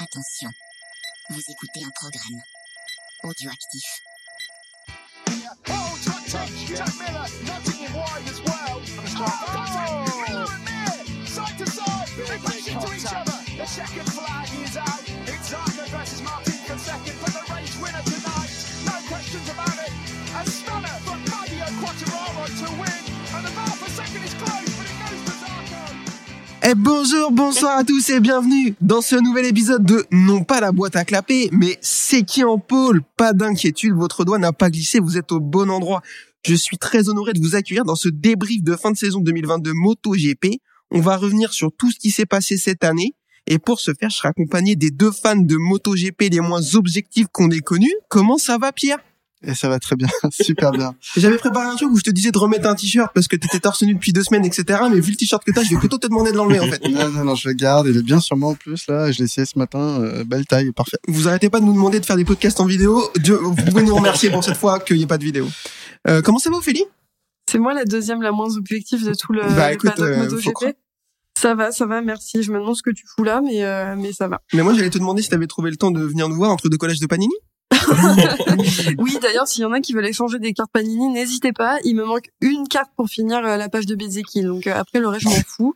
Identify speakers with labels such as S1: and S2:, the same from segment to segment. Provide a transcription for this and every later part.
S1: Attention, vous écoutez un programme audioactif.
S2: Quattararo to win. And the bar for second is closed,
S3: Eh bonjour, bonsoir à tous et bienvenue dans ce nouvel épisode de non pas la boîte à clapper, mais c'est qui en pôle? Pas d'inquiétude, votre doigt n'a pas glissé, vous êtes au bon endroit. Je suis très honoré de vous accueillir dans ce débrief de fin de saison 2022 MotoGP. On va revenir sur tout ce qui s'est passé cette année. Et pour ce faire, je serai accompagné des deux fans de MotoGP les moins objectifs qu'on ait connus. Comment ça va, Pierre?
S4: Et ça va très bien, super bien.
S3: J'avais préparé un truc où je te disais de remettre un t-shirt parce que t'étais torse nu depuis deux semaines, etc. Mais vu le t-shirt que t'as, je vais plutôt te demander de l'enlever, en fait.
S4: Non, non, non, je le garde, il est bien sur moi en plus, là, je l'ai essayé ce matin, euh, belle taille, parfait.
S3: Vous arrêtez pas de nous demander de faire des podcasts en vidéo. Dieu, vous pouvez nous remercier pour cette fois qu'il n'y ait pas de vidéo. Euh, comment ça va, Ophélie?
S5: C'est moi la deuxième la moins objective de tout le,
S3: Bah, écoute, euh,
S5: MotoGP. Ça va, ça va, merci. Je me demande ce que tu fous là, mais euh, mais ça va.
S3: Mais moi, j'allais te demander si t'avais trouvé le temps de venir nous voir entre deux collages de Panini.
S5: Oui, d'ailleurs, s'il y en a qui veulent échanger des cartes Panini, n'hésitez pas. Il me manque une carte pour finir euh, la page de Bezeki. Donc euh, après le reste, je m'en fous.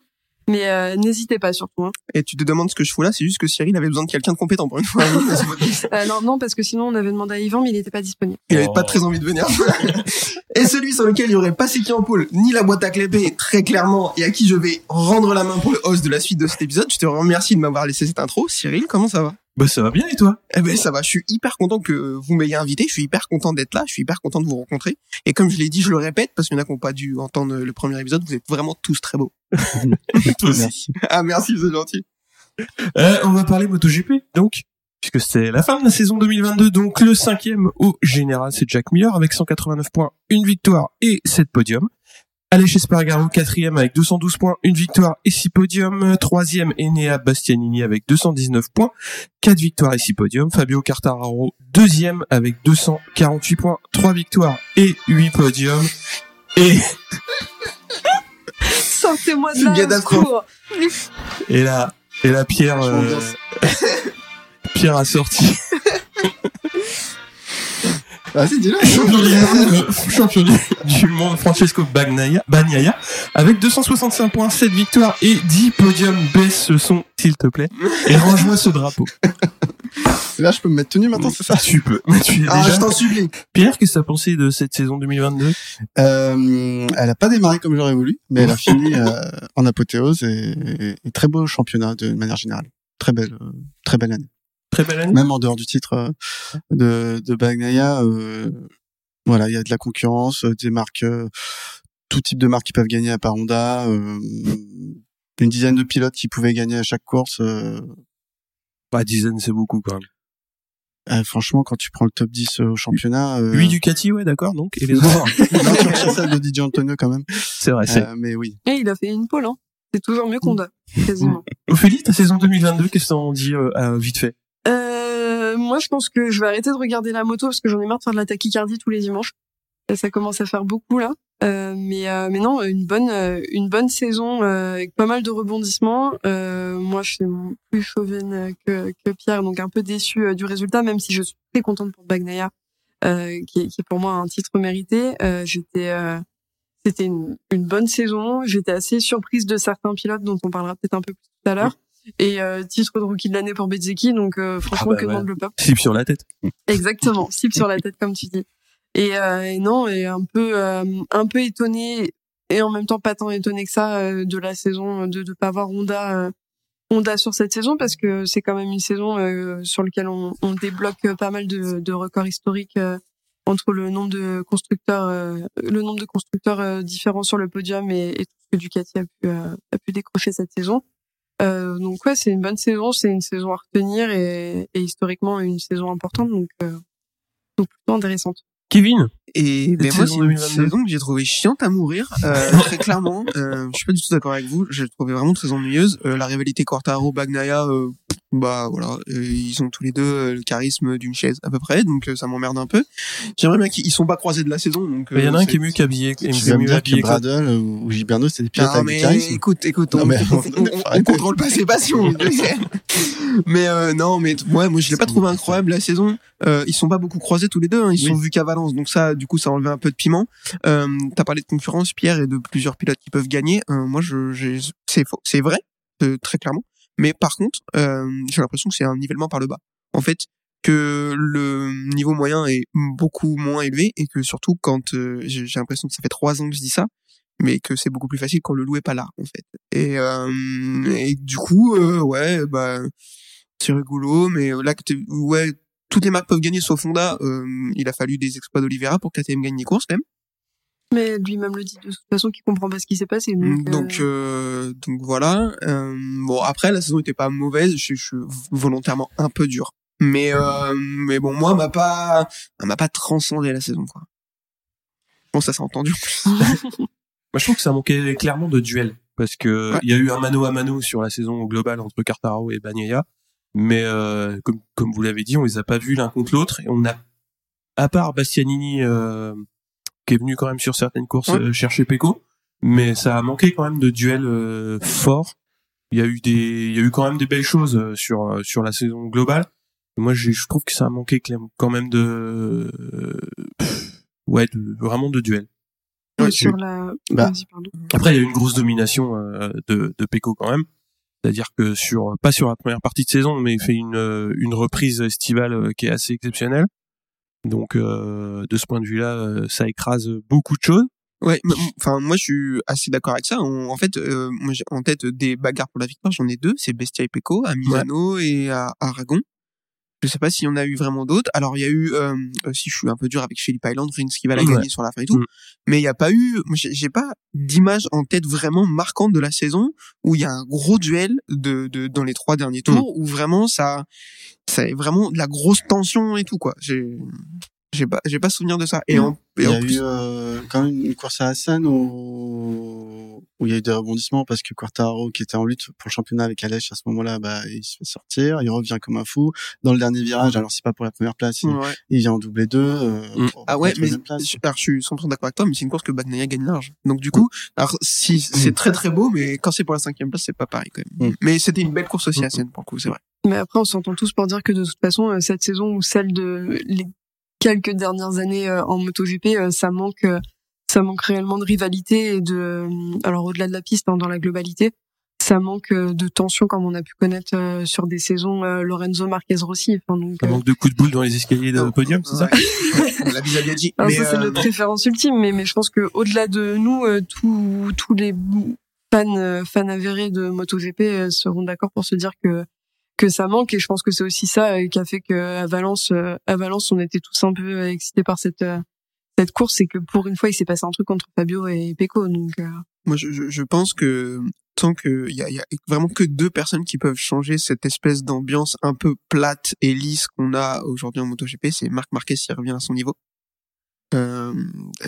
S5: Mais euh, n'hésitez pas surtout. Hein.
S3: Et tu te demandes ce que je fous là, c'est juste que Cyril avait besoin de quelqu'un de compétent pour une fois.
S5: Euh, non, non, parce que sinon on avait demandé à Yvan, mais il n'était pas disponible.
S3: Il avait pas très envie de venir. et celui sur lequel il y aurait pas qui en pôle, ni la boîte à clapper, très clairement, et à qui je vais rendre la main pour le host de la suite de cet épisode. Je te remercie de m'avoir laissé cette intro. Cyril, comment ça va?
S6: Bah ça va bien et toi?
S3: Eh ben ça va, je suis hyper content que vous m'ayez invité, je suis hyper content d'être là, je suis hyper content de vous rencontrer. Et comme je l'ai dit, je le répète parce qu'il y en a qui n'ont pas dû entendre le premier épisode, vous êtes vraiment tous très beaux.
S6: Toi aussi.
S4: Merci.
S3: Ah merci, c'est gentil.
S6: Euh, on va parler MotoGP donc puisque c'est la fin de la saison 2022 donc le cinquième au général c'est Jack Miller avec 189 points, une victoire et 7 podiums. Aleix Spargaro quatrième avec 212 points, une victoire et 6 podiums. Troisième Enea Bastianini avec 219 points, 4 victoires et 6 podiums. Fabio Quartararo deuxième avec 248 points, 3 victoires et 8 podiums. Et,
S5: Sortez-moi de là,
S6: et là, et là Pierre, euh. Pierre a sorti
S4: Vas-y, dis-le.
S6: champion du monde, Francesco Bagnaia, Bagnaia avec 265 points, 7 victoires et 10 podiums. Baisse ce son, s'il te plaît, et range-moi ce drapeau.
S4: Là, je peux me mettre tenu maintenant, c'est ça?
S6: Tu peux. Mais tu es
S3: Ah,
S6: déjà.
S3: je t'en supplie.
S6: Pierre, qu'est-ce que t'as pensé de cette saison 2022
S4: euh, Elle a pas démarré comme j'aurais voulu, mais elle a fini euh, en apothéose et, et très beau championnat de manière générale. Très belle, euh, très belle année.
S6: Très belle année.
S4: Même en dehors du titre euh, de, de Bagnaia, euh, voilà, il y a de la concurrence, euh, des marques, euh, tout type de marques qui peuvent gagner à part Honda, euh, une dizaine de pilotes qui pouvaient gagner à chaque course. euh,
S6: Pas dizaine, c'est beaucoup quand même.
S4: euh, franchement, quand tu prends le top 10 au championnat, euh,
S6: 8 Ducati, ouais, d'accord, donc. Et les autres
S4: non, tu retiens celle de Didier Antonio quand même.
S6: C'est vrai, c'est.
S4: Euh, mais oui.
S5: Et il a fait une pole, hein. C'est toujours mieux qu'on doit, quasiment.
S6: Ophélie, ta saison 2022, qu'est-ce que t'en dis vite fait?
S5: Euh, moi, je pense que je vais arrêter de regarder la moto parce que j'en ai marre de faire de la tachycardie tous les dimanches. Et ça commence à faire beaucoup là. Euh, mais euh, mais non, une bonne euh, une bonne saison euh, avec pas mal de rebondissements. Euh, moi, je suis plus chauvine que que Pierre, donc un peu déçu euh, du résultat, même si je suis très contente pour Bagnaia, euh, qui, est- pour moi un titre mérité. Euh, J'étais euh, c'était une bonne saison. J'étais assez surprise de certains pilotes dont on parlera peut-être un peu plus tout à l'heure. Et euh, titre de rookie de l'année pour Bezzecchi, donc euh, franchement
S6: bah
S5: que
S6: ouais.
S5: demande le peuple.
S6: Slip sur la tête.
S5: Exactement, cible sur la tête comme tu dis. Et, euh, et non, et un peu euh, un peu étonné et en même temps pas tant étonné que ça euh, de la saison de de pas avoir Honda euh, Honda sur cette saison parce que c'est quand même une saison euh, sur laquelle on, on débloque pas mal de, de records historiques euh, entre le nombre de constructeurs euh, le nombre de constructeurs euh, différents sur le podium et, et tout ce que Ducati a pu euh, a pu décrocher cette saison. Euh, donc ouais, c'est une bonne saison, c'est une saison à retenir et, et historiquement une saison importante donc euh, donc plutôt intéressante.
S6: Kevin?
S3: Et ben moi, c'est une
S6: 2022.
S3: saison que j'ai trouvé chiante à mourir, euh, très clairement. Euh, je suis pas du tout d'accord avec vous. Je l'ai trouvée vraiment très ennuyeuse. Euh, la rivalité Quartaro Bagnaia, euh, bah voilà, euh, ils ont tous les deux euh, le charisme d'une chaise à peu près, donc euh, ça m'emmerde un peu. J'aimerais bien qu'ils ils sont pas croisés de la saison, donc.
S6: Il y en a
S3: euh,
S6: un qui est mieux qu'habillé. qui
S4: Tu
S6: mieux
S4: dire que Bradle ou Gilberto, c'est des pilotes
S3: Non
S4: avec du
S3: mais
S4: charisme
S3: écoute, écoute,
S4: Non,
S3: on,
S4: mais-
S3: on, on- on
S4: Arrêtez.
S3: contrôle pas ses passions. mais euh, non, mais ouais, moi je l'ai pas trouvé incroyable la saison. Euh, ils sont pas beaucoup croisés tous les deux. Hein. Ils
S6: Oui.
S3: sont vus qu'à Valence, donc ça, du coup, ça a enlevé un peu de piment. Euh, T'as parlé de concurrence, Pierre, et de plusieurs pilotes qui peuvent gagner. Euh, moi, je, j'ai- c'est faux, c'est vrai, euh, très clairement. Mais par contre, euh, j'ai l'impression que c'est un nivellement par le bas. En fait, que le niveau moyen est beaucoup moins élevé et que surtout quand euh, j'ai l'impression que ça fait trois ans que je dis ça, mais que c'est beaucoup plus facile quand le loup est pas là en fait. Et, euh, et du coup, euh, ouais, bah c'est rigolo, mais là ouais, toutes les marques peuvent gagner sauf Honda. Euh, il a fallu des exploits d'Olivera pour que KTM gagne les courses même.
S5: Mais lui-même le dit de toute façon qu'il comprend pas ce qui s'est passé. Donc,
S3: Donc,
S5: euh,
S3: euh, donc voilà. Euh, bon après la saison était pas mauvaise, je, je suis volontairement un peu dur. Mais euh, mais bon moi elle m'a pas elle m'a pas transcendé la saison quoi. Bon ça s'est entendu.
S6: Moi, je trouve que ça manquait clairement de duel parce que
S3: Ouais.
S6: il y a eu un mano à mano sur la saison au global entre Quartaro et Bagnaia, mais euh, comme comme vous l'avez dit, on les a pas vus l'un contre l'autre et on a à part Bastianini euh, qui est venu quand même sur certaines courses
S3: Ouais.
S6: euh, chercher Pecco, mais ça a manqué quand même de duels euh, forts. Il y a eu des il y a eu quand même des belles choses euh, sur euh, sur la saison globale. Moi, j'ai- je trouve que ça a manqué quand même de euh, pff, ouais, de, vraiment de duels.
S5: euh, sur la.
S4: Bah.
S6: Après, il y a eu une grosse domination euh, de, de Pecco quand même. C'est-à-dire que sur pas sur la première partie de saison, mais il fait une une reprise estivale qui est assez exceptionnelle. Donc euh, de ce point de vue-là, euh, ça écrase beaucoup de choses.
S3: Ouais, enfin moi je suis assez d'accord avec ça. On- en fait, euh, moi j'ai en tête des bagarres pour la victoire, j'en ai deux, c'est Bestia et Pecco à Misano et à Aragon. Je sais pas s'il y en a eu vraiment d'autres. Alors il y a eu, euh, euh, si je suis un peu dur avec Philippe Island, Rins qui va la
S6: Ouais.
S3: gagner sur la fin et tout,
S6: Mm.
S3: mais il y a pas eu, j'ai pas d'image en tête vraiment marquante de la saison où il y a un gros duel de, de dans les trois derniers tours où vraiment ça, ça est vraiment de la grosse tension et tout quoi. J'ai pas j'ai pas souvenir de ça. Et en, et
S4: Il y
S3: en
S4: a
S3: plus,
S4: eu euh, quand même une course à Hassan où, où il y a eu des rebondissements parce que Quartaro, qui était en lutte pour le championnat avec Alèche à ce moment-là, bah, il se fait sortir, il revient comme un fou. Dans le dernier virage, alors c'est pas pour la première place, il,
S3: ouais.
S4: il vient en doubler deux. Euh,
S6: Mm.
S3: Ah ouais, mais
S4: place.
S3: alors, je suis 100% d'accord avec toi, mais c'est une course que Bagnaia gagne large. Donc du coup, alors si c'est très très beau, mais quand c'est pour la cinquième place, c'est pas pareil quand même.
S4: Mm.
S3: Mais c'était une belle course aussi à
S4: Mm.
S3: Sienne pour le coup, c'est vrai.
S5: Mais après, on s'entend tous pour dire que de toute façon, euh, cette saison ou celle de les quelques dernières années euh, en MotoGP, euh, ça manque, euh, ça manque réellement de rivalité et de, euh, alors au-delà de la piste, hein, dans la globalité, ça manque euh, de tension comme on a pu connaître euh, sur des saisons euh, Lorenzo Marquez Rossi. Enfin, donc, euh,
S6: manque de coups de boule dans les escaliers de
S3: Oh,
S6: podium, c'est ça.
S3: La Biaggi.
S5: alors
S3: Mais,
S5: ça, c'est
S3: euh,
S5: notre référence ultime, mais, mais je pense que au-delà de nous, euh, tous tous les fans fans avérés de MotoGP euh, seront d'accord pour se dire que que ça manque et je pense que c'est aussi ça euh, qui a fait que à Valence euh, à Valence on était tous un peu euh, excités par cette euh, cette course c'est que pour une fois il s'est passé un truc entre Fabio et Pecco donc euh,
S3: moi je, je, pense que tant que il y a, y a vraiment que deux personnes qui peuvent changer cette espèce d'ambiance un peu plate et lisse qu'on a aujourd'hui en MotoGP, c'est Marc Marquez s'il revient à son niveau. Euh,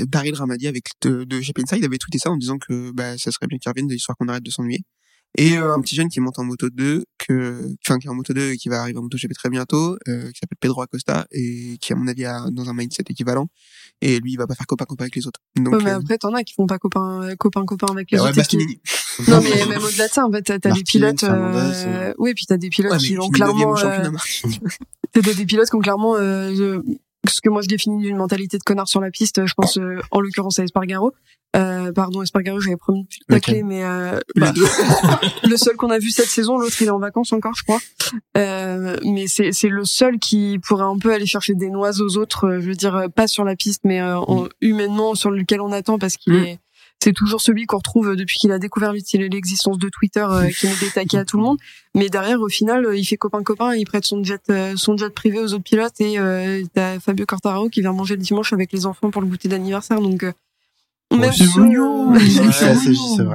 S3: Daryl Ramadi avec de, de GP Inside avait tweeté ça en disant que bah, ça serait bien qu'il revienne de l'histoire qu'on arrête de s'ennuyer. Et euh, un petit jeune qui monte en moto 2, que, enfin qui est en moto 2 et qui va arriver en moto GP très bientôt, euh, qui s'appelle Pedro Acosta et qui à mon avis a dans un mindset équivalent. Et lui il va pas faire copain copain avec les autres. Donc
S5: ouais, mais
S3: euh,
S5: après t'en as qui font pas copain copain copain avec les
S3: bah ouais,
S5: autres qui-
S3: Bastianini.
S5: non mais même au-delà de ça en fait t'as t'as des pilotes euh... oui puis t'as des pilotes
S3: Ouais,
S5: qui ont clairement euh. T'as des pilotes qui ont clairement euh, ce que moi je définis d'une mentalité de connard sur la piste. Je pense euh, en l'occurrence à Espargaro. Euh, pardon Espargaro, j'avais promis de tacler, mais euh, bah, le seul qu'on a vu cette saison, l'autre il est en vacances encore, je crois. Euh, mais c'est c'est le seul qui pourrait un peu aller chercher des noix aux autres. euh, Je veux dire euh, pas sur la piste, mais en- humainement sur lequel on attend parce qu'il
S3: Mm.
S5: est c'est toujours celui qu'on retrouve depuis qu'il a découvert l'existence de Twitter, euh, qui met des taquets à tout le monde. Mais derrière, au final, euh, il fait copain copain, il prête son jet, euh, son jet privé aux autres pilotes et euh, t'as Fabio Quartararo qui vient manger le dimanche avec les enfants pour le goûter d'anniversaire. Donc euh, même ceux-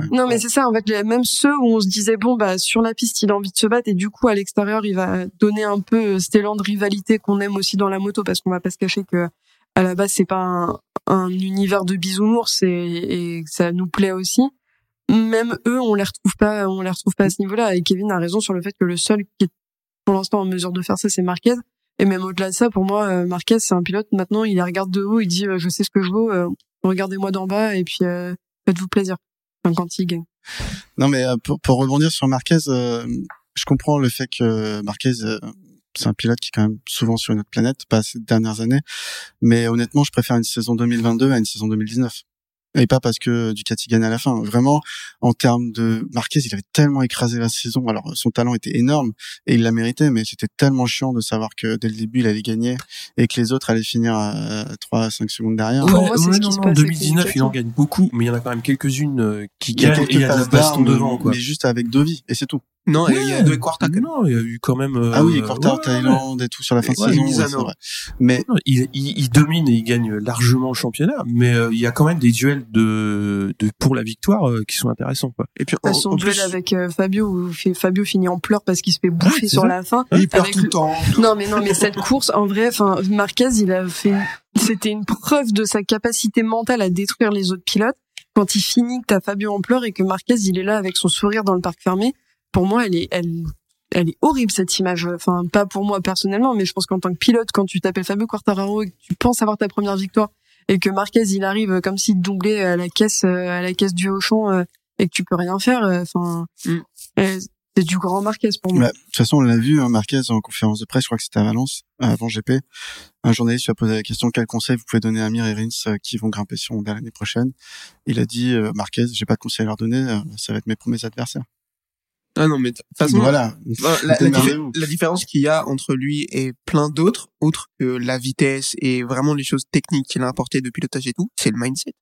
S5: non mais c'est ça en fait même ceux où on se disait bon bah sur la piste il a envie de se battre et du coup à l'extérieur il va donner un peu euh, cet élan de rivalité qu'on aime aussi dans la moto parce qu'on va pas se cacher que à la base c'est pas un, un univers de bisounours et, et ça nous plaît aussi. Même eux on les retrouve pas on les retrouve pas à ce niveau-là. Et Kevin a raison sur le fait que le seul qui est pour l'instant en mesure de faire ça c'est Marquez. Et même au-delà de ça pour moi euh, Marquez c'est un pilote maintenant il regarde de haut il dit euh, je sais ce que je vaux euh, regardez-moi d'en bas et puis euh, faites-vous plaisir enfin, quand
S4: Non, mais pour, pour rebondir sur Marquez, euh, je comprends le fait que Marquez, c'est un pilote qui est quand même souvent sur une autre planète, pas ces dernières années. Mais honnêtement, je préfère une saison 2022 à une saison 2019. Et pas parce que Ducati gagne à la fin. Vraiment, en termes de Marquez, il avait tellement écrasé la saison. Alors, son talent était énorme et il l'a mérité, mais c'était tellement chiant de savoir que dès le début, il allait gagner et que les autres allaient finir à 3 à 5 secondes derrière.
S5: Ouais.
S6: Ouais, ouais,
S5: ce
S6: non, non,
S5: avec
S6: 2019, il en gagne beaucoup, mais il y en a quand même quelques-unes euh, qui gagnent et il y a de la
S4: passes
S6: baston devant, quoi.
S4: mais juste avec Dovi, et c'est tout.
S3: Non, il y a deux même.
S6: Non, il y a eu quand même. euh,
S4: ah oui, Quarta
S6: ouais,
S4: Thaïlande et tout sur la fin de
S3: Ouais,
S4: saison, ouais. Mais
S6: Non, il, il, il domine et il gagne largement le championnat, mais euh, il y a quand même des duels de, de pour la victoire euh, qui sont intéressants. Quoi.
S3: Et puis, en,
S5: son
S3: en
S5: duel
S3: plus,
S5: avec euh, Fabio, où Fabio finit en pleurs parce qu'il se fait bouffer
S6: c'est
S5: sur
S6: ça.
S5: la fin.
S3: il pleure
S5: avec
S3: tout le temps.
S5: Non, mais non, mais cette course, en vrai, enfin, Marquez, il a fait, c'était une preuve de sa capacité mentale à détruire les autres pilotes. Quand il finit, que t'as Fabio en pleurs et que Marquez, il est là avec son sourire dans le parc fermé. Pour moi, elle est, elle, elle est horrible, cette image. Enfin, pas pour moi personnellement, mais je pense qu'en tant que pilote, quand tu t'appelles Fabio Quartararo et que tu penses avoir ta première victoire et que Marquez, il arrive comme s'il doublait à la caisse, euh, à la caisse du Auchan, euh, et que tu peux rien faire, euh, enfin,
S3: Mm.
S5: euh, c'est du grand Marquez pour moi.
S4: Bah, de toute façon, on l'a vu, hein, Marquez en conférence de presse, je crois que c'était à Valence, avant GP. Un journaliste lui a posé la question quel conseil vous pouvez donner à Mir et Rins euh, qui vont grimper sur Honda l'année prochaine? Il a dit euh, Marquez, j'ai pas de conseil à leur donner, euh, ça va être mes premiers adversaires.
S3: Ah non, mais de toute façon,
S4: voilà.
S3: La, la, la différence qu'il y a entre lui et plein d'autres, autres que la vitesse et vraiment les choses techniques qu'il a apportées de pilotage et tout, c'est le mindset.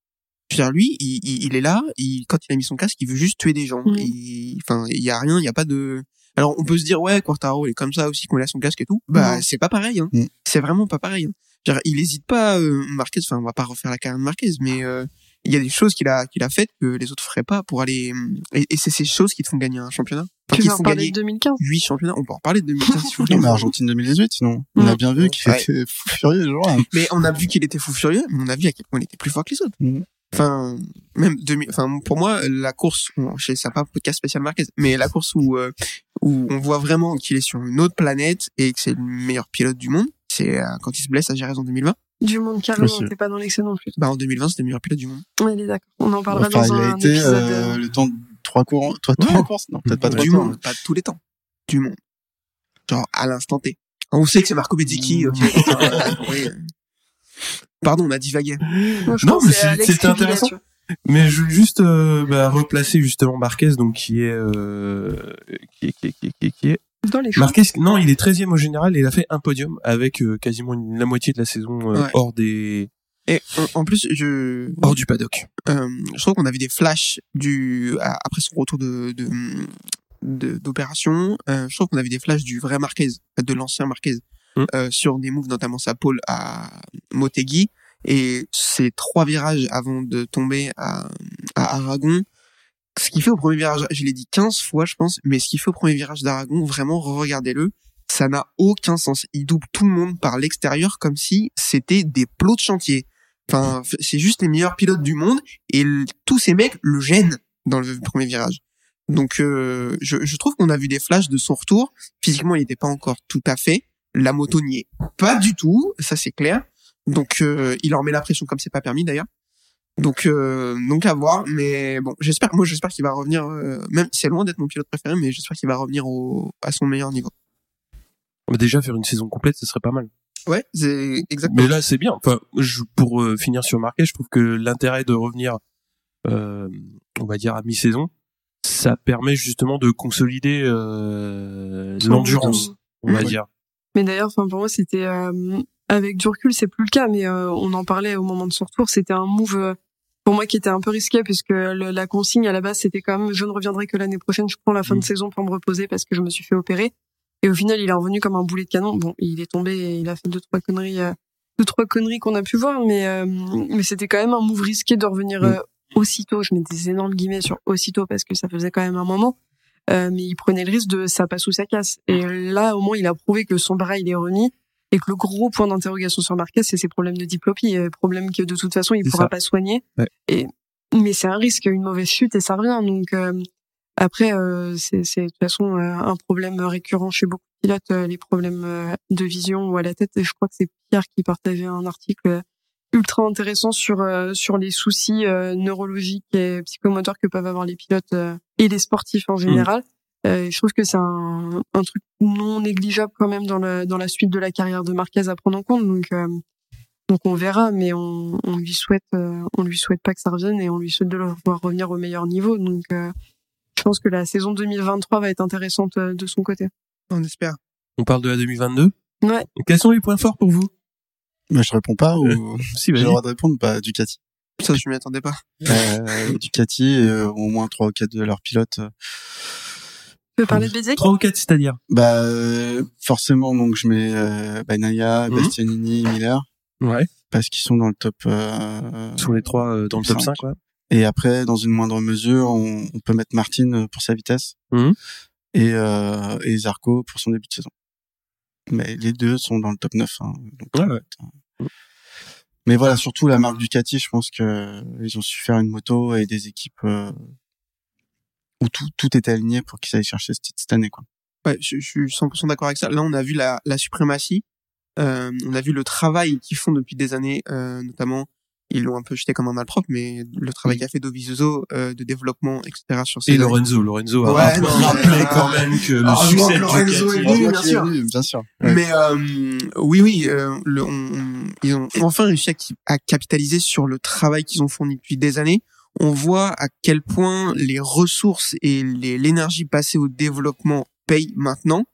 S3: Je veux dire, lui, il, il, il est là, il, quand il a mis son casque, il veut juste tuer des gens. Il- Enfin, il y a rien, il y a pas de. Alors, on peut se dire ouais, Quartaro, il est comme ça aussi quand il a son casque et tout. Bah, c'est pas pareil. Hein.
S4: Mm.
S3: C'est vraiment pas pareil. Hein. Dire, il hésite pas, euh, Marquez. Enfin, on va pas refaire la carrière de Marquez, mais euh, il y a des choses qu'il a qu'il a faites que les autres feraient pas pour aller. Et, et c'est ces choses qui te font gagner un championnat. Enfin,
S5: Tu
S3: qui
S5: veux
S3: te
S5: en
S3: font
S5: parler
S3: gagner
S5: de 2015?
S3: 8 championnats. On peut en parler de 2015 si vous voulez.
S4: Non, mais Argentine 2018, sinon. On a bien vu qu'il
S3: Ouais.
S4: était fou furieux, jour-là.
S3: Mais on a vu qu'il était fou furieux, mais on a vu à quel point il était plus fort que les autres.
S4: Mhm.
S3: Enfin, même 2000, enfin, pour moi, la course, bon, je sais, c'est pas un podcast spécial Marquez, mais la course où, euh, où on voit vraiment qu'il est sur une autre planète et que c'est le meilleur pilote du monde, c'est euh, quand il se blesse à Jerez en 2020.
S5: Du monde carrément, t'es pas dans l'excès non plus.
S3: Bah, en 2020, c'était le meilleur pilote du monde.
S5: Ouais, il est d'accord. On en parlera
S4: Enfin,
S5: dans
S4: il
S5: un
S4: a été
S5: épisode.
S4: euh,
S5: euh,
S4: le temps de trois courants, trois
S3: Ouais.
S4: en course, non, peut-être pas trois
S3: du monde, pas de tous les temps. Du monde. Genre, à l'instant T. On sait que c'est Marco Bezzecchi, ok. Oui. Pardon, on a divagué.
S5: moi,
S6: Non, mais c'était intéressant. Mais je veux juste euh, bah, replacer justement Marquez, donc qui est, euh, qui est, qui est, qui est, qui est, qui est-
S5: Dans les choix.
S6: Marquez, non, il est 13e au général et il a fait un podium avec euh, quasiment la moitié de la saison euh,
S3: Ouais.
S6: hors des
S3: Et en, en plus, je,
S6: hors du paddock.
S3: euh, je trouve qu'on a vu des flashs du après son retour de de de- d'opération. euh, je trouve qu'on a vu des flashs du vrai Marquez, de l'ancien Marquez,
S6: Mm.
S3: euh, sur des moves, notamment sa pole à Motegi et ces trois virages avant de tomber à, à Aragon. Ce qu'il fait au premier virage, je l'ai dit 15 fois, je pense, mais ce qu'il fait au premier virage d'Aragon, vraiment, regardez-le, ça n'a aucun sens. Il double tout le monde par l'extérieur comme si c'était des plots de chantier. Enfin, c'est juste les meilleurs pilotes du monde et tous ces mecs le gênent dans le premier virage. Donc, euh, je, je trouve qu'on a vu des flashs de son retour. Physiquement, il n'était pas encore tout à fait. La moto n'y est pas du tout, ça c'est clair. Donc, euh, il en met la pression comme c'est pas permis d'ailleurs. Donc, euh, donc à voir. Mais bon, j'espère. Moi, j'espère qu'il va revenir. euh, même, c'est loin d'être mon pilote préféré, mais j'espère qu'il va revenir au, à son meilleur niveau.
S6: Mais déjà faire une saison complète, ce serait pas mal.
S3: Ouais, c'est exactement.
S6: Mais là, c'est bien. Enfin, je, pour euh, finir sur Marquez, je trouve que l'intérêt de revenir, euh, on va dire à mi-saison, ça permet justement de consolider euh, l'endurance, on va
S3: Ouais.
S6: dire.
S5: Mais d'ailleurs, enfin pour moi, c'était euh, avec du recul, c'est plus le cas, mais euh, on en parlait au moment de son retour. C'était un move euh, pour moi qui était un peu risqué puisque le- la consigne à la base c'était quand même je ne reviendrai que l'année prochaine. Je prends la fin
S6: Mm.
S5: de saison pour me reposer parce que je me suis fait opérer. Et au final, il est revenu comme un boulet de canon. Bon, il est tombé et il a fait deux trois conneries, euh, deux trois conneries qu'on a pu voir, mais euh, mais c'était quand même un move risqué de revenir
S6: Mm.
S5: euh, aussitôt. Je mets des énormes guillemets sur aussitôt parce que ça faisait quand même un moment. Euh, mais il prenait le risque de ça passe ou ça casse. Et là, au moins, il a prouvé que son bras il est remis et que le gros point d'interrogation sur Marquez, c'est ses problèmes de diplopie, euh, problème que de toute façon il pourra
S6: ça.
S5: pas soigner.
S6: Ouais.
S5: Et mais c'est un risque, une mauvaise chute et ça revient. Donc euh, après, euh, c'est de toute façon euh, un problème récurrent chez beaucoup de pilotes, euh, les problèmes de vision ou à la tête. Et je crois que c'est Pierre qui partageait un article ultra intéressant sur euh, sur les soucis euh, neurologiques et psychomoteurs que peuvent avoir les pilotes euh, et les sportifs en général. Euh, je trouve que c'est un, un truc non négligeable quand même dans la dans la suite de la carrière de Marquez à prendre en compte. Donc euh, donc on verra, mais on, on lui souhaite euh, on lui souhaite pas que ça revienne et on lui souhaite de le voir revenir au meilleur niveau. Donc euh, je pense que la saison 2023 va être intéressante euh, de son côté.
S3: On espère.
S6: On parle de la 2022.
S5: Ouais.
S6: Quels sont les points forts pour vous?
S4: Moi, je réponds pas ou
S6: Si,
S4: j'ai le droit de répondre Bah, Ducati?
S3: Ça, je m'y attendais pas.
S4: Euh, Ducati, euh, au moins trois ou quatre de leurs pilotes.
S5: Tu peux parler de Bézic
S6: Trois ou quatre, c'est-à-dire?
S4: Bah, euh, forcément, donc je mets euh, Bagnaia,
S6: Mhm.
S4: Bastianini, Miller,
S6: Ouais.
S4: parce qu'ils sont dans le top. Euh,
S6: Sur les trois euh, dans le top 5,
S4: Cinq.
S6: quoi.
S4: Et après, dans une moindre mesure, on, on peut mettre Martin euh, pour sa vitesse
S6: Mhm.
S4: et, euh, et Zarco pour son début de saison. Mais les deux sont dans le top 9. Hein, donc,
S6: Ouais, ouais.
S4: Mais voilà, surtout la marque Ducati, je pense que euh, ils ont su faire une moto et des équipes euh, où tout, tout était aligné pour qu'ils aillent chercher ce titre cette année. Quoi.
S3: Ouais, je, je suis 100% d'accord avec ça. Là, on a vu la, la suprématie. Euh, on a vu le travail qu'ils font depuis des années, euh, notamment ils l'ont un peu jeté comme un malpropre, mais le travail qu'a fait Dovizioso euh, de développement, etc. sur ces
S6: Et
S3: années.
S6: Lorenzo, Lorenzo a
S3: Ouais,
S6: rappelé- quand même que le
S3: Ah,
S6: succès de
S3: Lorenzo
S6: Ducati-
S3: est venu, bien sûr.
S4: bien sûr.
S3: Mais euh, oui, oui, euh, le, on, on- ils ont enfin réussi à capitaliser sur le travail qu'ils ont fourni depuis des années. On voit à quel point les ressources et l'énergie passée au développement payent maintenant.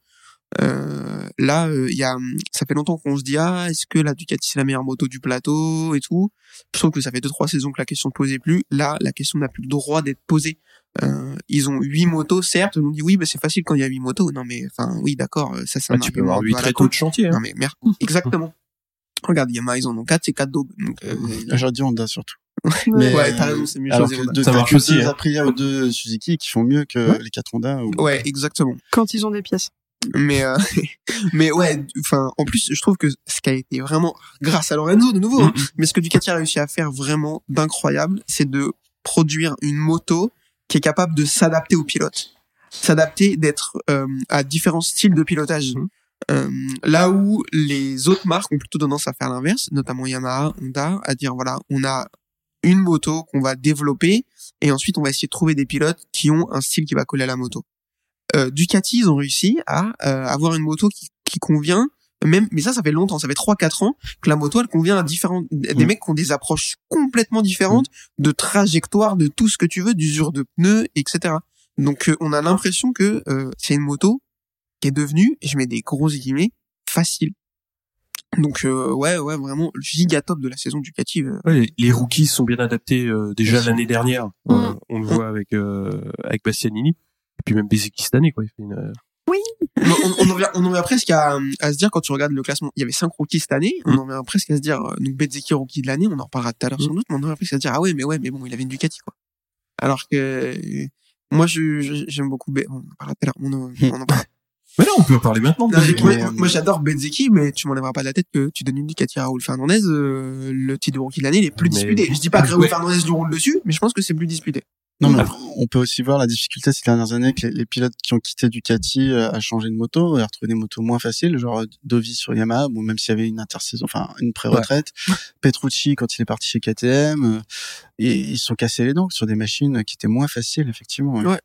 S3: Euh, là, euh, il y a, ça fait longtemps qu'on se dit ah, est-ce que la Ducati c'est la meilleure moto du plateau et tout? Je trouve que ça fait deux trois saisons que la question ne posait plus. Là, la question n'a plus le droit d'être posée. Euh, ils ont huit motos, certes. On dit oui, mais c'est facile quand il y a huit motos. Non, mais enfin oui, d'accord, euh, ça c'est
S6: Ah,
S3: un
S6: tu peux avoir
S3: con.
S6: tôt de chantier. hein.
S3: Non mais merde, exactement. Regarde, Yamaha, ils en ont 4, c'est 4 daubes. Donc, euh,
S4: J'aurais dit Honda surtout.
S3: Ouais,
S4: Mais-
S3: t'as raison, c'est mieux
S4: Alors
S3: choisi,
S4: que
S3: Honda.
S4: deux,
S6: Ça marche aussi,
S4: deux
S6: hein.
S4: Aprilia ou deux Suzuki qui font mieux que les quatre Honda. Ou...
S3: Ouais, exactement.
S5: quand ils ont des pièces.
S3: Mais euh, mais ouais, enfin en plus je trouve que ce qui a été vraiment grâce à Lorenzo de nouveau, hein, mais ce que Ducati a réussi à faire vraiment d'incroyable, c'est de produire une moto qui est capable de s'adapter aux pilotes, s'adapter d'être euh, à différents styles de pilotage.
S6: Mhm.
S3: Euh, là où les autres marques ont plutôt tendance à faire l'inverse, notamment Yamaha, Honda, à dire voilà, on a une moto qu'on va développer et ensuite on va essayer de trouver des pilotes qui ont un style qui va coller à la moto. Euh, Ducati, ils ont réussi à euh, avoir une moto qui, qui convient même mais ça ça fait longtemps ça fait 3 4 ans que la moto elle convient à différents des
S4: Mm.
S3: mecs qui ont des approches complètement différentes de trajectoire de tout ce que tu veux d'usure de pneus etc donc euh, on a l'impression que euh, c'est une moto qui est devenue et je mets des gros guillemets facile donc euh, ouais ouais vraiment giga top de la saison Ducati euh,
S6: Ouais, les, rookies sont bien adaptés euh, déjà l'année dernière.
S5: Mm.
S6: Euh, on le voit avec euh, avec Bastianini et puis même Bezeki cette année quoi. Il fait une, euh,
S3: on, on, on en vient, on en vient presque à, à se dire quand tu regardes le classement, il y avait cinq rookies cette année, on
S6: Mm.
S3: en vient presque à se dire, donc Bezzeki rookie de l'année, on en reparlera tout à l'heure sans
S6: Mm.
S3: doute, mais on en vient presque à se dire, ah ouais, mais ouais, mais bon, il avait une Ducati, quoi. Alors que, moi, je, je- j'aime beaucoup, Be- on en parlera tout à l'heure, on, en- on en parlera.
S6: Mais là on peut en parler maintenant.
S3: Non, moi,
S4: mais, euh,
S3: moi, j'adore Bezzeki, mais tu m'enlèveras pas de la tête que tu donnes une Ducati à Raoul Fernandez, euh, le titre de rookie de l'année, il est plus
S6: Mais-
S3: disputé. Je dis pas que Raoul
S6: Ouais.
S3: Fernandez lui roule dessus, mais je pense que c'est plus disputé.
S4: Non, mais
S6: Après-
S4: on peut aussi voir la difficulté ces dernières années que les, les pilotes qui ont quitté Ducati euh, à changer de moto et à retrouver des motos moins faciles, genre Dovi sur Yamaha, bon, même s'il y avait une intersaison, enfin une pré-retraite, Petrucci quand il est parti chez KTM, euh, et ils se sont cassés les dents sur des machines qui étaient moins faciles effectivement. ouais.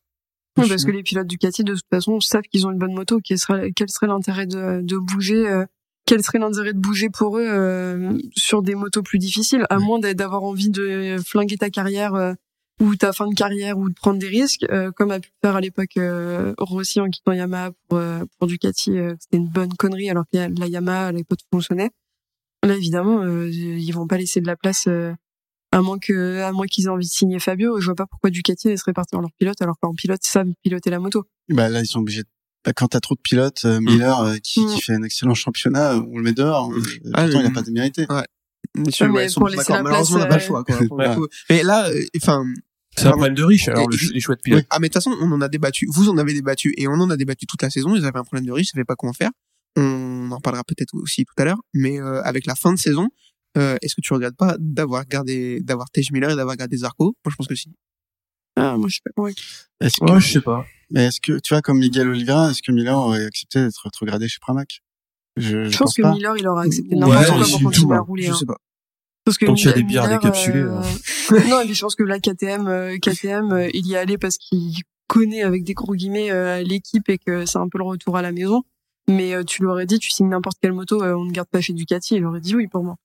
S5: Oui, parce que les pilotes Ducati, de toute façon, savent qu'ils ont une bonne moto. Quel serait, quel serait l'intérêt de, de bouger euh, Quel serait l'intérêt de bouger pour eux euh, sur des motos plus difficiles, à moins d'a- d'avoir envie de flinguer ta carrière euh, ou ta fin de carrière ou de prendre des risques, euh, comme a pu faire à l'époque euh, Rossi en quittant Yamaha pour, euh, pour Ducati. euh, C'était une bonne connerie, alors que la, Yamaha à l'époque fonctionnait. Là, évidemment, euh, ils vont pas laisser de la place. Euh, à moins que, à moins qu'ils aient envie de signer Fabio, je vois pas pourquoi Ducati laisserait partir leur pilote alors que leurs pilotes savent piloter la moto.
S4: Bah là ils sont obligés. de- Bah, quand t'as trop de pilotes, euh, Miller euh, qui,
S5: Mm.
S4: qui fait un excellent championnat, on le met dehors. euh,
S3: Ah,
S4: pourtant il a pas démérité.
S3: Bien sûr,
S5: Ouais, mais
S3: ouais,
S5: pour laisser
S3: Malheureusement, on n'a pas le choix, quoi. pour le
S4: euh,
S3: coup. Mais là, euh, enfin,
S6: C'est un problème de riche. Alors
S3: Et-
S6: les choix de pilote.
S3: Ah mais de toute façon, on en a débattu. Vous en avez débattu et on en a débattu toute la saison. Ils avaient un problème de riche, ils savaient pas comment faire. On en parlera peut-être aussi tout à l'heure. Mais euh, avec la fin de saison, euh, est-ce que tu regrettes pas d'avoir gardé, d'avoir Tej Miller et d'avoir gardé Zarco? Moi, je pense que si.
S5: Ah, moi, je suis pas convaincu.
S4: Est-ce que,
S6: Ouais, je sais pas.
S4: mais est-ce que tu vois comme Miguel Oliveira, est-ce que Miller aurait accepté d'être rétrogradé chez Pramac? Je, je,
S5: Je pense que
S4: pas.
S5: Miller, il aura accepté
S3: Ouais,
S5: n'importe quoi
S6: mais
S5: pour continuer à rouler.
S3: Je
S5: hein.
S3: sais pas.
S5: Parce que
S6: Quand il y a des bières
S5: Miller,
S6: décapsulées,
S5: euh, non, puis je pense que la KTM, euh, KTM, euh, il y allait parce qu'il connaît avec des gros guillemets euh, l'équipe et que c'est un peu le retour à la maison. Mais euh, tu lui aurais dit, tu signes n'importe quelle moto, euh, on ne garde pas chez Ducati. Il aurait dit oui pour moi.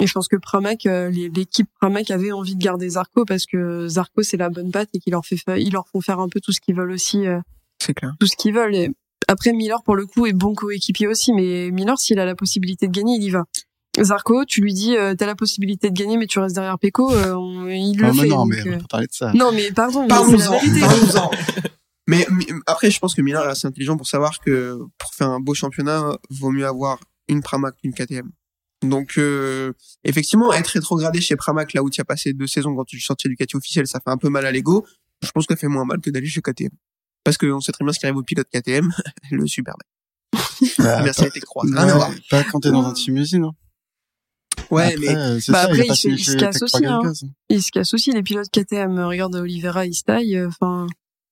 S5: Et je pense que Pramac, euh, l'équipe Pramac avait envie de garder Zarco parce que Zarco c'est la bonne patte et qu'ils leur fait, fa- ils leur font faire un peu tout ce qu'ils veulent aussi, euh,
S3: C'est clair.
S5: tout ce qu'ils veulent. Et après Miller pour le coup est bon coéquipier aussi, mais Miller s'il a la possibilité de gagner, il y va. Zarco, tu lui dis, euh, t'as la possibilité de gagner, mais tu restes derrière Peko, euh, on- il le
S4: Ah, mais
S5: fait.
S4: non, mais on
S5: euh,
S4: pas parler de ça.
S5: non, mais pardon,
S3: Parlons-en, parlons-en. Mais, mais après, je pense que Miller est assez intelligent pour savoir que pour faire un beau championnat, vaut mieux avoir une Pramac qu'une KTM. Donc, euh, effectivement, être rétrogradé chez Pramac, là où tu as passé deux saisons quand tu sortais du Ducati officiel, ça fait un peu mal à l'ego. Je pense que ça fait moins mal que d'aller chez KTM. Parce qu'on sait très bien ce qui arrive au pilote KTM, le Superbike.
S4: Bah,
S3: Merci à tes croix.
S4: pas, pas quand t'es dans un team usine. hein.
S3: Ouais,
S4: Après,
S3: mais
S4: euh,
S5: Bah,
S4: ça,
S5: après,
S4: il
S5: se- il se
S4: chez
S5: casse aussi, hein. Il se casse aussi les pilotes KTM. Regarde Oliveira, il se taille. euh, Enfin,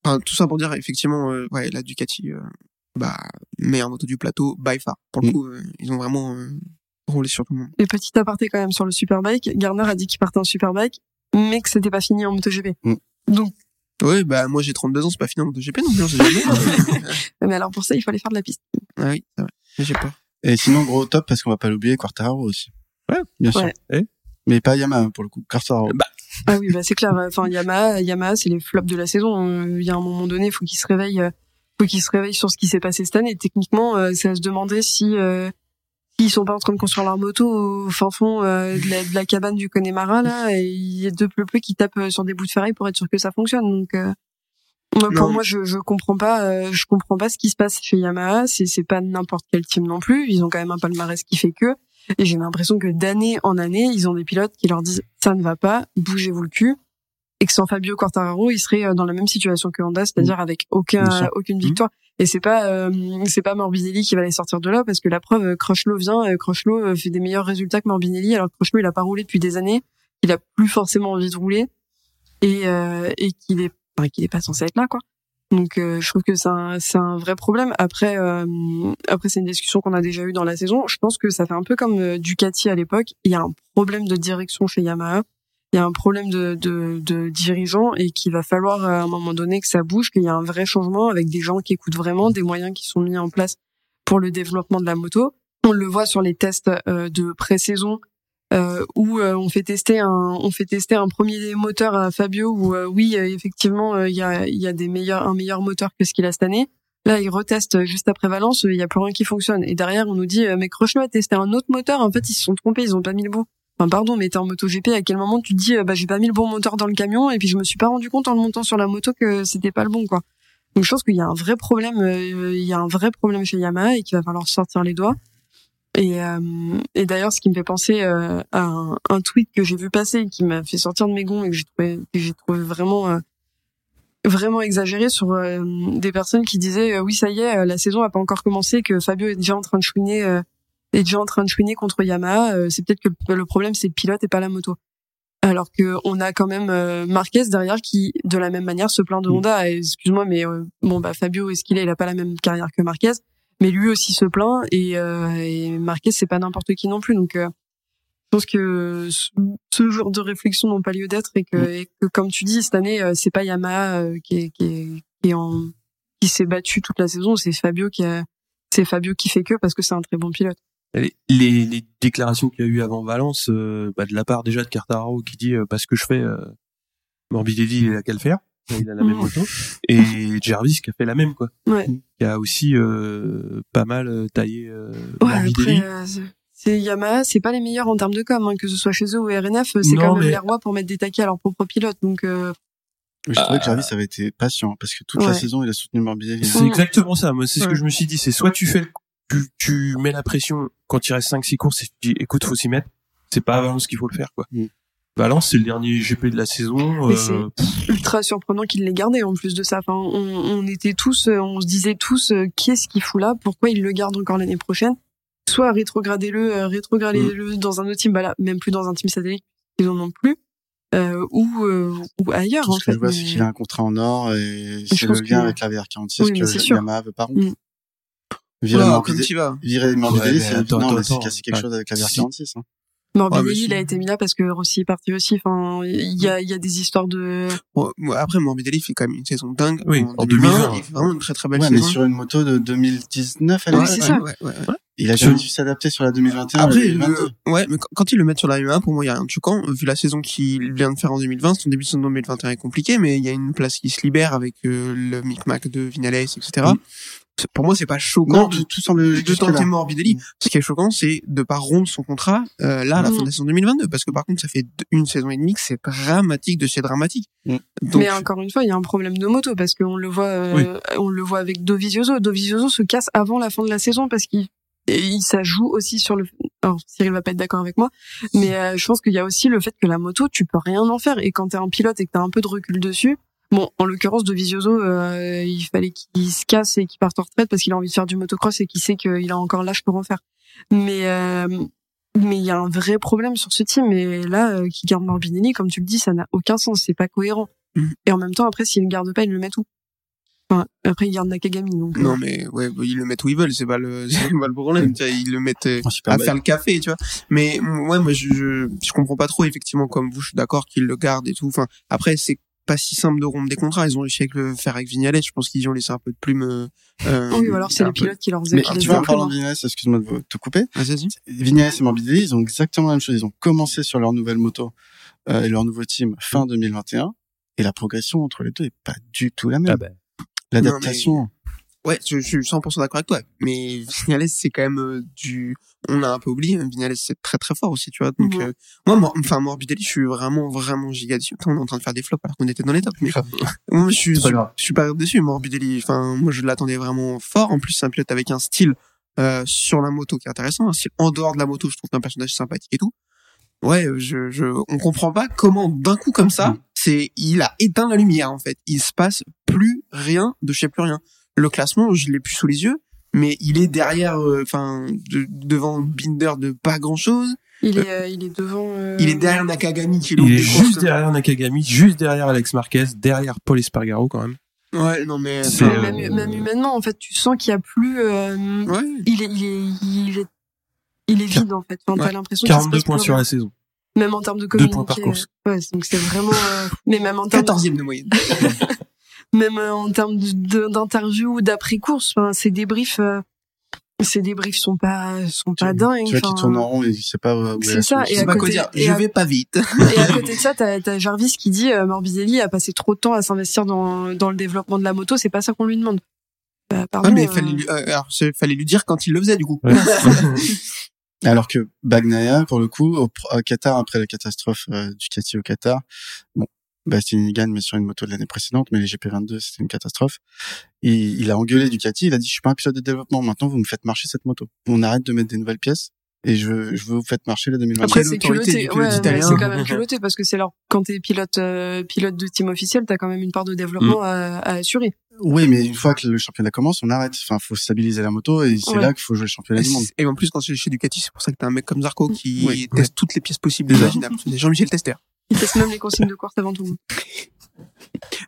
S3: enfin, tout ça pour dire, effectivement, euh, ouais, la Ducati, euh, bah, meilleure moto du plateau, by far. Pour le
S4: Mm.
S3: coup, euh, ils ont vraiment euh, roulé sur tout le monde.
S5: et petit aparté quand même sur le Superbike. Garner a dit qu'il partait en Superbike, mais que c'était pas fini en MotoGP.
S4: Mm.
S5: Donc,
S3: Oui, bah, moi, j'ai 32 ans, c'est pas fini en MotoGP non plus,
S5: mais alors pour ça, il fallait faire de la piste.
S3: ah oui, c'est vrai. Mais j'ai peur.
S4: Et sinon, gros top, parce qu'on va pas l'oublier, Quartararo aussi.
S6: Ouais.
S4: Bien sûr.
S5: Ouais.
S6: Eh
S4: Mais pas Yamaha, pour le coup. Quartararo.
S6: Bah,
S5: Ah oui, bah c'est clair. Enfin, Yamaha, Yamaha, c'est les flops de la saison. Euh, Il y a un moment donné, faut qu'il se réveille, euh, faut qu'il se réveille sur ce qui s'est passé cette année. Techniquement, euh, c'est à se demander si euh, s'ils sont pas en train de construire leur moto au fin fond euh, de, la, de la cabane du Connemara là, et il y a deux peu qui tapent euh, sur des bouts de ferraille pour être sûr que ça fonctionne. Donc euh, moi, pour moi, je, je comprends pas, euh, je comprends pas ce qui se passe chez Yamaha. C'est c'est pas n'importe quel team non plus. Ils ont quand même un palmarès qui fait que. Et j'ai l'impression que d'année en année, ils ont des pilotes qui leur disent ça ne va pas, bougez-vous le cul. Et que sans Fabio Quartararo, ils seraient euh, dans la même situation que Honda, c'est-à-dire avec
S4: Bien
S5: aucun, aucune victoire. Et c'est pas, euh, c'est pas Morbidelli qui va les sortir de là, parce que la preuve, euh, Crutchlow vient, euh, Crutchlow euh, fait des meilleurs résultats que Morbidelli, alors que Crutchlow, il a pas roulé depuis des années, il a plus forcément envie de rouler, et, euh, et qu'il est, enfin, qu'il est pas censé être là, quoi. Donc euh, je trouve que c'est un, un vrai problème. Après, après c'est une discussion qu'on a déjà eue dans la saison. Je pense que ça fait un peu comme Ducati à l'époque. Il y a un problème de direction chez Yamaha. Il y a un problème de, de, de dirigeants et qu'il va falloir euh, à un moment donné que ça bouge, qu'il y a un vrai changement avec des gens qui écoutent vraiment, des moyens qui sont mis en place pour le développement de la moto. On le voit sur les tests euh, de pré-saison euh, où euh, on fait tester un on fait tester un premier moteur à Fabio où euh, oui effectivement il y a il y a des meilleurs un meilleur moteur que ce qu'il a cette année. Là, il reteste juste après Valence, il y a plus rien qui fonctionne. Et derrière, on nous dit mais Crutchlow a testé un autre moteur, en fait, ils se sont trompés, ils ont pas mis le bon. Enfin pardon, mais t'es en moto GP, à quel moment tu dis euh, bah j'ai pas mis le bon moteur dans le camion et puis je me suis pas rendu compte en le montant sur la moto que c'était pas le bon quoi. Donc je pense qu'il y a un vrai problème, euh, il y a un vrai problème chez Yamaha et qu'il va falloir sortir les doigts. Et, euh, et d'ailleurs, ce qui me fait penser à un, tweet que j'ai vu passer qui m'a fait sortir de mes gonds et que j'ai trouvé, j'ai trouvé vraiment, vraiment exagéré sur des personnes qui disaient oui ça y est, la saison a pas encore commencé, que Fabio est déjà en train de chouiner, est déjà en train de chouiner contre Yamaha. euh, c'est peut-être que le- problème c'est le pilote et pas la moto. Alors que on a quand même euh, Marquez derrière qui, de la même manière, se plaint de Honda. Et Excuse-moi, mais euh, bon bah Fabio, est-ce qu'il est Il a pas la même carrière que Marquez, mais lui aussi se plaint et, euh, et Marquez c'est pas n'importe qui non plus. Donc euh, je pense que ce, genre de réflexion n'ont pas lieu d'être et que, et que comme tu dis cette année euh, c'est pas Yamaha qui est, qui est, qui est en qui s'est battu toute la saison, c'est Fabio qui a c'est Fabio qui fait que parce que c'est un très bon pilote.
S6: Les, les, les déclarations qu'il y a eu avant Valence, euh, bah, de la part déjà de Cartararo qui dit euh, parce que je fais euh, Morbidelli il a qu'à le faire, il a la même moto, et Jarvis qui a fait la même quoi,
S5: Ouais.
S6: qui a aussi euh, pas mal euh, taillé euh,
S5: Ouais,
S6: Morbidelli.
S5: après, euh, c'est- Yamaha, c'est pas les meilleurs en termes de com, hein, que ce soit chez eux ou RNF, c'est quand même
S6: mais-
S5: les rois pour mettre des taquets à leurs propres pilotes. Donc, euh,
S4: Je trouvais que
S6: Ah.
S4: Jarvis avait été patient parce que toute la
S5: Ouais.
S4: saison il a soutenu Morbidelli.
S6: C'est
S5: Mhm.
S6: exactement ça. Moi, c'est ce que
S5: Ouais.
S6: je me suis dit. C'est soit tu fais, le- tu, tu mets la pression quand il reste 5-6 courses et tu dis, écoute, faut s'y mettre. C'est pas à Valence qu'il faut le faire, quoi.
S4: Mm.
S6: Valence, c'est le dernier GP de la saison.
S5: Mais
S6: euh,
S5: c'est ultra surprenant qu'il l'ait gardé en plus de ça. Enfin, on, on était tous, euh, on se disait tous, euh, qu'est-ce qu'il fout là? Pourquoi il le garde encore l'année prochaine? Soit rétrogradez-le, euh, rétrogradez-le dans un autre team, bah là, même plus dans un team satellite, ils en ont plus, euh, ou, euh, ou ailleurs
S4: Tout
S5: en
S4: ce que
S5: fait.
S4: je vois,
S5: mais-
S4: c'est qu'il a un contrat en or et c'est
S5: pense
S4: le lien
S5: que-
S4: avec la VR46
S5: Oui,
S4: que. Yamaha veut pas rompre.
S5: Mm.
S4: Virer
S3: comme tu vas.
S4: virer Morbidelli,
S6: Ouais, mais
S4: c'est non, mais c'est quelque
S6: Ouais.
S4: chose avec la
S6: Si-
S4: VR46. Hein.
S5: Morbidelli,
S3: Ouais, mais
S5: il a été mis là parce que Rossi est parti aussi. Enfin, il y a, il y a des histoires de.
S3: Bon, après, Morbidelli fait quand même une saison dingue.
S6: Oui,
S3: en
S6: en
S3: 2020.
S6: 2020.
S3: Il fait vraiment une très très belle
S4: Ouais, mais
S3: saison.
S4: sur une moto de 2019, elle
S5: Ouais, c'est
S3: ouais,
S5: ça.
S3: ouais, ouais, ouais.
S4: Il a jamais dû s'adapter sur la 2021.
S3: Après,
S4: la 2022.
S3: le- ouais, mais quand- ils le mettent sur la U1, pour moi, il y a rien de choquant. Vu la saison qu'il vient de faire en 2020, son début de saison 2021 est compliqué, mais il y a une place qui se libère avec euh, le micmac de Vinales, etc.
S4: Mm.
S3: Pour moi, c'est pas choquant
S4: Non, tout, tout semble
S3: de tenter Morbidelli. Ce qui est choquant, c'est de pas rompre son contrat euh, là à la
S5: Mm.
S3: fin de la saison 2022, parce que par contre, ça fait une saison et demie que c'est dramatique de chez dramatique.
S4: Mm.
S3: Donc,
S5: Mais encore une fois, il y a un problème de moto parce qu'on le voit, euh, on le voit avec Dovizioso. Dovizioso se casse avant la fin de la saison parce qu'il et il- ça joue aussi sur le. Alors Cyril va pas être d'accord avec moi, mais euh, je pense qu'il y a aussi le fait que la moto, tu peux rien en faire et quand t'es un pilote et que t'as un peu de recul dessus. Bon, en l'occurrence, Dovizioso, euh, il fallait qu'il se casse et qu'il parte en retraite parce qu'il a envie de faire du motocross et qu'il sait qu'il a encore l'âge pour en faire. Mais euh, mais il y a un vrai problème sur ce team et là, euh, qui garde Morbidelli, comme tu le dis, ça n'a aucun sens, c'est pas cohérent.
S3: Mhm.
S5: Et en même temps, après, s'il le garde pas, il le met où? Enfin, Après, il garde Nakagami, donc. euh,
S3: Non mais ouais, bah, ils le mettent où ils veulent, c'est pas le, c'est pas le problème. tu vois, Ils le mettent euh, à
S4: belle.
S3: faire le café, tu vois. Mais mm, ouais, moi je, je je comprends pas trop effectivement comme vous. Je suis d'accord qu'ils le gardent et tout. Enfin après c'est pas si simple de rompre des contrats. Ils ont réussi à le faire avec Vignales. Je pense qu'ils y ont laissé un peu de plume. euh, euh,
S5: Oui, ou alors c'est les
S3: peu-
S5: pilotes qui leur faisaient
S4: Mais tu
S5: les
S4: vois, en parlant
S5: plus
S4: de Vignales, excuse-moi de vous- te couper.
S3: Ah.
S4: Vignales et Morbidelli, ils ont exactement la même chose. Ils ont commencé sur leur nouvelle moto euh, et leur nouveau team fin 2021. Et la progression entre les deux est pas du tout la même.
S6: Ah ben.
S4: L'adaptation.
S3: Ouais, je, je suis 100% d'accord avec toi. Mais Vignales, c'est quand même euh, du. On a un peu oublié. Vignales, c'est très très fort aussi, tu vois. Donc euh, moi, Mor- enfin Morbidelli, je suis vraiment vraiment giga dessus. On est en train de faire des flops alors qu'on était dans les tops. Mais moi, je suis,
S6: pas grave.
S3: je suis pas dessus. Morbidelli, enfin moi, je l'attendais vraiment fort. En plus, c'est un pilote avec un style euh, sur la moto qui est intéressant, un style en dehors de la moto. Je trouve un personnage sympathique et tout. Ouais, je, je, on comprend pas comment d'un coup comme ça, c'est, il a éteint la lumière en fait. Il se passe plus rien de chez plus rien. Le classement, je l'ai plus sous les yeux, mais il est derrière, euh, enfin, de- devant Binder de pas grand chose.
S5: Il est, euh, il est devant. euh,
S3: Il est derrière Nakagami qui
S6: Il est juste derrière Nakagami, juste derrière Alex Marquez, derrière Paul Espargaro quand même.
S3: Ouais, non mais.
S6: C'est,
S3: enfin,
S6: euh,
S5: Même, même humainement, en fait, tu sens qu'il y a plus. euh,
S3: Ouais.
S5: il est, il est, il est, il est vide en fait. Enfin,
S3: Ouais.
S5: t'as l'impression qu'il se
S6: 42
S5: passe
S6: points sur la saison.
S5: Même en termes de
S6: Deux
S5: communiqué.
S6: points par course.
S5: euh, Ouais, donc c'est vraiment. euh, Mais même en termes.
S3: 14e de moyenne.
S5: même euh, en termes d'interview ou d'après course enfin ces débriefs euh, ces débriefs sont pas sont pas dingues
S4: Tu vois
S5: enfin,
S4: tourne en rond et il sait pas où est
S5: C'est
S4: la
S5: ça,
S3: sais
S5: à
S3: pas quoi
S5: côté-
S3: dire.
S5: et
S3: Je
S5: à-
S3: vais pas vite.
S5: et à côté de ça t'as as Jarvis qui dit euh, Morbidelli a passé trop de temps à s'investir dans dans le développement de la moto c'est pas ça qu'on lui demande bah, pardon,
S3: Ouais, mais
S5: euh,
S3: fallait lui, euh, alors, fallait lui dire quand il le faisait du coup.
S6: Ouais.
S4: Alors que Bagnaia, pour le coup, au, au Qatar, après la catastrophe euh, du Ducati au Qatar, bon, Bastianini gagne, mais sur une moto de l'année précédente, mais les GP22, c'était une catastrophe. Et il a engueulé Ducati, il a dit, je suis pas un pilote de développement, maintenant vous me faites marcher cette moto. On arrête de mettre des nouvelles pièces, et je veux, je veux vous faites marcher la 2022.
S5: après c'est culotté ouais, c'est quand même culotté parce que c'est leur quand t'es pilote euh, pilote de team officiel t'as quand même une part de développement
S3: Mm.
S5: à, à assurer
S4: Oui, mais une fois que le championnat commence, on arrête. Enfin, faut stabiliser la moto, et c'est
S5: Ouais.
S4: là qu'il faut jouer le championnat du monde.
S3: Et en plus, quand c'est chez Ducati, c'est pour ça que t'as un mec comme Zarco qui
S4: Oui.
S3: teste toutes les pièces possibles et imaginables. C'est Jean-Michel Tester.
S5: Ils testent même les consignes de course avant tout le monde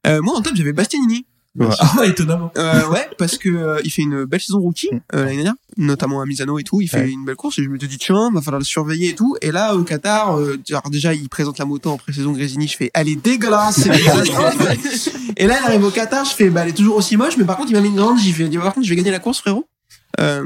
S3: Euh, moi, en top, j'avais Bastianini.
S6: Ah, étonnamment.
S3: Euh, ouais, parce que euh, il fait une belle saison rookie euh, l'année dernière, notamment à Misano et tout. Il fait
S6: Ouais.
S3: une belle course et je me suis dit tiens, va falloir le surveiller et tout. Et là au Qatar, euh, alors déjà il présente la moto en pré-saison Grésini, je fais elle est dégueulasse. et là il arrive au Qatar, je fais bah elle est toujours aussi moche, mais par contre il m'a mis une grande. Il dit par contre je vais gagner la course frérot. Euh,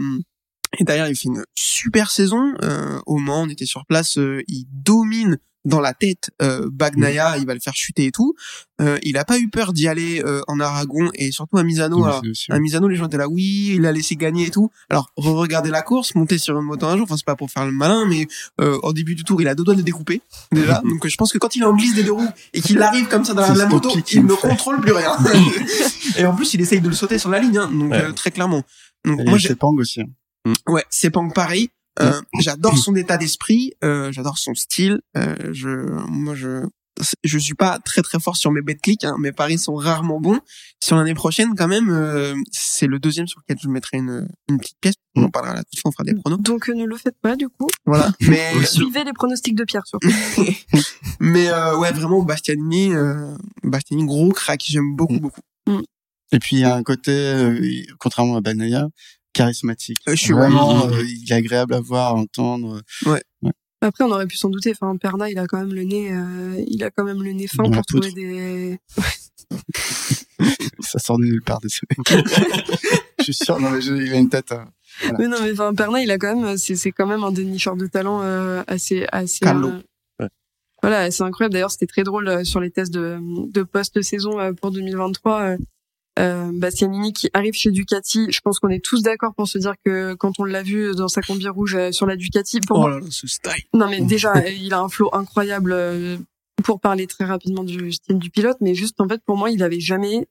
S3: et derrière il fait une super saison. Euh, au Mans, on était sur place, euh, il domine dans la tête euh, Bagnaia, il va le faire chuter et tout. Euh, il a pas eu peur d'y aller euh, en Aragon et surtout à Misano.
S4: Oui,
S3: alors, à Misano, les gens étaient là, oui, il a laissé gagner et tout. Alors, re-regarder la course, monter sur une moto un jour, enfin, c'est pas pour faire le malin, mais euh, au début du tour, il a deux doigts de découper, déjà. Donc, je pense que quand il est en glisse des deux roues et qu'il arrive comme ça dans la, moto, il ne contrôle plus rien. et en plus, il essaye de le sauter sur la ligne, hein, donc
S6: Ouais.
S3: euh, très clairement. Donc,
S4: Et
S3: moi, j'ai-
S4: c'est Pang aussi. hein.
S3: Ouais, c'est pas pareil. Euh, j'adore son état d'esprit, euh, j'adore son style. Euh, je, moi, je, je suis pas très très fort sur mes bet clics. Hein, mes paris sont rarement bons. Sur l'année prochaine, quand même, euh, c'est le deuxième sur lequel je mettrai une, une petite pièce. On en parlera là tout de suite, on fera des pronos.
S5: donc euh, ne le faites pas du coup
S3: Voilà. Mais,
S5: suivez les pronostics de Pierre surtout
S3: mais euh, ouais, vraiment Bastianini, euh, Bastianini gros crack. J'aime beaucoup
S4: Mm.
S3: beaucoup.
S4: Et puis, il y a un côté, euh, contrairement à Bagnaia, charismatique.
S3: Euh, je suis
S4: vraiment,
S3: vraiment-
S4: euh, il est agréable à voir, à entendre.
S3: Ouais.
S5: Après, on aurait pu s'en douter. Enfin, Perna, il a quand même le nez, euh, il a quand même le nez fin
S4: Dans
S5: pour trouver
S4: poutre.
S5: des.
S4: Ça sort de nulle part, désolé. je suis sûr, non mais je- il a une tête. euh,
S5: Mais non, mais enfin, Perna, il a quand même, c'est, c'est quand même un dénicheur de talent euh, assez, assez. Euh,
S6: Ouais.
S5: Voilà, c'est incroyable. D'ailleurs, c'était très drôle euh, sur les tests de, de post-saison euh, pour 2023. Euh, Bastianini qui arrive chez Ducati. Je pense qu'on est tous d'accord pour se dire que quand on l'a vu dans sa combi rouge euh, sur la Ducati, pour
S3: Oh
S5: moi,
S3: là là, ce style.
S5: Non mais déjà, il a un flow incroyable euh, pour parler très rapidement du style du pilote, mais juste en fait pour moi il avait jamais,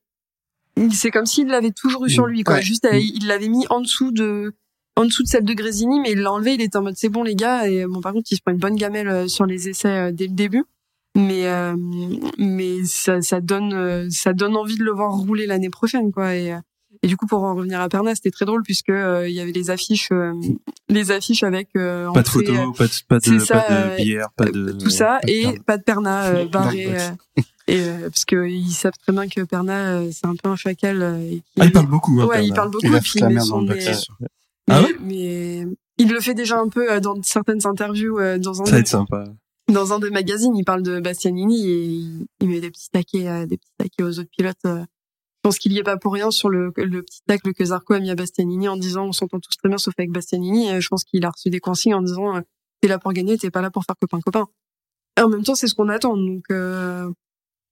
S5: c'est comme s'il l'avait toujours eu sur lui quoi.
S3: Ouais.
S5: Juste euh, il l'avait mis en dessous de, en dessous de celle de Grésini, mais il l'a enlevé. Il était en mode c'est bon les gars. Et bon par contre il se prend une bonne gamelle sur les essais dès le début, mais euh, mais ça, ça donne euh, ça donne envie de le voir rouler l'année prochaine quoi. Et euh, et du coup, pour en revenir à Perna, c'était très drôle puisque euh, il y avait les affiches, euh, les affiches avec euh,
S6: Pas de photos, pas de, pas de,
S5: ça,
S6: pas de bière, pas de.
S5: tout ça
S6: pas de
S5: et pas de Perna euh, barré et euh, parce que ils savent très bien que Perna euh, c'est un peu un chacal euh, et
S6: Ah, il parle beaucoup, hein,
S5: ouais il parle beaucoup
S4: Il
S5: et puis il met son.
S6: Ah
S5: mais,
S6: ouais?
S5: mais il le fait déjà un peu euh, dans certaines interviews euh, dans un
S6: Ça va être sympa.
S5: Dans un des magazines il parle de Bastianini et il, met des petits taquets euh, des petits taquets aux autres pilotes euh. je pense qu'il y est pas pour rien sur le, petit tacle que Zarco a mis à Bastianini en disant on s'entend tous très bien sauf avec Bastianini Et je pense qu'il a reçu des consignes en disant euh, t'es là pour gagner t'es pas là pour faire copain copain et en même temps c'est ce qu'on attend donc euh,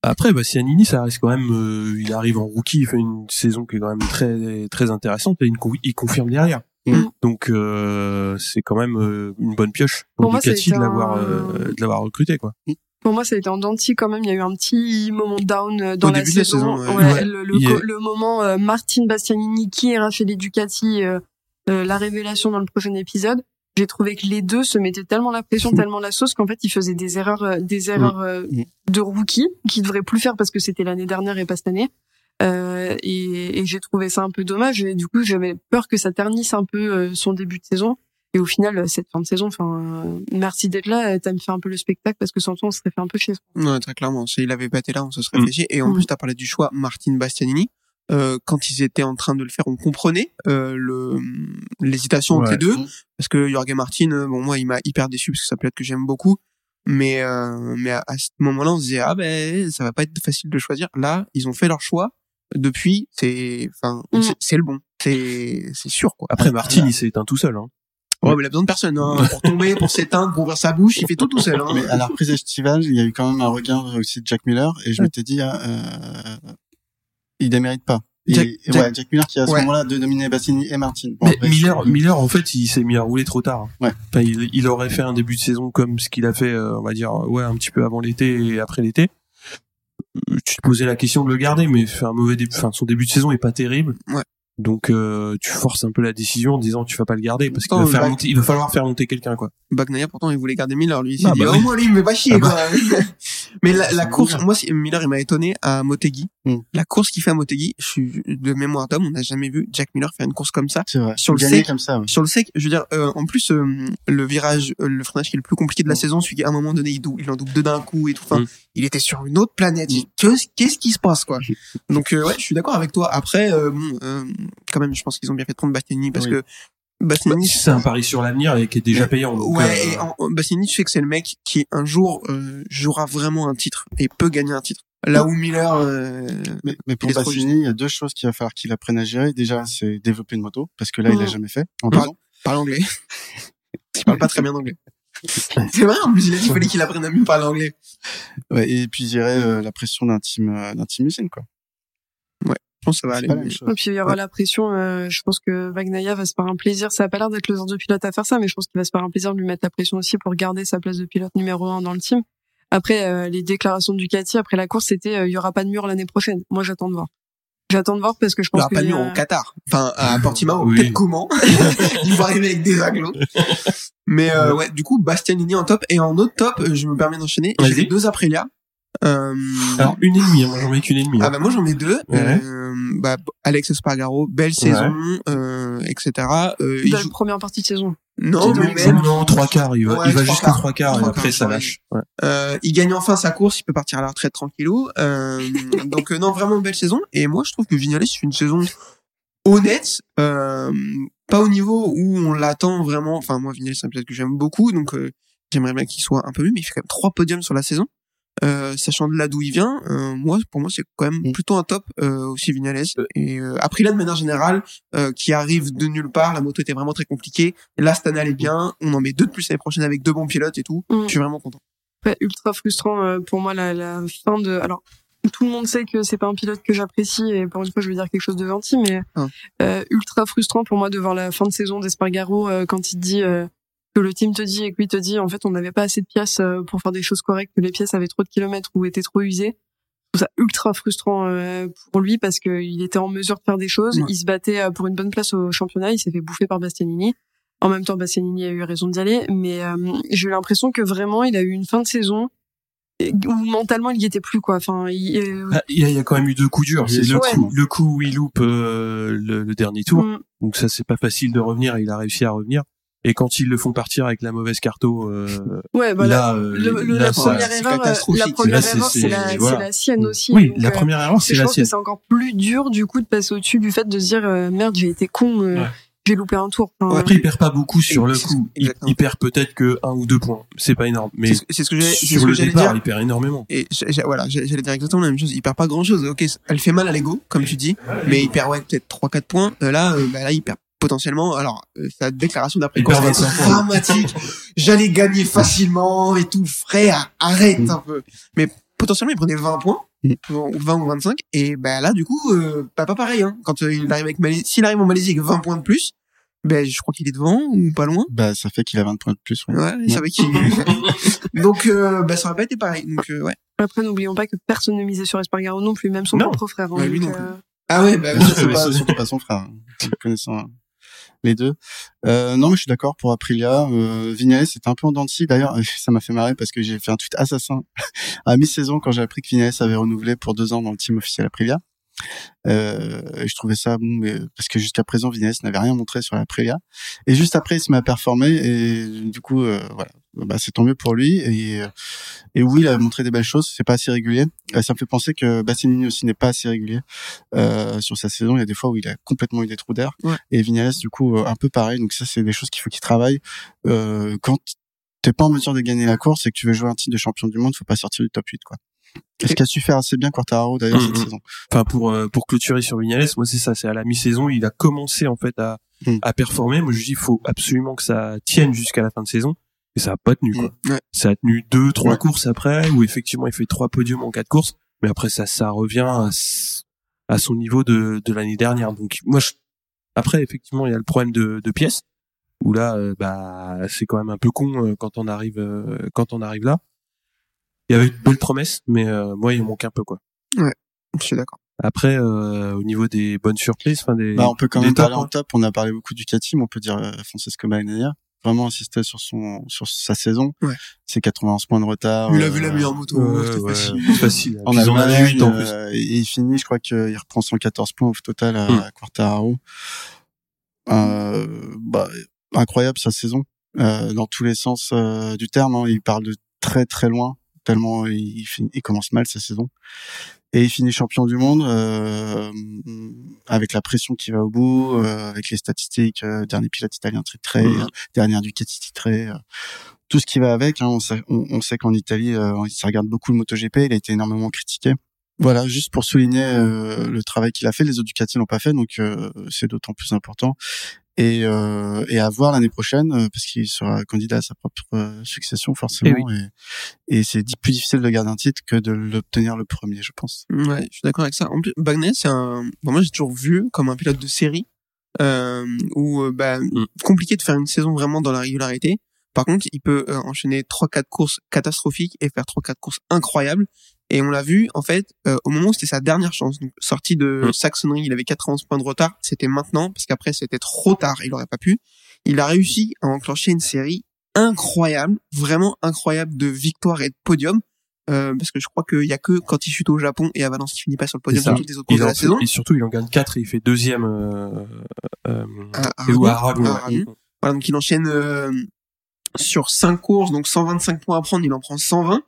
S6: Après, Bastianini, ça reste quand même, euh, il arrive en rookie, il fait une saison qui est quand même très très intéressante et il confirme derrière.
S5: Mm.
S6: Donc euh, c'est quand même euh, une bonne pioche pour,
S5: moi,
S6: Ducati
S5: été
S6: de l'avoir
S5: un-
S6: euh, de l'avoir recruté quoi.
S5: Pour moi, ça a été en denti quand même. Il y a eu un petit moment down euh, dans
S3: Au
S5: la
S3: début de la
S5: saison.
S3: saison, ouais.
S5: Ouais,
S6: Ouais.
S5: Le, le,
S6: est-
S5: le moment euh, Martin Bastianini qui chez les Ducati, euh, euh, la révélation dans le prochain épisode. J'ai trouvé que les deux se mettaient tellement la pression, tellement la sauce qu'en fait ils faisaient des erreurs, euh, des erreurs euh,
S4: Mm.
S5: de rookie qu'ils devraient plus faire parce que c'était l'année dernière et pas cette année. Euh, et, et j'ai trouvé ça un peu dommage. Et du coup, j'avais peur que ça ternisse un peu euh, son début de saison. Et au final, euh, cette fin de saison, enfin, euh, merci d'être là. T'as me fait un peu le spectacle parce que sans toi, on se serait fait un peu chier.
S3: Ouais, très clairement. S'il avait pas été là, on se serait
S6: Mm.
S3: fait chier. Et en
S5: Mm.
S3: plus, t'as parlé du choix Martin Bastianini. Euh, quand ils étaient en train de le faire, on comprenait euh, le l'hésitation entre
S6: Ouais.
S3: les deux,
S4: Mm.
S3: parce que Jorge Martin, bon moi, il m'a hyper déçu parce que ça peut être que j'aime beaucoup, mais euh, mais à, à ce moment-là, on se disait ah ben ça va pas être facile de choisir. Là, ils ont fait leur choix. Depuis, c'est enfin
S5: Mm.
S3: c'est- le bon, c'est c'est sûr quoi.
S6: Après Martin, il s'est éteint tout seul. Hein.
S3: Ouais, mais il a besoin de personne hein, pour tomber, pour s'éteindre, pour ouvrir sa bouche, il fait tout tout seul. Hein.
S4: Mais à la reprise estivale, il y a eu quand même un regain aussi de Jack Miller et je m'étais dit, ah, euh, il ne mérite pas.
S3: Jack-
S4: et
S3: Jack-
S4: ouais, Jack Miller qui à ce
S3: Ouais.
S4: moment-là de dominer Bassini et Martin. Bon,
S6: Mais
S4: après,
S6: Miller,
S4: je-
S6: Miller, en fait, il s'est mis à rouler trop tard.
S4: Ouais.
S6: Enfin, il, il aurait fait un début de saison comme ce qu'il a fait, euh, on va dire, ouais, un petit peu avant l'été et après l'été. Tu te posais la question de le garder, mais fait un mauvais début. Son début de saison est pas terrible.
S3: Ouais.
S6: Donc, euh, tu forces un peu la décision en disant tu vas pas le garder parce qu'il va, faire
S3: bah-
S6: monter- il va falloir faire monter quelqu'un, quoi.
S3: Bagnaia pourtant il voulait garder Miller lui il s'est
S6: Ah,
S3: dit
S6: bah
S3: oh
S6: oui.
S3: moi lui il me fait pas chier
S6: Ah
S3: quoi mais la, la course
S4: Miller.
S3: moi si- Miller il m'a étonné à Motegi
S4: Mm.
S3: la course qu'il fait à Motegi je suis de mémoire d'homme on n'a jamais vu Jack Miller faire une course comme ça
S4: C'est vrai.
S3: Sur le
S4: Gagner
S3: sec.
S4: comme ça, ouais.
S3: sur le sec je veux dire euh, en plus euh, le virage euh, le freinage qui est le plus compliqué de la
S4: Mm.
S3: saison celui qui à un moment donné il, dou- il en double deux d'un coup et tout enfin
S6: Mm.
S3: il était sur une autre planète qu'est-ce qu'est-ce qui se passe quoi? Donc euh, ouais je suis d'accord avec toi après euh, bon euh, quand même je pense qu'ils ont bien fait de prendre Bastianini parce
S4: Oui.
S3: que Bastianini
S6: C'est un pari sur l'avenir et qui est déjà payant. donc,
S3: Ouais,
S6: euh,
S3: et en, en- Bastianini, tu sais que c'est le mec qui un jour euh, jouera vraiment un titre et peut gagner un titre. Là où Miller, euh,
S4: Mais, mais pour Bassini, il y a deux choses qu'il va falloir qu'il apprenne à gérer. Déjà, c'est développer une moto, parce que là, il l'a
S5: Mm.
S4: jamais fait. En
S3: Ouais.
S4: ans.
S3: parle anglais. il parle pas très bien anglais. C'est vrai, en plus, il a dit qu'il fallait qu'il apprenne à mieux parler anglais.
S4: Ouais, et puis gérer euh, la pression d'un team, euh, d'un team usine, quoi.
S3: Je pense que ça va aller.
S5: Et puis il y aura la pression. euh, je pense que Bagnaia va se faire un plaisir. Ça a pas l'air d'être le genre de pilote à faire ça, mais je pense qu'il va se faire un plaisir de lui mettre la pression aussi pour garder sa place de pilote numéro un dans le team. Après euh, les déclarations de Ducati après la course, c'était euh, il y aura pas de mur l'année prochaine. Moi j'attends de voir. J'attends de voir parce que je
S3: Il
S5: pense
S3: aura
S5: que
S3: pas de mur
S5: a-
S3: au Qatar. Enfin, à Portimao,
S6: Oui.
S3: peut-être comment. il va arriver avec des aglos. Mais euh, ouais, du coup, Bastianini en top. Et en autre top, euh, je me permets d'enchaîner. J'ai deux Aprilia. Euh,
S6: Alors, une et demie, hein, moi j'en mets qu'une et demie.
S3: Ah
S6: hein.
S3: bah moi j'en ai deux.
S6: Ouais.
S3: Euh, bah Alex Espargaro, belle saison, euh, etc. Euh, il
S5: dans la
S3: joue-
S5: première partie de saison.
S3: Non, mais même.
S6: Non, trois quarts, il va,
S3: Ouais,
S6: il va
S3: trois
S6: jusqu'à
S3: quarts.
S6: trois quarts et après
S3: quarts,
S6: ça lâche. Ouais.
S3: Euh, il gagne enfin sa course, il peut partir à la retraite tranquillou. Euh, donc euh, non, vraiment belle saison. Et moi je trouve que Vignales fait une saison honnête, euh, pas au niveau où on l'attend vraiment. Enfin moi Vignales c'est un pilote que j'aime beaucoup, donc euh, j'aimerais bien qu'il soit un peu mieux, mais il fait quand même trois podiums sur la saison. Euh, sachant de là d'où il vient, euh, moi pour moi c'est quand même
S4: Mm.
S3: plutôt un top euh, aussi Vignales et euh, après là de manière générale euh, qui arrive de nulle part, la moto était vraiment très compliquée. Et là cette année elle est bien, on en met deux de plus l'année prochaine avec deux bons pilotes et tout.
S5: Mm.
S3: Je suis vraiment content.
S5: Ouais, ultra frustrant euh, pour moi la, la fin de. Alors tout le monde sait que c'est pas un pilote que j'apprécie et pour une fois je vais dire quelque chose de gentil, mais
S3: Hein.
S5: euh, ultra frustrant pour moi de voir la fin de saison d'Espargaro euh, quand il dit euh, que le team te dit et que lui te dit en fait on n'avait pas assez de pièces euh, pour faire des choses correctes, que les pièces avaient trop de kilomètres ou étaient trop usées. Je trouve ça ultra frustrant euh, pour lui parce qu'il était en mesure de faire des choses,
S3: Ouais.
S5: il se battait euh, pour une bonne place au championnat, il s'est fait bouffer par Bastianini. En même temps, Bastianini a eu raison d'y aller, mais euh, j'ai eu l'impression que vraiment il a eu une fin de saison où mentalement il y était plus quoi. Enfin, il, euh,
S6: Ah, Il y, a, il y a quand même eu deux coups durs. C'est le
S5: Ouais.
S6: coup, le coup où il loupe euh, le, le dernier tour.
S5: mm,
S6: Donc ça, c'est pas facile de revenir. et Il a réussi à revenir. Et quand ils le font partir avec la mauvaise carto, euh,
S5: ouais, bah,
S6: là, euh,
S5: le, le-
S6: là,
S5: la
S6: ça-
S5: première erreur, euh,
S3: catastrophique.
S5: la première
S6: Là, c'est-
S5: erreur,
S6: c'est-
S5: c'est la,
S6: voilà.
S5: c'est la sienne aussi.
S6: oui,
S5: donc,
S6: la première erreur, c'est
S5: je
S6: la
S5: pense que
S6: sienne.
S5: c'est encore plus dur du coup de passer au-dessus du fait de se dire euh, merde, j'ai été con, euh,
S6: Ouais.
S5: j'ai loupé un tour. Enfin,
S6: Après, il perd pas beaucoup sur
S3: Et
S6: le coup. Il, il perd peut-être que un ou deux points. C'est pas énorme. Mais
S3: C'est ce- c'est ce que ce
S6: sur
S3: que
S6: le départ,
S3: dire.
S6: il perd énormément.
S3: Et j'ai- j'ai- voilà, j'ai- j'allais dire exactement la même chose. Il perd pas grand chose. Ok, elle fait mal à l'ego, comme tu dis, mais il perd ouais peut-être 3-4 points. Là, bah, là, il perd potentiellement. Alors, euh, sa déclaration d'après
S6: Il
S3: course
S6: perd
S3: est
S6: 25 points.
S3: dramatique. J'allais gagner facilement et tout. Frère, arrête
S6: Mm.
S3: un peu. Mais potentiellement, il prenait 20 points,
S4: Mm.
S3: ou 20 ou 25. Et bah là, du coup, euh, bah, pas pareil. Hein. Quand euh, il arrive avec Malaisie, s'il arrive en Malaisie avec 20 points de plus, ben je crois qu'il est devant ou pas loin.
S4: Bah, ça fait qu'il a 20 points de plus. ouais.
S3: Ouais, il savait qu'il. Donc, euh, bah, ça aurait pas été pareil. Donc, euh, ouais.
S5: Après, n'oublions pas que personne ne misait sur Espargaro non plus, même son
S6: Non.
S5: propre frère. hein,
S3: Ouais, lui
S5: donc,
S3: non plus.
S5: euh,
S3: Ah ouais, bah,
S4: surtout,
S6: mais
S4: pas,
S6: ça-
S4: surtout pas son frère, hein, connaissant hein, les deux. Euh, non, mais je suis d'accord pour Aprilia. Euh, Vignales, c'était un peu en dents. D'ailleurs, ça m'a fait marrer parce que j'ai fait un tweet assassin à mi-saison quand j'ai appris que Vignales avait renouvelé pour deux ans dans le team officiel Aprilia. Euh, je trouvais ça bon, mais parce que jusqu'à présent, Vignales n'avait rien montré sur l'Aprilia. Et juste après, il se met à performer et du coup, euh, voilà, bah, c'est tant mieux pour lui. Et, et oui, il a montré des belles choses. C'est pas assez régulier. Euh, ça me fait penser que Bastianini aussi n'est pas assez régulier euh, sur sa saison. Il y a des fois où il a complètement eu des trous d'air.
S3: Ouais.
S4: Et Vignales, du coup, euh, un peu pareil. Donc ça, c'est des choses qu'il faut qu'il travaille. Euh, quand t'es pas en mesure de gagner la course et que tu veux jouer un titre de champion du monde, faut pas sortir du top 8, quoi. Ce qu'a su faire assez bien Quartararo d'ailleurs
S6: Mhm.
S4: cette saison.
S6: Enfin, pour euh, pour clôturer sur Vignales, moi c'est ça. C'est à la mi-saison, il a commencé en fait à
S4: Mm.
S6: à performer. Moi je dis, il faut absolument que ça tienne jusqu'à la fin de saison. Et ça a pas tenu quoi.
S3: Ouais.
S6: Ça a tenu deux, trois
S4: Ouais.
S6: courses après, où effectivement il fait trois podiums en quatre courses. Mais après ça, ça revient à, à son niveau de de l'année dernière. Donc moi, je... après effectivement il y a le problème de, de pièces où là, euh, bah c'est quand même un peu con euh, quand on arrive quand on arrive là. Il y avait une belle promesse, mais euh, moi il manque un peu quoi.
S3: Je suis d'accord.
S6: Après, euh, au niveau des bonnes surprises, enfin des,
S4: Bah, on peut quand même parler en
S6: hein.
S4: top. On a parlé beaucoup du mais on peut dire euh, Francesco Bagnaia. Vraiment insisté sur son sur sa saison.
S3: Ouais.
S4: Ses 91 points de retard.
S3: Il a
S4: euh,
S3: vu la meilleure moto.
S6: Ouais,
S3: c'était
S6: ouais,
S3: facile.
S6: c'est facile.
S4: en
S6: Puis ils en en plus.
S4: euh, et il finit, je crois qu'il reprend 114 points au total à,
S6: Mm.
S4: à Quartararo. Euh, bah, incroyable sa saison, euh, dans tous les sens euh, du terme. hein. Il parle de très très loin, tellement il, il, commence mal sa saison. Et il finit champion du monde euh, avec la pression qui va au bout, euh, avec les statistiques, euh, dernier pilote italien titré,
S6: Mhm.
S4: euh, dernière Ducati titré, euh, tout ce qui va avec. hein. on sait, on, on sait qu'en Italie, euh, ça regarde beaucoup le MotoGP. Il a été énormément critiqué. Voilà, juste pour souligner euh, le travail qu'il a fait. Les autres Ducati l'ont pas fait, donc euh, c'est d'autant plus important. Et, euh, et à voir l'année prochaine, euh, parce qu'il sera candidat à sa propre euh, succession forcément. Et, et c'est plus difficile de garder un titre que de l'obtenir le premier, je pense.
S3: Ouais, je suis d'accord avec ça. En plus, Bagnaia, c'est un. bon, moi, j'ai toujours vu comme un pilote de série euh, où euh, bah,
S6: Mm.
S3: compliqué de faire une saison vraiment dans la régularité. Par contre, il peut euh, enchaîner trois quatre courses catastrophiques et faire trois quatre courses incroyables. Et on l'a vu en fait euh, au moment où c'était sa dernière chance. Donc, sorti de
S6: Mm.
S3: Saxonnerie, il avait 91 points de retard. C'était maintenant parce qu'après c'était trop tard. Il aurait pas pu. Il a réussi à enclencher une série incroyable, vraiment incroyable de victoires et de podiums. Euh, parce que je crois qu'il y a que quand il chute au Japon et à Valence il finit pas sur le podium sur toutes les autres courses de la
S6: fait-
S3: saison.
S6: et surtout, il en gagne 4 et il fait deuxième euh, euh,
S3: À
S6: et ou à
S3: Aragon.
S6: Aragon.
S3: À
S6: ouais.
S3: Aragon. Voilà, donc il enchaîne euh, sur 5 courses, donc 125 points à prendre, il en prend 120.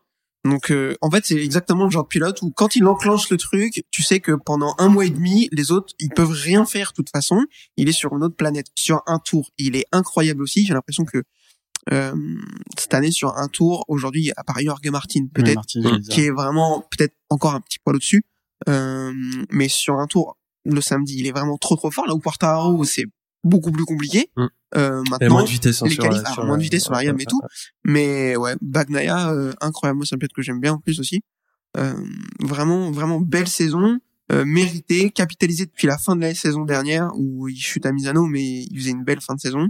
S3: Donc euh, en fait, c'est exactement le genre de pilote où quand il enclenche le truc, tu sais que pendant un mois et demi, les autres, ils peuvent rien faire de toute façon. Il est sur une autre planète. Sur un tour, il est incroyable aussi. J'ai l'impression que euh, cette année sur un tour. Aujourd'hui, à part Jorge Martin, peut-être, qui est vraiment peut-être encore un petit poil au-dessus. Euh, mais sur un tour, le samedi, il est vraiment trop trop fort. Là où Quartararo, c'est beaucoup plus compliqué.
S6: Mm.
S3: Euh, maintenant,
S6: moins de vitesse hein,
S3: les
S6: sur,
S3: qualifs, alors,
S6: sur
S3: moins de vitesse sur la Yam et tout. Mais ouais, Bagnaia, euh, incroyable. Moi, c'est un pilote que j'aime bien en plus aussi. Euh, vraiment, vraiment belle saison, euh, méritée, capitalisée depuis la fin de la saison dernière où il chute à Misano, mais il faisait une belle fin de saison.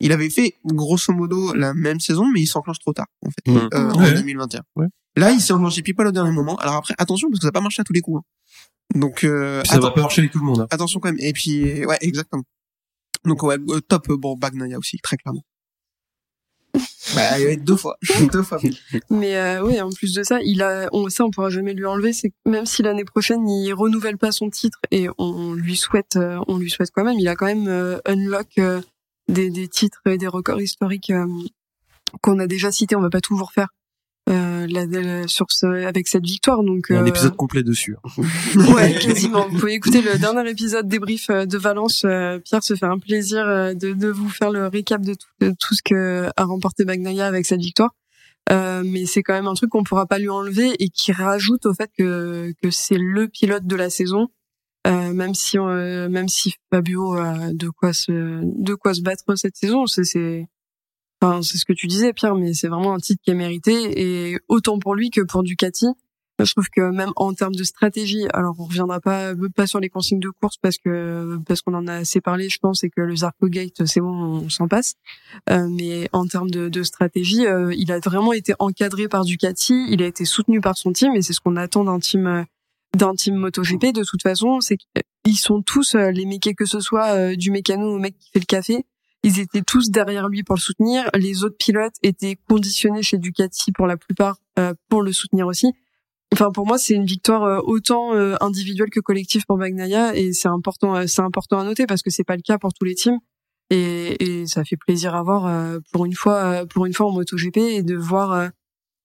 S3: Il avait fait grosso modo la même saison, mais il s'enclenche trop tard en fait,
S4: Mm.
S3: euh,
S6: Ouais.
S3: en 2021.
S6: Ouais.
S3: Là, il s'est enclenché people au dernier moment. Alors après, attention parce que ça va pas marcher à tous les coups. hein. Donc euh,
S6: ça va pas marcher avec tout le monde. hein.
S3: attention quand même. Et puis ouais, exactement. Donc ouais, euh, top euh, bon Bagnaia aussi, très clairement. bah, il va être deux fois, deux fois.
S5: Mais euh, oui, en plus de ça, il a, on, ça on pourra jamais lui enlever. C'est même si l'année prochaine il renouvelle pas son titre et on lui souhaite, euh, on lui souhaite quand même, il a quand même euh, unlock euh, des, des titres et des records historiques qu'on a déjà cités. On va pas tout vous refaire euh, sur ce, avec cette victoire. Donc
S6: un
S5: euh,
S6: épisode complet dessus. hein.
S5: Ouais, quasiment. Vous pouvez écouter le dernier épisode débrief euh, de Valence. Pierre se fait un plaisir de, de vous faire le récap de tout, de tout ce que a remporté Bagnaia avec cette victoire. Euh, mais c'est quand même un truc qu'on pourra pas lui enlever et qui rajoute au fait que, que c'est le pilote de la saison. Euh, même si euh, même si Fabio a de quoi se de quoi se battre cette saison, c'est c'est c'est ce que tu disais Pierre, mais c'est vraiment un titre qui est mérité et autant pour lui que pour Ducati. Je trouve que même en termes de stratégie, alors on reviendra pas pas sur les consignes de course parce que parce qu'on en a assez parlé, je pense, et que le Zarco Gate, c'est bon, on s'en passe. Euh, mais en termes de, de stratégie, euh, il a vraiment été encadré par Ducati, il a été soutenu par son team, et c'est ce qu'on attend d'un team euh, d'un team MotoGP. De toute façon, c'est qu'ils sont tous euh, les méquets que ce soit euh, du mécano au mec qui fait le café. Ils étaient tous derrière lui pour le soutenir. Les autres pilotes étaient conditionnés chez Ducati pour la plupart euh, pour le soutenir aussi. Enfin, pour moi, c'est une victoire euh, autant euh, individuelle que collective pour Bagnaia et c'est important, c'est important à noter parce que c'est pas le cas pour tous les teams et, ça fait plaisir à voir pour une fois, pour une fois en MotoGP et de voir,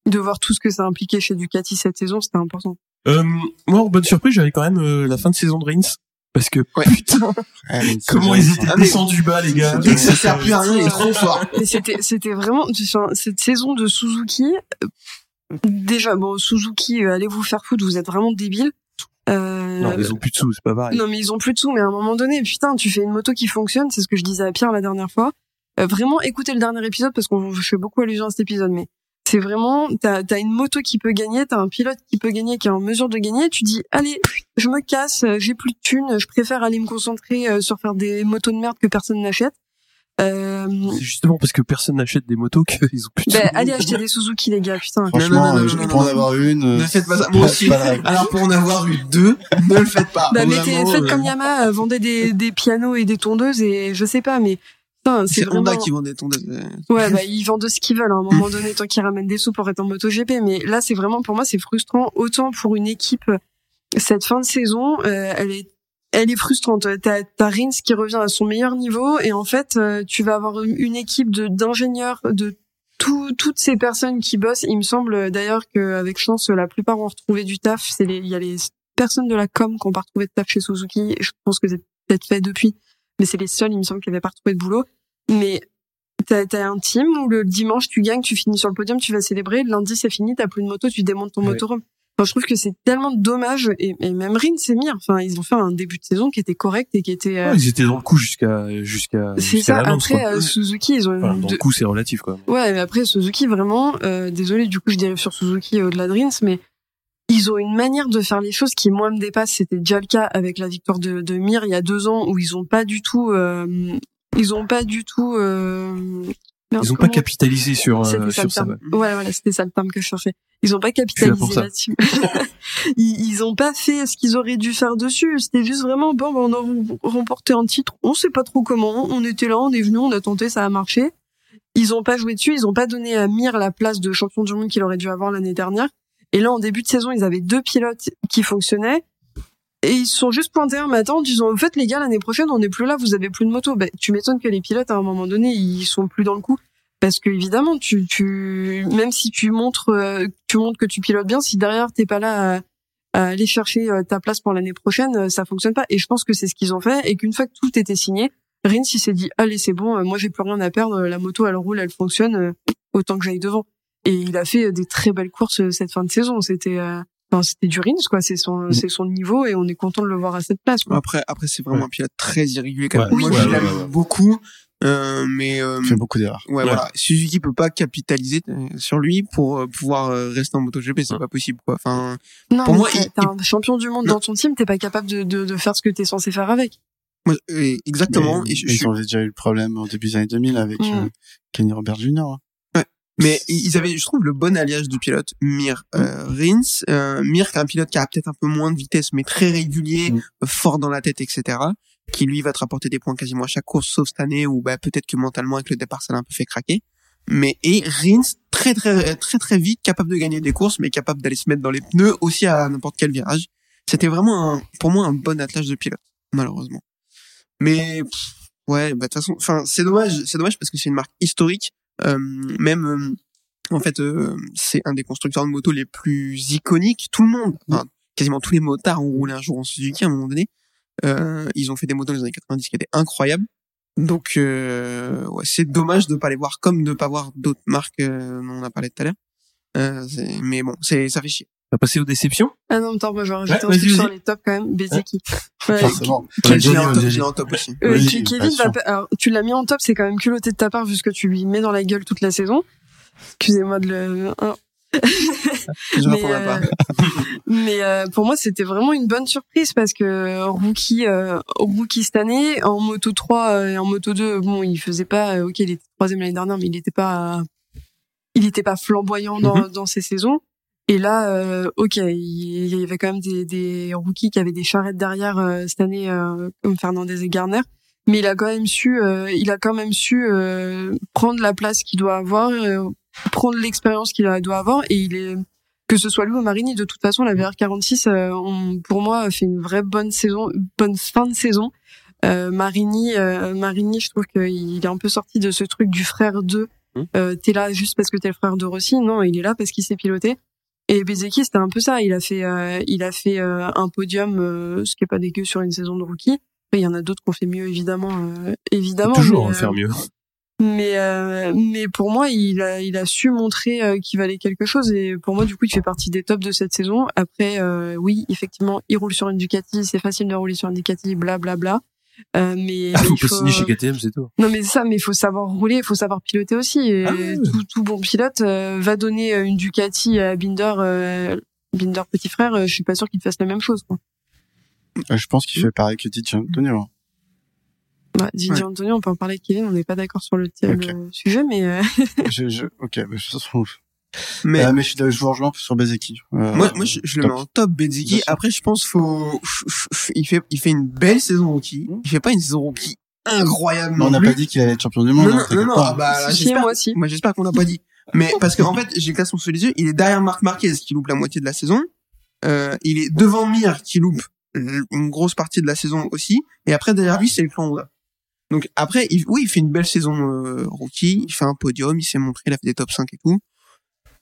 S5: de voir tout ce que ça a impliqué chez Ducati cette saison, c'était important.
S6: Moi, en bonne surprise, j'avais quand même la fin de saison de Rins. Parce que,
S3: Ouais.
S6: putain,
S4: Ouais, c'est
S6: comment ils étaient
S3: Ah,
S6: descendus bas, les gars.
S3: Dès que ça sert plus à rien, il est trop fort.
S5: C'était, c'était vraiment cette saison de Suzuki. euh, Déjà, bon, Suzuki, euh, allez vous faire foutre, vous êtes vraiment débiles. Euh,
S6: Non, ils ont plus de sous, c'est pas pareil.
S5: Non, mais ils ont plus de sous, mais à un moment donné, putain, tu fais une moto qui fonctionne, c'est ce que je disais à Pierre la dernière fois. Euh, vraiment, écoutez le dernier épisode parce qu'on je fais beaucoup allusion à cet épisode, mais c'est vraiment, t'as as une moto qui peut gagner, t'as un pilote qui peut gagner, qui est en mesure de gagner. Tu dis, allez, je me casse, euh, j'ai plus de thunes, je préfère aller me concentrer euh, sur faire des motos de merde que personne n'achète. Euh,
S6: C'est justement parce que personne n'achète des motos qu'ils ont plus de
S5: ben,
S6: sous.
S5: allez acheter des Suzuki, les gars, putain.
S4: Franchement,
S3: Non, non, non,
S4: je-
S3: non,
S4: pour
S3: non,
S4: en avoir une,
S3: Ne faites pas ça. Moi aussi. Alors pour en avoir eu deux, ne le faites pas.
S5: Bah, mettez,
S3: Vraiment,
S5: faites
S3: euh,
S5: comme Yamaha, vendez des, des pianos et des tondeuses et je sais pas, mais c'est
S3: C'est Honda
S5: vraiment...
S3: qui vend des.
S5: Ouais, bah, ils vendent ce qu'ils veulent à un moment donné tant qu'ils ramènent des sous pour être en MotoGP. Mais là, c'est vraiment, pour moi, c'est frustrant. Autant pour une équipe, cette fin de saison, euh, elle est, elle est frustrante. T'as, t'as Rins qui revient à son meilleur niveau et en fait, euh, tu vas avoir une, équipe de, d'ingénieurs, de tout, toutes ces personnes qui bossent. Il me semble euh, d'ailleurs qu'avec chance, la plupart ont retrouvé du taf. C'est il y a les personnes de la com qui ont pas retrouvé de taf chez Suzuki. Je pense que c'est peut-être fait depuis, mais c'est les seuls, il me semble, qui avaient pas retrouvé de boulot. Mais T'as as un team où le dimanche tu gagnes, tu finis sur le podium, tu vas célébrer. Le lundi c'est fini, t'as plus de moto, tu démontes ton
S6: Ouais.
S5: motorhome. Enfin, je trouve que c'est tellement dommage et, et même Rin c'est mire. Enfin, ils ont fait un début de saison qui était correct et qui était. euh,
S6: Ouais, ils étaient dans le coup jusqu'à jusqu'à
S5: c'est ça. Après
S6: quoi.
S5: euh, Suzuki, ils ont
S6: Enfin, dans
S5: de-
S6: le coup, c'est relatif même.
S5: Ouais, mais après Suzuki vraiment. Euh, désolé, du coup je dérive sur Suzuki au-delà de Rins, mais ils ont une manière de faire les choses qui moi me dépasse. C'était déjà le cas avec la victoire de, de Mir il y a deux ans où ils ont pas du tout. euh, ils ont pas du tout. Euh, merde,
S6: Ils ont pas capitalisé sur euh, sur ça. ouais.
S5: Voilà, c'était ça le terme que je cherchais. Ils ont pas capitalisé là-dessus. ils, ils ont pas fait ce qu'ils auraient dû faire dessus. C'était juste vraiment, bon, on a remporté un titre. On sait pas trop comment. On était là, on est venu, on a tenté, ça a marché. Ils ont pas joué dessus. Ils ont pas donné à Mir la place de champion du monde qu'il aurait dû avoir l'année dernière. Et là, en début de saison, ils avaient deux pilotes qui fonctionnaient. Et ils se sont juste pointés un matin en disant, en fait, les gars, l'année prochaine, on n'est plus là, vous avez plus de moto. Ben, tu m'étonnes que les pilotes, à un moment donné, ils sont plus dans le coup. Parce que évidemment, tu, tu, même si tu montres, euh, tu montres que tu pilotes bien, si derrière t'es pas là à, aller chercher euh, ta place pour l'année prochaine, euh, ça fonctionne pas. Et je pense que c'est ce qu'ils ont fait et qu'une fois que tout était signé, Rins, il s'est dit, allez, c'est bon, moi j'ai plus rien à perdre, la moto elle roule, elle fonctionne, autant que j'aille devant. Et il a fait des très belles courses euh, cette fin de saison. C'était, euh, enfin, c'était du Rins, quoi. C'est son,
S4: Mm.
S5: c'est son niveau et on est content de le voir à cette place, quoi.
S3: Après, après c'est vraiment
S6: Ouais.
S3: un pilote très irrégulier quand même.
S6: Ouais,
S3: Moi, je
S6: ouais,
S3: l'aime
S6: ouais, ouais.
S3: beaucoup, euh, mais euh,
S4: Il fait beaucoup d'erreurs.
S3: ouais, voilà. Suzuki peut pas capitaliser euh, sur lui pour euh, pouvoir euh, rester en MotoGP, c'est
S6: Ouais.
S3: pas possible, quoi. Enfin,
S5: Non,
S3: Pour
S5: mais
S3: moi, il-
S5: t'as un champion du monde
S3: Non.
S5: dans ton team, t'es pas capable de, de, de faire ce que t'es censé faire avec.
S3: moi, euh, exactement.
S4: Mais,
S3: et je-
S4: mais
S3: je-
S4: ils ont déjà eu le problème au début des années 2000 avec
S5: Mm.
S4: euh, Kenny Robert Jr.
S3: Mais ils avaient, je trouve, le bon alliage de pilote. Mir, euh, Rins, euh, Mir, qui est un pilote qui a peut-être un peu moins de vitesse, mais très régulier,
S4: Mm.
S3: fort dans la tête, etc. Qui lui va te rapporter des points quasiment à chaque course, sauf cette année où bah, peut-être que mentalement avec le départ ça l'a un peu fait craquer. Mais et Rins, très très très très vite, capable de gagner des courses, mais capable d'aller se mettre dans les pneus aussi à n'importe quel virage. C'était vraiment un, pour moi un bon attelage de pilote, malheureusement. Mais pff, ouais, bah de toute façon, enfin c'est dommage, c'est dommage parce que c'est une marque historique. Euh, même euh, en fait, euh, c'est un des constructeurs de motos les plus iconiques. Tout le monde, enfin, quasiment tous les motards ont roulé un jour en Suzuki à un moment donné. Euh, ils ont fait des motos dans les années 90 qui étaient incroyables. Donc, euh, ouais, c'est dommage de pas les voir comme de pas voir d'autres marques euh, dont on a parlé tout à l'heure. Euh, c'est- mais bon, c'est ça fait chier.
S6: On va passer aux déceptions.
S5: Ah non, attends, moi je vais rajouter
S6: Ouais,
S5: un truc
S6: vas-y,
S5: sur les tops quand même. Bezeki. Ouais,
S4: Forcément.
S3: En top, en aussi.
S5: Euh,
S4: bien
S5: Kevin, va, alors, tu l'as mis en top, c'est quand même culotté de ta part vu ce que tu lui mets dans la gueule toute la saison. Excusez-moi de le. hein.
S3: Je
S5: Mais,
S3: répondrai
S5: euh,
S3: pas.
S5: Mais euh, pour moi, c'était vraiment une bonne surprise parce que rookie, euh, rookie cette année, en moto 3 euh, et en moto 2, bon, il faisait pas, euh, ok, il était troisième l'année dernière, mais il était pas, il était pas flamboyant dans, dans ses saisons. Et là, euh, ok, il y avait quand même des, des rookies qui avaient des charrettes derrière euh, cette année, euh, comme Fernandez et Garner. Mais il a quand même su, il a quand même su prendre la place qu'il doit avoir, prendre l'expérience qu'il doit avoir, et il est que ce soit lui ou Marini, de toute façon, la VR46, euh, on- pour moi, fait une vraie bonne saison, bonne fin de saison. Marini, Marini, je trouve qu'il est un peu sorti de ce truc du frère 2.
S6: Hmm.
S5: Euh, t'es là juste parce que t'es le frère de Rossi. Non, il est là parce qu'il s'est piloté. Et Bezeki, c'était un peu ça. Il a fait, euh, il a fait euh, un podium, euh, ce qui est pas dégueu sur une saison de rookie. Après, il y en a d'autres qui ont fait mieux, évidemment, euh, évidemment.
S6: Toujours
S5: mais,
S6: en faire
S5: euh,
S6: mieux.
S5: mais euh, mais pour moi, il a il a su montrer euh, qu'il valait quelque chose et pour moi, du coup, il fait partie des tops de cette saison. Après, euh, oui, effectivement, il roule sur une Ducati, c'est facile de rouler sur une Ducati, bla bla bla. Euh, mais,
S6: Ah,
S5: mais
S6: faut
S5: faut-
S6: signer chez KTM, c'est tout.
S5: non mais c'est ça, mais il faut savoir rouler, il faut savoir piloter aussi. Et
S6: Ah
S5: tout, tout bon pilote euh, va donner euh, une Ducati à Binder, euh, Binder petit frère. euh, je suis pas sûr qu'il fasse la même chose. Quoi.
S4: Euh, Je pense qu'il fait pareil que Di Antonio. hein.
S5: Bah, Didier
S3: Ouais.
S5: Antonio, on peut en parler avec Kevin, on n'est pas d'accord sur le, thème,
S4: Ok.
S5: le sujet, mais euh,
S4: je, je, ok, mais je,
S3: Mais
S4: Euh, mais je, suis- je vous rejoins sur Bezeki. Euh,
S3: moi, moi, je, je le mets en top Bezeki. Après, je pense faut, il fait, il fait une belle saison rookie. Il fait pas une saison rookie incroyable.
S4: Mais on
S3: non
S4: n'a pas dit qu'il allait être champion du monde.
S3: Non,
S4: hein,
S3: non, non, non, ah bah, là,
S5: si,
S3: j'espère,
S5: moi aussi.
S3: moi, j'espère qu'on n'a pas dit. Mais parce qu'en fait, j'ai classement sous les yeux, il est derrière Marc Marquez qui loupe la moitié de la saison. Euh, il est devant Mir qui loupe une grosse partie de la saison aussi. Et après, derrière lui, c'est le clan Honda. Donc après, il, oui, il fait une belle saison euh, rookie. Il fait un podium, il s'est montré, il a fait des top 5 et tout.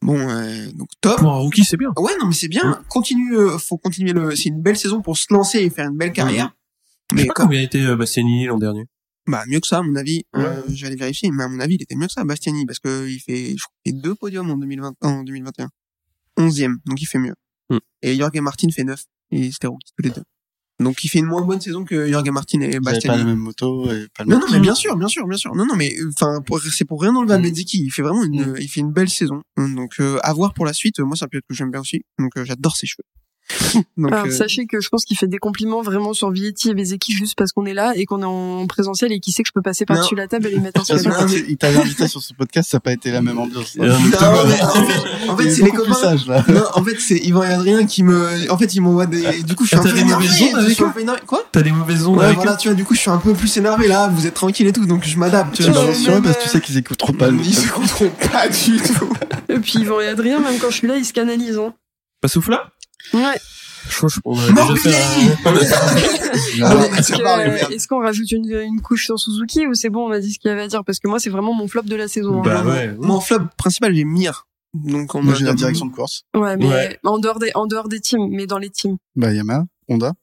S3: Bon, euh, donc top.
S6: Pour un rookie, c'est bien.
S3: Ouais, non, mais c'est bien. Continue, euh, faut continuer le. C'est une belle saison pour se lancer et faire une belle carrière.
S6: Je
S3: Mais
S6: sais pas
S3: comme,
S6: combien était euh, Bastianini l'an dernier.
S3: bah mieux que ça, à mon avis. Euh, je vais aller vérifier, mais à mon avis, il était mieux que ça, Bastiani, parce que il fait, je crois, qu'il fait deux podiums en 2020, en 2021. Onzième, donc il fait mieux.
S6: Hmm.
S3: Et Jorge Martin fait neuf. Et c'était rookie tous les deux. Donc il fait une moins bonne saison que Jorge Martin et
S4: avaient pas la
S3: Bastiani.
S4: même moto et pas le
S3: Non,
S4: même
S3: non, mais bien sûr, bien sûr, bien sûr. Non, non, mais enfin, pour- c'est pour rien enlever à
S4: Mm.
S3: Bezzeki. Il fait vraiment une, il fait une belle saison. Donc, euh, à voir pour la suite. Moi, c'est un pilote que j'aime bien aussi. Donc, euh, j'adore ses cheveux. Donc,
S5: Alors,
S3: euh,
S5: sachez que je pense qu'il fait des compliments vraiment sur Vietti et Bezeki juste parce qu'on est là et qu'on est en présentiel et qu'il sait que je peux passer par-dessus la table et les mettre en
S4: quand il t'avait invité sur ce podcast, ça n'a pas été la même ambiance.
S6: Euh,
S3: non, mais en fait, en c'est les copains.
S4: sage, là.
S3: Non, en fait, c'est Yvan et Adrien qui me, en fait, ils m'envoient des, du coup, je suis
S6: Ah,
S3: un peu énervé. Quoi?
S6: T'as des mauvaises ondes
S3: Ouais,
S6: avec
S3: voilà, tu vois, du coup, je suis un peu plus énervé là. Vous êtes tranquille et tout, donc je m'adapte.
S4: Tu
S3: vois.
S4: sur eux parce que tu sais qu'ils écouteront pas. le-
S3: Ils pas du tout.
S5: Et puis Yvan et Adrien, même quand je suis là, ils se canalisent. Hein.
S6: Pas souffle là?
S5: Ouais.
S6: Je crois qu'on a
S3: Non,
S6: déjà fait
S3: mais-
S6: un-
S5: Est-ce qu'on rajoute une, une couche sur Suzuki ou c'est bon, on a dit ce qu'il y avait à dire? Parce que moi, c'est vraiment mon flop de la saison. hein.
S6: Bah ouais.
S3: Moi, en flop principal, j'ai Mir. Donc, on
S4: Moi, j'ai la direction de course.
S5: Ouais, mais
S6: Ouais.
S5: en dehors des en dehors des teams, mais dans les teams.
S4: Bah, Yamaha, Honda.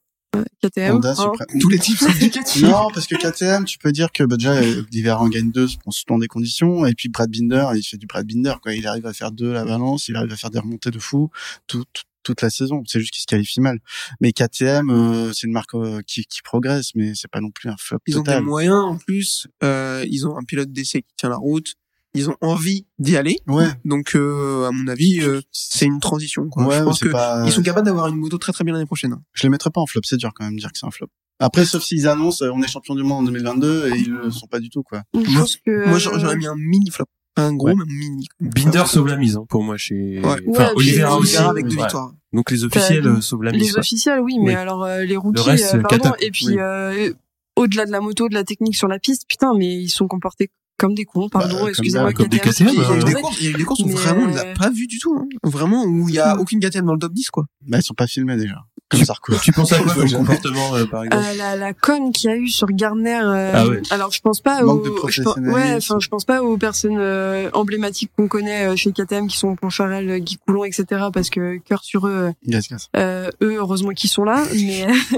S5: KTM.
S4: Honda. Supreme.
S3: Tous les types sont éducatifs.
S4: Non, parce que KTM, tu peux dire que bah, déjà l'hiver en gagne deux en selon des conditions, et puis Brad Binder, il fait du Brad Binder, quoi. Il arrive à faire deux la balance, il arrive à faire des remontées de fou tout- tout- toute la saison. C'est juste qu'il se qualifie mal. Mais KTM, euh, c'est une marque euh, qui, qui progresse, mais c'est pas non plus un flop
S3: Ils ont des
S4: total.
S3: moyens en plus. Euh, ils ont un pilote d'essai qui tient la route. Ils ont envie d'y aller.
S4: Ouais,
S3: Donc, euh, à mon avis, euh, c'est une transition. Quoi.
S4: ouais,
S3: je pense que
S4: pas.
S3: ils sont capables d'avoir une moto très très bien l'année prochaine. hein.
S4: Je les mettrais pas en flop. C'est dur quand même de dire que c'est un flop. Après, sauf s'ils annoncent, on est champion du monde en 2022 et ils le sont pas du tout, quoi.
S5: Je
S3: Moi-
S5: pense que.
S3: Moi, j'aurais j'aurais mis un mini flop. Pas un gros,
S4: Ouais.
S3: mais un mini.
S6: Binder sauve la mise hein, pour moi chez.
S3: Ouais.
S6: Enfin, Oliveira aussi.
S3: Avec deux
S6: Ouais.
S3: victoires.
S6: Donc les officiels euh, sauvent la mise.
S5: Les officiels, oui, mais
S6: Oui.
S5: alors euh, les rookies,
S6: reste,
S5: euh, pardon, et puis
S6: Oui.
S5: euh, au-delà de la moto, de la technique sur la piste, putain, mais ils sont comportés comme des cons,
S4: Bah,
S5: pardon,
S4: comme
S5: excusez-moi,
S6: comme des
S5: KTM,
S3: Il y a eu des courses, il y a eu des courses où
S5: Mais,
S3: vraiment on les
S5: euh,
S3: a pas vues du tout. Hein. Vraiment, où il y a
S5: Mm.
S3: aucune KTM dans le top 10, quoi.
S4: Bah, ils sont pas filmés déjà. Comme Sarko.
S6: Tu penses à quoi comme comportement euh, par exemple
S5: Euh, la, la com qu'il y a eu sur Gardner. euh,
S6: Ah ouais.
S5: Alors je pense pas
S4: Manque de
S5: aux, je pense, ouais, enfin je pense pas aux personnes euh, emblématiques qu'on connaît euh, chez KTM qui sont Poncharel, Guy Coulon, etc. Parce que cœur sur eux,
S4: Gas, gas.
S5: euh, eux heureusement qu'ils sont là, mais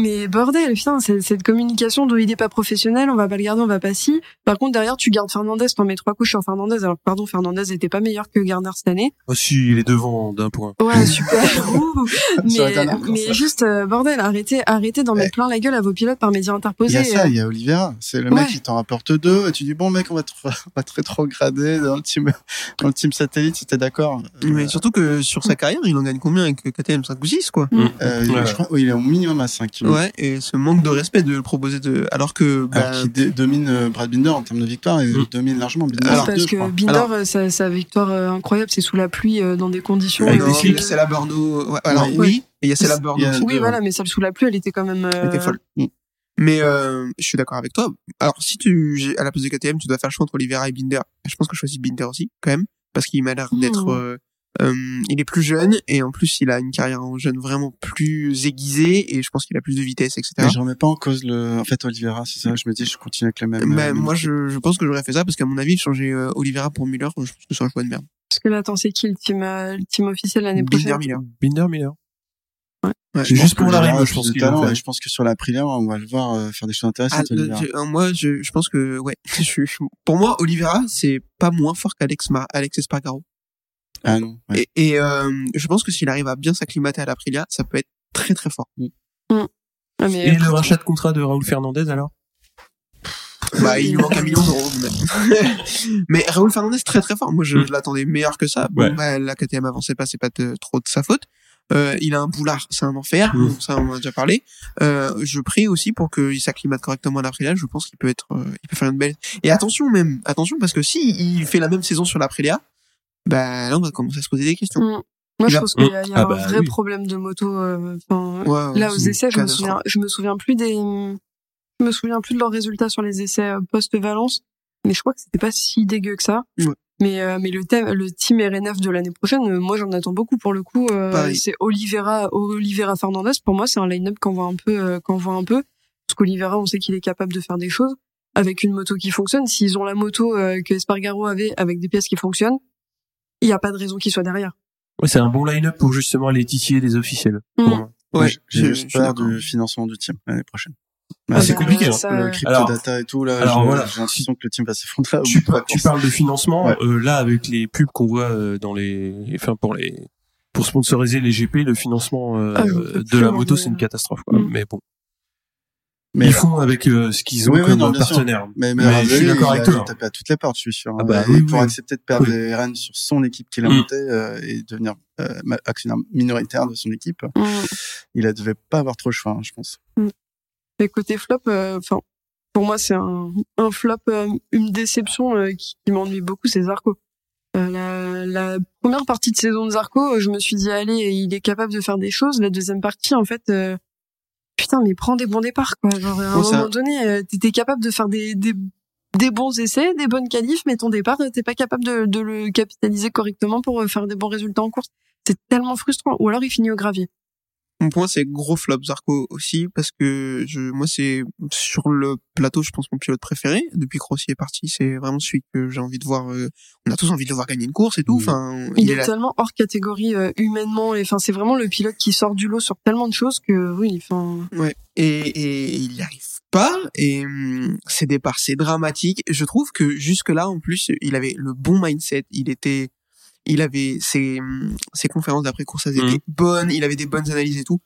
S5: mais bordel, putain, c'est- cette communication dont il est pas professionnel, on va pas le garder, on va pas si. Par contre derrière tu gardes Fernandez, t'en mets trois couches sur Fernandez. Alors pardon, Fernandez était pas meilleur que Gardner cette année.
S6: Oh si, il est devant d'un point.
S5: Ouais, super. Mais mais juste euh, bordel, arrêtez arrêtez d'en mettre plein la gueule à vos pilotes par médias
S4: Il y
S5: interposés.
S4: a ça,
S5: euh.
S4: il y a Oliveira. C'est le
S5: Ouais.
S4: mec qui t'en rapporte deux, et tu dis, bon, mec, on va te, on va te rétrograder dans le team, dans le team satellite, si t'es d'accord.
S3: Mais surtout que sur sa carrière, il en gagne combien avec KTM 5 ou 6, quoi?
S4: Euh,
S6: Ouais.
S4: je crois, oui, il est au minimum à 5.
S3: Ouais, et ce manque de respect de le proposer de, alors que, bah,
S4: Alors qu'il dé- domine euh, Brad Binder en termes de victoire et
S6: Mm.
S4: domine largement Binder.
S3: Alors,
S5: parce
S4: deux,
S5: que. Binder,
S3: Alors-
S5: euh, sa, sa victoire euh, incroyable, c'est sous la pluie euh, dans des conditions.
S3: C'est la Bordeaux, ouais, alors,
S4: Ouais.
S3: oui, et il y a celle à Bordeaux.
S5: Oui,
S4: deux,
S5: voilà, mais celle sous la pluie, elle était quand même.
S3: Elle était folle.
S4: Mm.
S3: Mais euh, je suis d'accord avec toi. Alors si tu à la place de KTM, tu dois faire le choix entre Oliveira et Binder. Je pense que je choisis Binder aussi quand même parce qu'il m'a l'air d'être
S5: Mm.
S3: euh, euh, il est plus jeune et en plus il a une carrière en jeune vraiment plus aiguisée et je pense qu'il a plus de vitesse etc.
S4: Mais je remets pas en cause le, en fait, Oliveira, c'est ça, je me dis, je continue avec le même. Euh, même
S3: moi je, je pense que j'aurais fait ça parce qu'à mon avis changer euh, Oliveira pour Miller je pense que c'est un choix de merde.
S5: Parce que là, attends, c'est qui le team, euh, le team officiel l'année
S3: Binder
S5: prochaine?
S3: Miller.
S6: Binder Miller.
S3: Ouais,
S6: C'est juste
S3: pense
S6: pour
S3: que-
S6: la rime, je pense
S4: talent,
S6: faire.
S4: et je pense que sur la Aprilia, on va le voir euh, faire des choses
S3: Ah,
S4: intéressantes,
S3: je- euh, moi je, je pense que ouais je- je- pour moi Oliveira c'est pas moins fort qu'Alex Ma- Alex Espargaro.
S4: Ah non, ouais.
S3: Et, et euh, je pense que s'il arrive à bien s'acclimater à l'Aprilia, ça peut être très très fort.
S5: Ah, mais,
S6: Et le rachat de contrat de Raoul Fernandez alors?
S3: Bah, il lui manque un million d'euros. mais- Mais Raoul Fernandez très très fort. Moi, je,
S6: Mm.
S3: je l'attendais meilleur que ça. Bon,
S6: Ouais.
S3: bah, la KTM avançait pas, c'est pas de- trop de sa faute. Euh, il a un boulard, c'est un enfer.
S6: Mm.
S3: Bon, ça, on en a déjà parlé. Euh, je prie aussi pour qu'il s'acclimate correctement à l'Aprilia. Je pense qu'il peut être, euh, il peut faire une belle. Et attention même, attention parce que si il fait la même saison sur l'Aprilia, bah là, on va commencer à se poser des questions.
S5: Moi, je
S3: a-
S5: pense qu'il y a, il y a
S6: Ah
S5: un
S6: bah
S5: vrai
S6: oui.
S5: problème de moto. euh, enfin,
S3: Ouais,
S5: là, aux essais, je me souviens, je me souviens plus des, je me souviens plus de leurs résultats sur les essais euh, post-Valence, mais je crois que c'était pas si dégueu que ça.
S3: Ouais.
S5: Mais, euh, mais le thème, le team RNF de l'année prochaine, euh, moi, j'en attends beaucoup pour le coup. euh, c'est Oliveira, Oliveira Fernandez. Pour moi, c'est un line-up qu'on voit un peu, euh, qu'on voit un peu. Parce qu'Oliveira, on sait qu'il est capable de faire des choses avec une moto qui fonctionne. S'ils ont la moto euh, que Espargaro avait avec des pièces qui fonctionnent, il n'y a pas de raison qu'il soit derrière.
S6: Ouais, c'est un bon line-up pour justement aller titiller des officiels.
S5: Mm.
S6: Moi,
S3: Ouais,
S4: j'ai- juste peur du financement du team l'année prochaine.
S6: Ah, c'est
S5: bah,
S6: compliqué, hein.
S5: ça,
S4: Le crypto
S6: Alors-
S4: data et tout, là,
S6: alors
S4: j'ai
S6: voilà.
S4: j'ai l'impression que le team va s'effondrer.
S6: Tu, par- parles de financement,
S4: Ouais.
S6: euh, là avec les pubs qu'on voit euh, dans les, enfin pour les, pour sponsoriser les GP, le financement euh,
S5: Ah,
S6: de la moto c'est une catastrophe. Quoi.
S5: Mm.
S6: Mais bon,
S4: Mais,
S6: ils font avec euh, ce qu'ils ont
S4: Oui, oui,
S6: comme
S4: non, bien sûr.
S6: partenaire.
S4: mais, mais,
S6: Mais
S4: Ravelli,
S6: je suis d'accord
S4: il
S6: avec
S4: a
S6: toi.
S4: tapé à toutes les portes, je suis sûr.
S6: Ah
S4: hein.
S6: bah
S4: Et
S6: oui,
S4: pour
S6: oui.
S4: accepter de perdre
S6: Oui.
S4: les rênes sur son équipe qu'il a
S6: Mm.
S4: montée euh, et devenir euh, actionnaire minoritaire de son équipe,
S5: Mm.
S4: il ne devait pas avoir trop le choix, hein, je pense.
S5: Et côté flop, euh, enfin, pour moi, c'est un, un flop, euh, une déception euh, qui, qui m'ennuie beaucoup, c'est Zarco. Euh, la, la première partie de saison de Zarco, euh, je me suis dit, allez, il est capable de faire des choses. La deuxième partie, en fait, euh, putain, mais prends des bons départs, quoi. Genre, à un moment donné, euh, t'étais capable de faire des, des, des bons essais, des bonnes qualifs, mais ton départ, euh, t'es pas capable de, de le capitaliser correctement pour euh, faire des bons résultats en course. C'est tellement frustrant. Ou alors, il finit au gravier.
S3: Mon point, c'est gros flop Zarco aussi, parce que je, moi, c'est sur le plateau, je pense mon pilote préféré. Depuis que Rossi est parti, c'est vraiment celui que j'ai envie de voir. euh, on a tous envie de le voir gagner une course et tout.
S4: Mhm.
S3: Enfin,
S5: Il, est, tellement hors catégorie euh, humainement. et Enfin, c'est vraiment le pilote qui sort du lot sur tellement de choses que oui. Enfin,
S3: Ouais. Et, et il n'y arrive pas. Et hum, ses départs, c'est dramatique. Je trouve que jusque là, en plus, il avait le bon mindset. Il était, il avait ses, hum, ses conférences d'après course, elles étaient bonnes. Il avait des bonnes analyses et tout.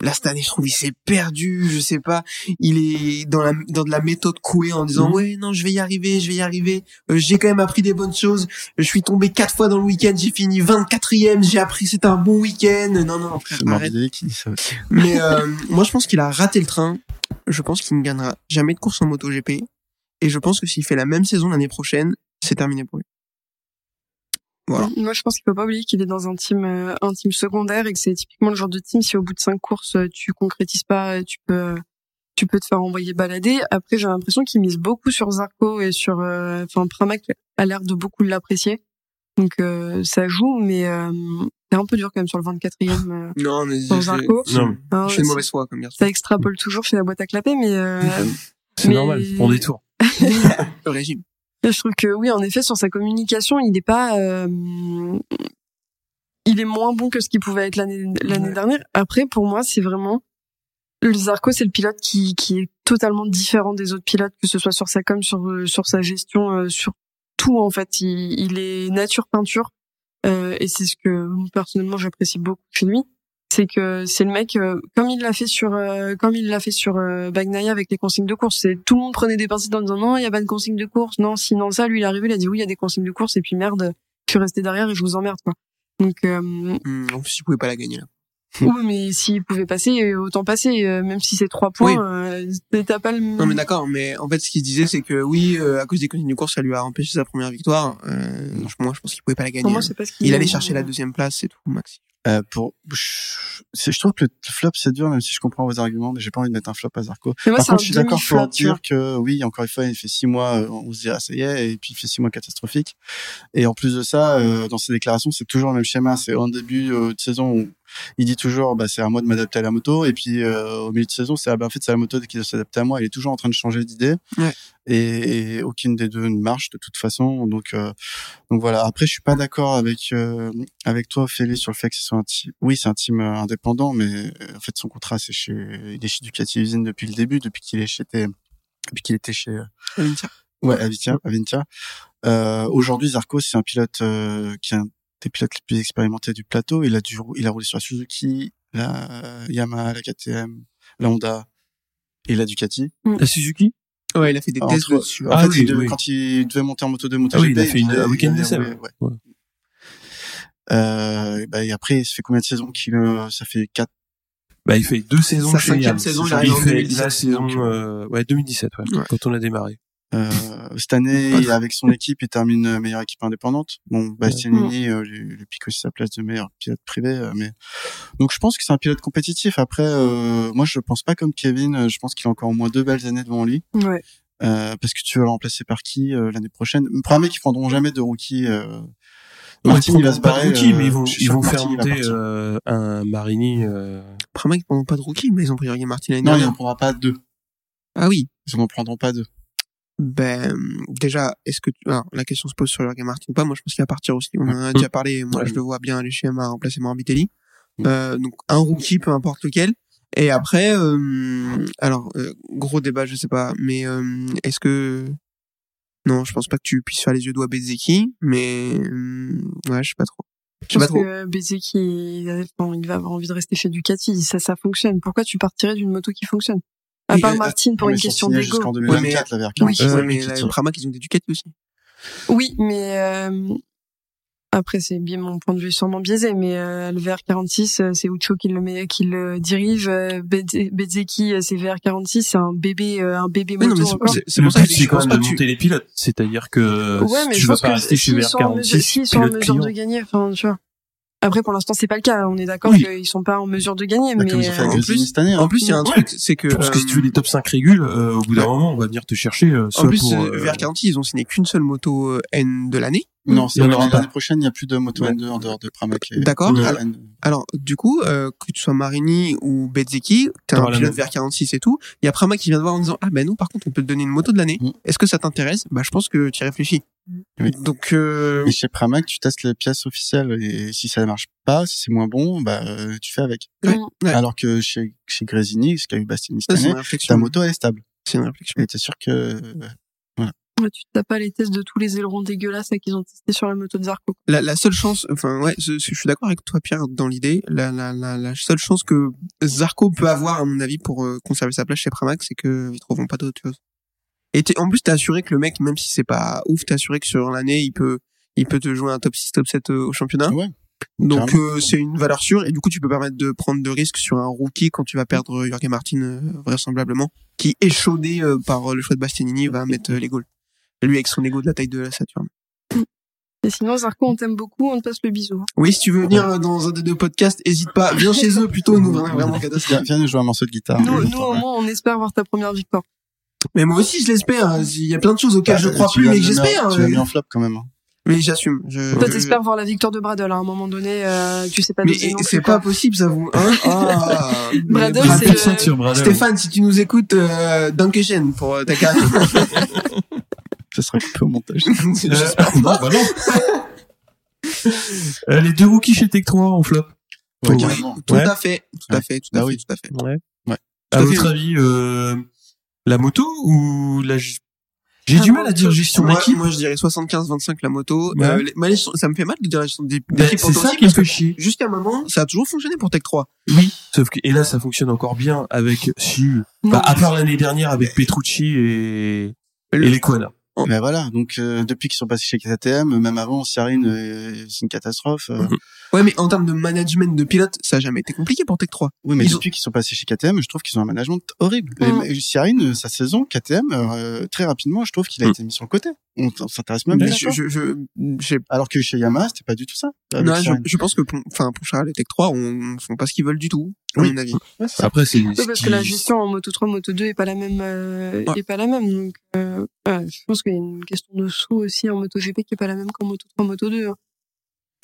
S3: Là, cette année, je trouve, il s'est perdu. Je sais pas. Il est dans la, dans de la méthode couée en disant,
S6: Mhm.
S3: ouais, non, je vais y arriver, je vais y arriver. Euh, j'ai quand même appris des bonnes choses. Je suis tombé quatre fois dans le week-end. J'ai fini 24e. J'ai appris, c'était un bon week-end. Non, non, frère,
S4: C'est
S3: arrête.
S4: Qui dit ça aussi.
S3: Mais euh, moi, je pense qu'il a raté le train. Je pense qu'il ne gagnera jamais de course en MotoGP. Et je pense que s'il fait la même saison l'année prochaine, c'est terminé pour lui. Voilà.
S5: Moi, je pense qu'il faut pas oublier qu'il est dans un team, euh, un team secondaire et que c'est typiquement le genre de team si au bout de cinq courses euh, tu concrétises pas, euh, tu peux, tu peux te faire envoyer balader. Après, j'ai l'impression qu'il mise beaucoup sur Zarco et sur, euh, enfin, Pramac a l'air de beaucoup l'apprécier. Donc euh, ça joue, mais euh, c'est un peu dur quand même sur le 24e. Euh,
S3: Non, mais je-
S5: Zarco
S6: Non.
S5: hein,
S3: je fais une
S5: ça-
S3: mauvaise foi comme garçon.
S5: ça extrapole toujours chez la boîte à clapper, mais euh,
S6: C'est
S5: Mais-
S6: normal, pour des tours.
S3: Le régime.
S5: Je trouve que oui, en effet, sur sa communication, il n'est pas, euh, il est moins bon que ce qu'il pouvait être l'année l'année
S3: Ouais.
S5: dernière. Après, pour moi, c'est vraiment le Zarco, c'est le pilote qui qui est totalement différent des autres pilotes, que ce soit sur sa com, sur euh, sur sa gestion, euh, sur tout en fait. Il, il est nature peinture, euh, et c'est ce que personnellement j'apprécie beaucoup chez lui. C'est que c'est le mec euh, comme il l'a fait sur euh, comme il l'a fait sur euh, avec les consignes de course. C'est tout le monde prenait des pincettes en disant non il y a pas de consignes de course, non sinon ça lui il est arrivé il a dit oui il y a des consignes de course et puis merde je suis resté derrière et je vous emmerde quoi. Donc
S3: Hum, en plus, pas la gagner là.
S5: Oui mais s'il pouvait passer euh, autant passer euh, même si c'est trois points
S3: Oui.
S5: euh, t'as pas le
S3: Non, mais d'accord. Mais en fait, ce qu'il se disait, c'est que oui, euh, à cause des consignes de course, ça lui a empêché sa première victoire. Euh, moi, je pense qu'il pouvait pas la gagner.
S5: pour moi c'est pas ce qu'il
S3: il allait chercher la deuxième place, c'est tout, Maxi.
S4: Euh, pour, je, trouve que le flop c'est dur, même si je comprends vos arguments, mais j'ai pas envie de mettre un flop à Zarco.
S5: Mais moi
S4: Par contre, je suis d'accord pour dire que oui, encore une fois, il fait six mois, euh, on se dit ah ça y est, et puis il fait six mois catastrophiques. Et en plus de ça, euh, dans ses déclarations, c'est toujours le même schéma. C'est en début euh, de saison où il dit toujours bah c'est à moi de m'adapter à la moto, et puis euh, au milieu de saison, c'est ah, bah, en fait c'est la moto qui doit s'adapter à moi. Il est toujours en train de changer d'idée,
S3: Ouais.
S4: et, et aucune des deux ne marche de toute façon. Donc euh, donc voilà. Après, je suis pas d'accord avec euh, avec toi, Ophélie, sur le fait que ce soit un team. Oui, c'est un team euh, indépendant, mais euh, en fait, son contrat, c'est chez, il est chez Ducati Usine depuis le début, depuis qu'il est chez, depuis qu'il était chez, euh,
S3: Avintia.
S4: ouais, Avintia. Avintia. Euh, aujourd'hui, Zarco, c'est un pilote euh, qui est un des pilotes les plus expérimentés du plateau. Il a dû, il a roulé sur la Suzuki, la Yamaha, la KTM, la Honda et la Ducati.
S6: La Suzuki?
S3: Ouais, il a fait des
S4: Entre-
S3: tests dessus.
S4: En
S6: Ah
S4: fait,
S6: oui,
S4: il devait-
S6: oui.
S4: quand il devait monter en moto 2, moto
S6: Ah oui, il a fait une- un week-end d'essai, ouais.
S4: ouais.
S6: Ouais.
S4: Euh, bah, et après, ça fait combien de saisons qu'il, euh, ça fait quatre
S6: Bah, il fait deux saisons
S3: Sa
S6: chez
S3: cinquième
S6: Yam.
S3: saison, il
S6: il
S3: arrive en
S6: fait
S3: 2017,
S6: la saison, euh, ouais, 2017, ouais,
S3: Ouais.
S6: quand on a démarré.
S4: Euh, cette année, il- avec son équipe, il termine euh, meilleure équipe indépendante. Bon, Bastianini euh, lui, lui pique aussi sa place de meilleur pilote privé, euh, mais donc je pense que c'est un pilote compétitif. Après, euh, moi, je pense pas comme Kevin. euh, Je pense qu'il a encore au moins deux belles années devant lui,
S5: Ouais.
S4: euh, parce que tu vas le remplacer par qui euh, l'année prochaine? Premier qui prendront jamais de rookie. Euh... Martin,
S6: ils
S4: il va se barrer.
S6: de rookie,
S4: euh,
S6: mais ils vont, ils vont faire monter euh, un Marini. Euh...
S3: Pramac, ils prendront pas de rookie, mais ils ont pris Jorge Martin
S4: Non, il n'en prendra pas deux.
S3: Ah oui.
S4: Ils en prendront pas deux.
S3: Ben, déjà, est-ce que tu... Alors, la question se pose sur Jorge Martin ou pas? Moi, je pense qu'il va partir aussi. On en a
S6: Mm.
S3: déjà parlé. Moi,
S6: Ouais.
S3: je le vois bien aller chez Yamaha remplacer Morbidelli.
S4: Mm.
S3: Euh, donc, un rookie, peu importe lequel. Et après, euh, alors, euh, gros débat, je sais pas, mais euh, est-ce que... Non, je pense pas que tu puisses faire les yeux doigts Bezeki, mais... euh, ouais, je sais pas trop. Je sais
S5: Je
S3: pas
S5: pense
S3: trop.
S5: que Bezeki, il, enfin, il va avoir envie de rester chez Ducati. Ça, ça fonctionne. Pourquoi tu partirais d'une moto qui fonctionne? À part
S3: euh,
S5: Martin pour une
S4: sont
S5: question d'ego.
S4: Jusqu'en
S3: Ouais,
S4: 2024, la VR40.
S3: Oui, mais Pramac, ils ont des Ducati aussi.
S5: Oui, mais euh, après c'est bien mon point de vue sûrement biaisé, mais euh, le VR46 euh, c'est Ucho qui le met, qui le dirige. Euh, Bez- Bezeki c'est VR46, c'est un bébé, un bébé moto
S3: mais c'est- pour ça que
S6: c'est quand même de monter les pilotes. C'est-à-dire que
S5: Ouais, mais
S6: tu
S5: je
S6: vas
S5: pense
S6: pas
S5: que
S6: rester chez
S5: s'ils sont en mesure,
S6: VR46
S5: s'ils sont en
S6: pilote
S5: mesure de gagner, enfin tu vois. Après pour l'instant c'est pas le cas. On est d'accord
S6: Oui.
S5: qu'ils sont pas en mesure de gagner,
S4: Bah,
S5: mais
S4: ils ont fait
S5: euh,
S3: en plus-
S4: cette année. hein.
S3: En plus, il y a un
S5: Ouais.
S3: truc, c'est que...
S6: Je pense que si
S3: euh,
S6: tu veux les top 5 régules, euh, au bout d'un
S3: Ouais.
S6: moment, on va venir te chercher. Euh,
S3: En plus,
S6: pour,
S3: euh,
S6: euh,
S3: VR40, ils ont signé qu'une seule moto euh, N de l'année.
S4: Non, c'est l'année prochaine, il n'y a plus de Moto
S6: Ouais.
S4: N2 en dehors de Pramac.
S3: D'accord.
S4: de
S3: Alors-
S4: N2.
S3: Alors, du coup, euh, que tu sois Marini ou Bezzecchi, t'es un pilote vers 46 et tout, il y a Pramac qui vient te voir en disant, ah ben nous, par contre, on peut te donner une moto de l'année.
S4: Mm.
S3: Est-ce que ça t'intéresse? Bah, je pense que tu y réfléchis.
S4: Oui.
S3: Donc, euh,
S4: Et chez Pramac, tu testes les pièces officielles et si ça ne marche pas, si c'est moins bon, bah euh, tu fais avec.
S3: Ouais. Ouais.
S4: Alors que chez chez Grésini, ce qu'a eu Bastiani
S3: ça,
S4: cette année, ta moto elle est stable.
S3: C'est une réflexion.
S4: Et t'es sûr que
S5: Ouais, tu t'as pas les tests de tous les ailerons dégueulasses qu'ils ont testés sur la moto de Zarco.
S3: La, la seule chance, enfin ouais, je, je suis d'accord avec toi Pierre dans l'idée. La, la, la, la seule chance que Zarco peut avoir, à mon avis, pour euh, conserver sa place chez Pramac, c'est qu'ils trouveront pas d'autre chose. Et t'es- en plus, t'es assuré que le mec, même si c'est pas ouf, t'es assuré que sur l'année, il peut, il peut te jouer un top 6, top 7 euh, au championnat.
S4: ouais.
S3: Donc euh, c'est une valeur sûre et du coup tu peux permettre de prendre de risques sur un rookie quand tu vas perdre Jorge Martin euh, vraisemblablement, qui échaudé euh, par le choix de Bastianini va mettre euh, les goals. Lui avec son ego de la taille de la Saturne.
S5: Et sinon, Zarco, on t'aime beaucoup, on te passe le bisou. hein.
S3: Oui, si tu veux venir euh, dans un des deux podcasts, hésite pas. Viens chez eux plutôt, nous vraiment, vraiment
S4: Viens,
S3: catastrophe.
S4: viens nous jouer un morceau de guitare.
S5: Nous, nous, au moins, on espère voir ta première victoire.
S3: Mais moi aussi, je l'espère. Il y a plein de choses auxquelles je
S4: Bah,
S3: crois plus, mais que
S4: mis
S3: j'espère.
S4: Tu l'as mis
S3: euh.
S4: en flop quand même. hein.
S3: Mais j'assume. Je,
S5: Toi,
S3: je-
S5: t'espères voir la victoire de Bradle à un moment donné, euh, tu sais pas
S3: Mais c'est pas possible, ça vous. Hein ah,
S5: Bradle, c'est le-.
S3: Stéphane, si tu nous écoutes, euh, Dankeschön pour euh, ta carrière.
S4: Ça sera coupé au montage.
S6: Euh, non, bah non. Euh, les deux rookies chez Tech 3 en flop.
S4: Ouais,
S3: tout
S6: Ouais.
S3: à fait, tout à fait, tout à
S4: Bah
S3: fait,
S4: oui.
S3: tout à fait.
S6: Ouais.
S4: Ouais.
S6: À
S3: à
S6: votre avis, euh, la moto ou la... J'ai du mal à dire gestion
S3: Moi,
S6: d'équipe.
S3: moi, je dirais 75-25 la moto.
S6: Ouais.
S3: Euh, les- ça me fait mal de dire gestion des-
S6: Ben,
S3: d'équipe
S6: c'est ça qui me fait chier.
S3: jusqu'à un moment, ça a toujours fonctionné pour Tech 3.
S6: Oui. Sauf que, et là, ça fonctionne encore bien avec, si, bah, à part l'année dernière avec Petrucci et, et les Quana.
S4: Mais voilà, donc euh, depuis qu'ils sont passés chez KTM, même avant, Cyrine, euh, c'est une catastrophe. euh.
S6: Mhm.
S3: Ouais, mais en termes de management de pilote, ça a jamais été compliqué pour Tech 3.
S4: Oui, mais
S3: Ils ont-
S4: depuis qu'ils sont passés chez KTM, je trouve qu'ils ont un management horrible. Et Cyrine, sa saison, KTM, euh, très rapidement, je trouve qu'il a
S6: Mhm.
S4: été mis sur le côté. On s'intéresse même pas.
S3: je, je, je,
S4: Alors que chez Yamaha, c'était pas du tout ça.
S3: non, je,
S4: Cyrine.
S3: je pense que, pour- enfin, pour Charles et Tech 3, on, font pas ce qu'ils veulent du tout, à
S4: Oui.
S3: mon avis.
S6: Après, c'est,
S5: Oui, parce que la gestion en moto 3, moto 2 est pas la même, euh,
S3: Ouais.
S5: est pas la même. Donc, euh, ouais, je pense qu'il y a une question de sous aussi en moto GP qui est pas la même qu'en moto 3, moto 2. hein.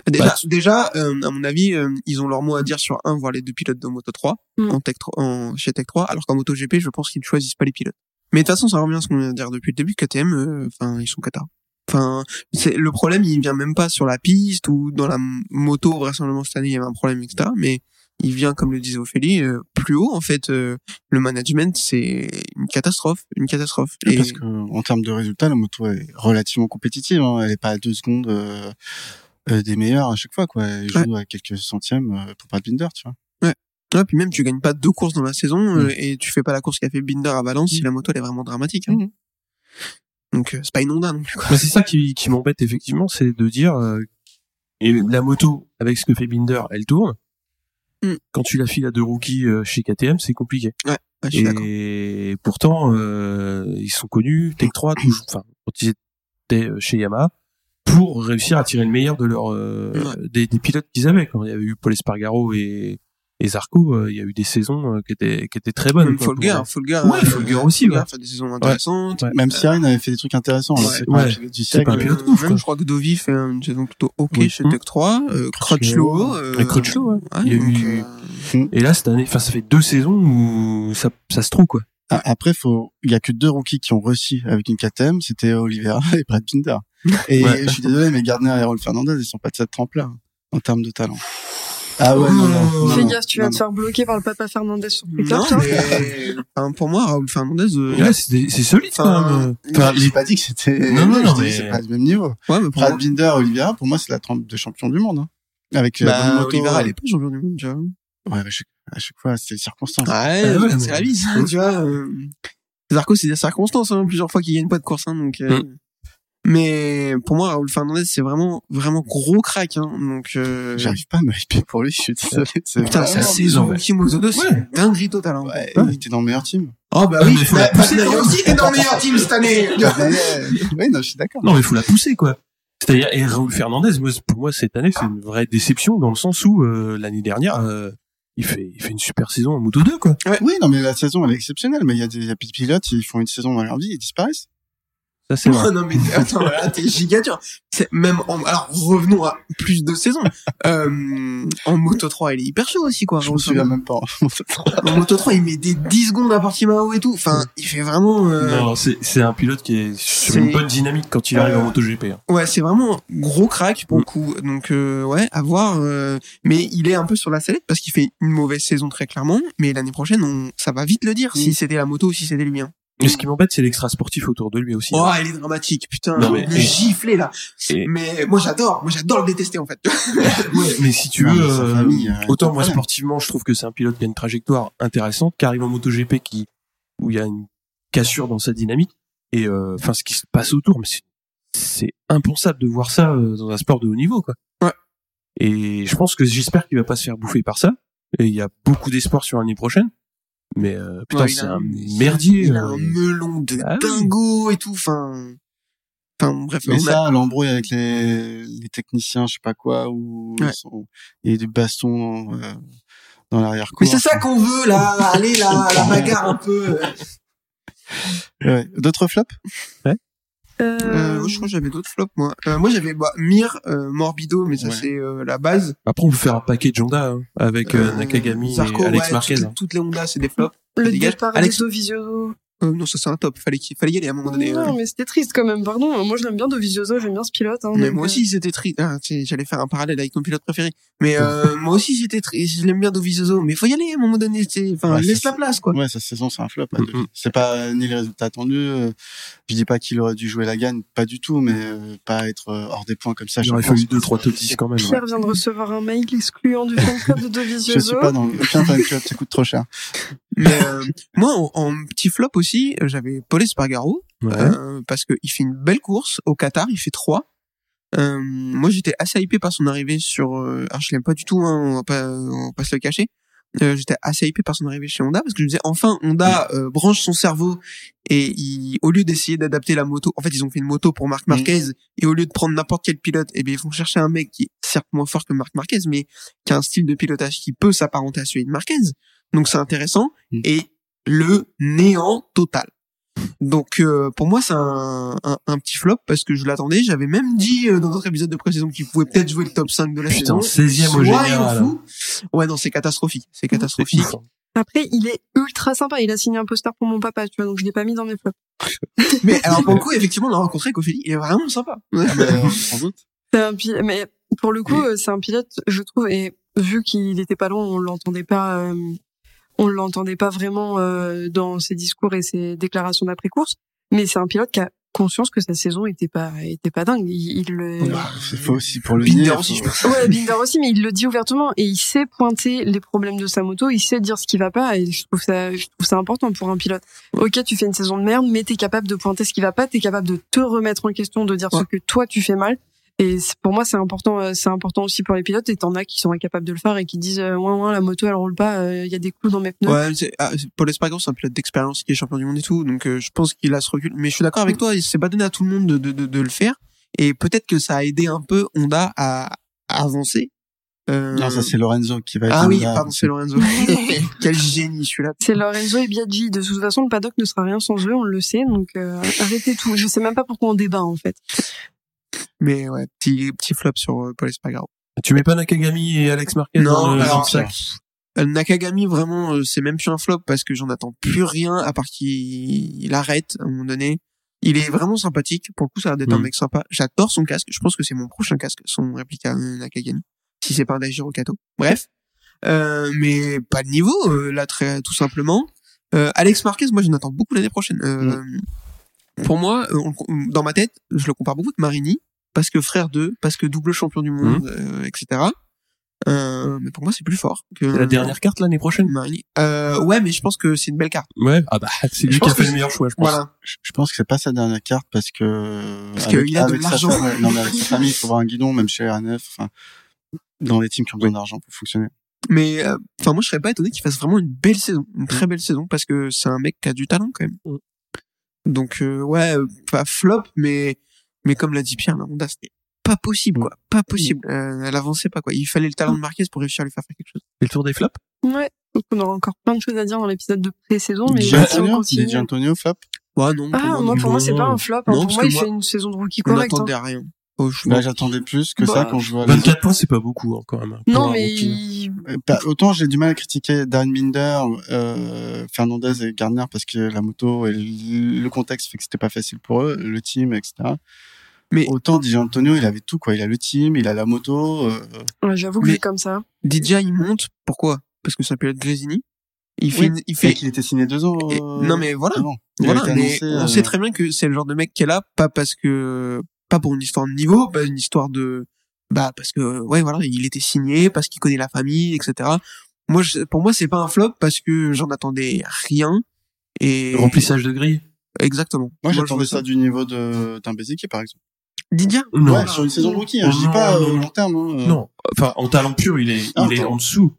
S3: Déjà,
S6: Bah,
S3: déjà euh, à mon avis, euh, ils ont leur mot à dire sur un, voire les deux pilotes de Moto 3,
S5: Mm.
S3: en Tech 3, en, chez Tech 3, alors qu'en Moto GP, je pense qu'ils ne choisissent pas les pilotes. Mais de toute façon, ça revient à ce qu'on vient de dire depuis le début, KTM, euh, enfin, ils sont cata. Enfin, c'est, le problème, il vient même pas sur la piste ou dans la moto, vraisemblablement cette année, il y avait un problème, etc. Mais il vient, comme le disait Ophélie, euh, plus haut, en fait, euh, le management, c'est une catastrophe, une catastrophe. Et
S4: Parce que en termes de résultats, la moto est relativement compétitive. Hein. Elle est pas à deux secondes euh, euh, des meilleurs à chaque fois. Quoi. Elle joue à quelques centièmes euh, pour Brad Binder, tu vois.
S3: Ouais, puis même tu gagnes pas deux courses dans la saison euh,
S4: Mm.
S3: et tu fais pas la course qu'a fait Binder à Valence si la moto elle est vraiment dramatique. Hein.
S4: Mm.
S3: Donc euh, c'est pas Honda non plus. Quoi.
S6: Bah, c'est ça qui, qui m'embête effectivement, c'est de dire euh, et la moto avec ce que fait Binder, elle tourne.
S3: Mm.
S6: Quand tu la files à deux rookies euh, chez KTM, c'est compliqué.
S3: Ouais, je suis d'accord.
S6: Et pourtant, euh, ils sont connus Tech 3 toujours, enfin quand ils étaient chez Yamaha pour réussir à tirer le meilleur de leur
S3: Ouais.
S6: des, des pilotes qu'ils avaient. Quand il y avait eu Paul Espargaro et et Zarco, euh, il y a eu des saisons euh, qui étaient qui étaient très bonnes.
S3: Même Folger, Folger,
S6: Ouais,
S3: euh,
S6: Folger aussi, ouais.
S3: fait des saisons intéressantes.
S6: Ouais.
S4: Même Cyrine avait fait des trucs intéressants.
S3: Ouais.
S4: c'est pas
S3: même je crois que Dovi fait une saison plutôt ok
S6: Oui.
S3: chez
S6: Mm.
S3: Tech 3. Euh, Crutchlow. Euh,
S6: Et Crutchlow, ouais. Il y a
S3: donc,
S6: eu-
S3: euh,
S6: Et là, cette année, enfin, ça fait deux saisons où ça, ça se trouve, quoi.
S4: Ah, Après, faut, il y a que deux rookies qui ont réussi avec une KTM, c'était Oliveira et Brad Binder. Et
S6: Ouais.
S4: je suis désolé, mais Gardner et Rolf Fernandez, ils sont pas de cette trempe-là hein, en termes de talent. Ah ouais, non, non. Non,
S5: Fais
S4: non,
S5: gaffe, tu vas
S4: non,
S5: te faire bloquer par le papa Fernandez sur Twitter,
S3: non,
S5: toi.
S3: mais enfin, pour moi, Raoul Fernandez, euh,
S6: Ouais, c'est c'est solide,
S3: Enfin,
S6: quand même. Enfin,
S4: J'ai pas dit que c'était.
S6: Non, non, non, mais-
S4: c'est pas le même niveau.
S3: ouais, mais pour
S4: Brad
S3: moi,
S4: Binder, Oliveira, pour moi, c'est la trempe de champion du monde. Hein. Avec euh,
S3: bah. Oliveira, elle est pas champion du monde, tu vois.
S4: Ouais, à chaque, à chaque fois, c'est les circonstances.
S3: Ouais,
S6: Ah ouais,
S3: c'est
S6: mais-
S3: la vie, ça, tu vois. Euh... Zarco, c'est des circonstances, hein, plusieurs fois qu'il gagne pas de course, hein, donc. Euh... Mais pour moi, Raoul Fernandez, c'est vraiment, vraiment gros crack, hein, donc. Euh...
S4: J'arrive pas à me hyper pour lui, je suis désolé. C'est
S3: Putain, sa saison
S6: ouais.
S3: 2, c'est
S6: Ouais.
S3: dinguerie totale. Hein.
S4: Ouais,
S6: Ouais.
S4: il était dans le meilleur team.
S3: Oh bah
S6: Ah,
S3: oui,
S6: mais faut la pousser,
S3: Bagnaia
S6: hein.
S3: aussi t'es dans le meilleur team cette année.
S4: Oui, non, je suis d'accord.
S6: Non, mais faut la pousser, quoi. C'est-à-dire, et Raoul Fernandez, moi, pour moi, cette année, c'est une vraie déception dans le sens où, euh, l'année dernière, euh, il fait, il fait une super saison en Moto 2, quoi.
S4: Oui, non, mais la saison, elle est exceptionnelle. Mais il y a des, il y a des pilotes, ils font une saison dans leur vie, ils disparaissent.
S6: Ça c'est vrai.
S3: non mais attends, là t'es giga dur. C'est même en... alors revenons à plus de saisons. Euh, en Moto 3, il est hyper chaud aussi quoi.
S4: Je me souviens même pas.
S3: En Moto 3, il met des 10 secondes à Portimao et tout. Enfin, il fait vraiment euh,
S6: Non, c'est c'est un pilote qui est sur
S3: C'est-
S6: une bonne dynamique quand il arrive en MotoGP. hein.
S3: Ouais, c'est vraiment gros crack pour le
S6: Mm.
S3: coup. Donc euh, ouais, à voir. euh, mais il est un peu sur la sellette parce qu'il fait une mauvaise saison très clairement. Mais l'année prochaine, on... ça va vite le dire si
S4: Mm.
S3: c'était la moto ou si c'était lui. Hein.
S6: Mais ce qui m'embête, c'est l'extra sportif autour de lui aussi.
S3: Oh,
S6: hein.
S3: il est dramatique, putain.
S6: Non, mais-
S3: le gifler là.
S6: Et-
S3: Mais moi j'adore, moi j'adore le détester en fait.
S6: Ouais, mais si tu
S4: Non,
S6: veux, euh,
S4: famille, euh,
S6: autant moi sportivement, je trouve que c'est un pilote qui a une trajectoire intéressante, qui arrive en MotoGP qui où il y a une cassure dans sa dynamique et euh, enfin ce qui se passe autour, mais c'est c'est impensable de voir ça euh, dans un sport de haut niveau quoi.
S3: Ouais.
S6: Et je pense que j'espère qu'il va pas se faire bouffer par ça. Et il y a beaucoup d'espoir sur l'année prochaine. Mais euh, putain,
S3: Ouais,
S6: c'est
S3: a
S6: un merdier.
S3: Il a
S6: euh,
S3: un melon de
S6: Ah oui.
S3: dingo et tout. Enfin, enfin bref.
S4: Mais
S3: a-
S4: ça, l'embrouille avec les, les techniciens, je sais pas quoi, où
S3: Ouais.
S4: ils sont, il y a du baston euh, dans l'arrière-cour.
S3: Mais c'est ça qu'on veut là. Allez là, la bagarre un peu.
S4: Ouais. D'autres flops?
S3: Euh, je crois que j'avais d'autres flops moi. Euh, moi j'avais bah, Mir, euh, Morbido, mais ça
S4: Ouais.
S3: c'est euh, la base.
S6: Après, on peut faire un paquet de Honda hein, avec euh,
S3: Euh,
S6: Nakagami
S3: Zarco,
S6: et Alex
S3: ouais,
S6: Marquez.
S3: Toutes,
S6: hein.
S3: toutes les Honda c'est des flops.
S5: Le départ
S3: Alex-
S5: de Dovizioso.
S3: Euh, non, ça c'est un top. Fallait qu'il fallait y aller à un moment donné.
S5: Non,
S3: euh.
S5: mais c'était triste quand même, pardon. Moi, je l'aime bien Dovizioso, j'aime bien ce pilote. Hein,
S3: Mais
S5: donc,
S3: moi
S5: euh,
S3: aussi c'était triste. Ah, J'allais faire un parallèle avec ton pilote préféré. Mais euh, moi aussi j'étais triste. Je l'aime bien Dovizioso. Mais faut y aller à un moment donné. Enfin
S4: Ouais,
S3: laisse la place quoi.
S4: Ouais, sa saison, c'est un flop.
S6: Mm, mm.
S4: C'est pas ni les résultats attendus. euh, Je dis pas qu'il aurait dû jouer la gagne, pas du tout, mais euh, pas être euh, hors des points comme ça.
S6: Il aurait fallu deux trois top 10 quand même. ouais.
S5: Pierre vient de recevoir un mail excluant du fan club de
S4: Je
S5: Dovizioso.
S4: suis pas dans aucun fan club, ça coûte trop cher.
S3: Mais euh, moi en, en petit flop aussi, euh, j'avais Paul Espargaro.
S6: Ouais.
S3: Euh, parce que il fait une belle course au Qatar, il fait 3. Euh, moi j'étais assez hypé par son arrivée sur euh, alors je l'aime pas du tout hein, on va pas on va pas se le cacher. Euh, j'étais assez hypé par son arrivée chez Honda parce que je me disais enfin Honda euh, branche son cerveau et il, au lieu d'essayer d'adapter la moto en fait ils ont fait une moto pour Marc
S4: Mhm.
S3: Marquez et au lieu de prendre n'importe quel pilote et bien ils vont chercher un mec qui est certes moins fort que Marc Marquez mais qui a un style de pilotage qui peut s'apparenter à celui de Marquez donc c'est intéressant
S4: Mhm.
S3: et le néant total donc euh, pour moi c'est un, un, un petit flop parce que je l'attendais. J'avais même dit euh, dans notre épisode de pré-saison qu'il pouvait peut-être jouer le top 5 de la
S6: Putain,
S3: saison.
S6: 16e au général.
S3: Ouais non c'est catastrophique. C'est catastrophique.
S5: Après, il est ultra sympa. Il a signé un poster pour mon papa, tu vois, donc je l'ai pas mis dans mes flops.
S3: Mais alors pour le coup effectivement on l'a rencontré avec Ophélie. Il est vraiment sympa.
S4: Mais, euh, sans doute.
S5: C'est un pi- mais pour le coup, euh, c'est un pilote, je trouve, et vu qu'il était pas loin, on l'entendait pas, euh, on l'entendait pas vraiment euh, dans ses discours et ses déclarations d'après course. Mais c'est un pilote qui a conscience que sa saison était pas, était pas dingue. Il, il le,
S4: C'est faux aussi pour le
S3: Binder aussi, je pense.
S5: Ouais, Binder aussi, mais il le dit ouvertement et il sait pointer les problèmes de sa moto, il sait dire ce qui va pas et je trouve ça, je trouve ça important pour un pilote. Ok, tu fais une saison de merde, mais t'es capable de pointer ce qui va pas, t'es capable de te remettre en question, de dire
S3: Ouais.
S5: ce que toi tu fais mal. Et c'est- pour moi, c'est important, euh, c'est important aussi pour les pilotes. Et t'en as qui sont incapables de le faire et qui disent, euh, ouais, ouais, la moto elle roule pas, euh, il y a des clous dans mes pneus.
S3: Ouais, c'est- ah, c'est- Paul Espargaro, c'est un pilote d'expérience qui est champion du monde et tout, donc euh, je pense qu'il a ce recul. Mais je suis d'accord avec toi, il s'est pas donné à tout le monde de, de, de, de le faire, et peut-être que ça a aidé un peu Honda à, à avancer. Euh,
S4: Non, ça c'est Lorenzo qui va être.
S3: ah oui,
S4: là.
S3: pardon, c'est Lorenzo. Quel génie celui-là.
S5: C'est Lorenzo et Biaggi. De toute façon, le paddock ne sera rien sans eux, on le sait. Donc euh, arrêtez tout. Je sais même pas pourquoi on débat en fait.
S3: Mais ouais, petit petit flop sur euh, Paul Espargaro.
S6: Tu mets pas Nakagami et Alex Marquez
S3: Non,
S6: dans le,
S3: alors, Euh, Nakagami vraiment euh, c'est même plus un flop parce que j'en attends plus rien à part qu'il il arrête à un moment donné. Il est vraiment sympathique. Pour le coup, ça a l'air d'être un
S6: Mm.
S3: mec sympa. J'adore son casque. Je pense que c'est mon prochain casque, son réplica euh, Nakagami. Si c'est pas un Daijiro Kato. Bref. Euh, mais pas de niveau, euh, là, très, tout simplement. Euh, Alex Marquez, moi, j'en attends beaucoup l'année prochaine. Euh, Pour moi, euh, on- dans ma tête, je le compare beaucoup avec Marini, parce que frère d'eux, parce que double champion du monde, euh, etc. Euh, mais pour moi, c'est plus fort que
S6: C'est la dernière carte l'année prochaine.
S3: Marini. Euh, ouais, mais je pense que c'est une belle carte.
S6: Ouais. Ah bah c'est lui qui a fait le meilleur choix, je pense.
S3: Voilà.
S4: Je pense que c'est pas sa dernière carte parce que.
S3: Parce qu'il a de
S4: sa
S3: l'argent.
S4: non, mais avec sa famille, il faut avoir un guidon, même chez RNF. Enfin, dans les teams qui ont besoin d'argent pour fonctionner.
S3: Mais euh, enfin, moi, je serais pas étonné qu'il fasse vraiment une belle saison, une très belle saison, parce que c'est un mec qui a du talent quand même. Donc euh, ouais, euh, pas flop, mais mais comme l'a dit Pierre, la Honda, c'était pas possible quoi, pas possible. Euh, elle avançait pas quoi. Il fallait le talent de Marquez pour réussir à lui faire faire quelque chose.
S6: Et le tour des flops?
S5: Ouais. Donc on aura encore plein de choses à dire dans l'épisode de pré-saison, mais
S4: Di
S5: on
S4: Antonio,
S5: continue-
S4: Di Antonio, flop?
S3: Ouais, non.
S5: Ah,
S3: pour
S5: moi, pour moi, c'est pas un flop. hein.
S3: Non,
S5: pour moi, il
S3: moi,
S5: fait une saison de rookie
S3: on
S5: correcte. hein.
S3: n'attendait rien. Oh, je-
S4: Là, j'attendais plus que
S5: Bah,
S4: ça quand je vois les
S6: 24 points, c'est pas beaucoup, hein, quand même.
S5: Non, mais
S4: Euh, bah, autant j'ai du mal à critiquer Darren Binder, euh, Fernandez et Gardner parce que la moto et le contexte fait que c'était pas facile pour eux, le team, etc.
S3: Mais-
S4: autant Di Antonio, il avait tout quoi. Il a le team, il a la moto. euh,
S5: ouais, j'avoue que
S3: Mais-
S5: c'est comme ça.
S3: DJ, il monte. Pourquoi? Parce que ça peut être Grésini. Il fait,
S4: Oui.
S3: une- il fait.
S4: qu'il était signé deux ans.
S3: et-
S4: euh,
S3: non mais voilà.
S4: Il
S3: Voilà, mais
S4: annoncé,
S3: on
S4: euh,
S3: sait très bien que c'est le genre de mec qui est là, pas parce que, pas pour une histoire de niveau, pas une histoire de, bah parce que, ouais voilà, il était signé, parce qu'il connaît la famille, etc. Moi, je- pour moi, c'est pas un flop parce que j'en attendais rien. Et
S6: Le remplissage de grille.
S3: exactement.
S4: Moi, j'attendais ça du niveau de d'un Béziki, par exemple.
S3: Didier?
S6: Non.
S4: Ouais, sur une saison de rookie. Hein, je dis
S6: Non,
S4: pas euh,
S6: non.
S4: long terme. Hein, euh.
S6: Non. Enfin, en talent pur, il est,
S4: Ah,
S6: il est en dessous.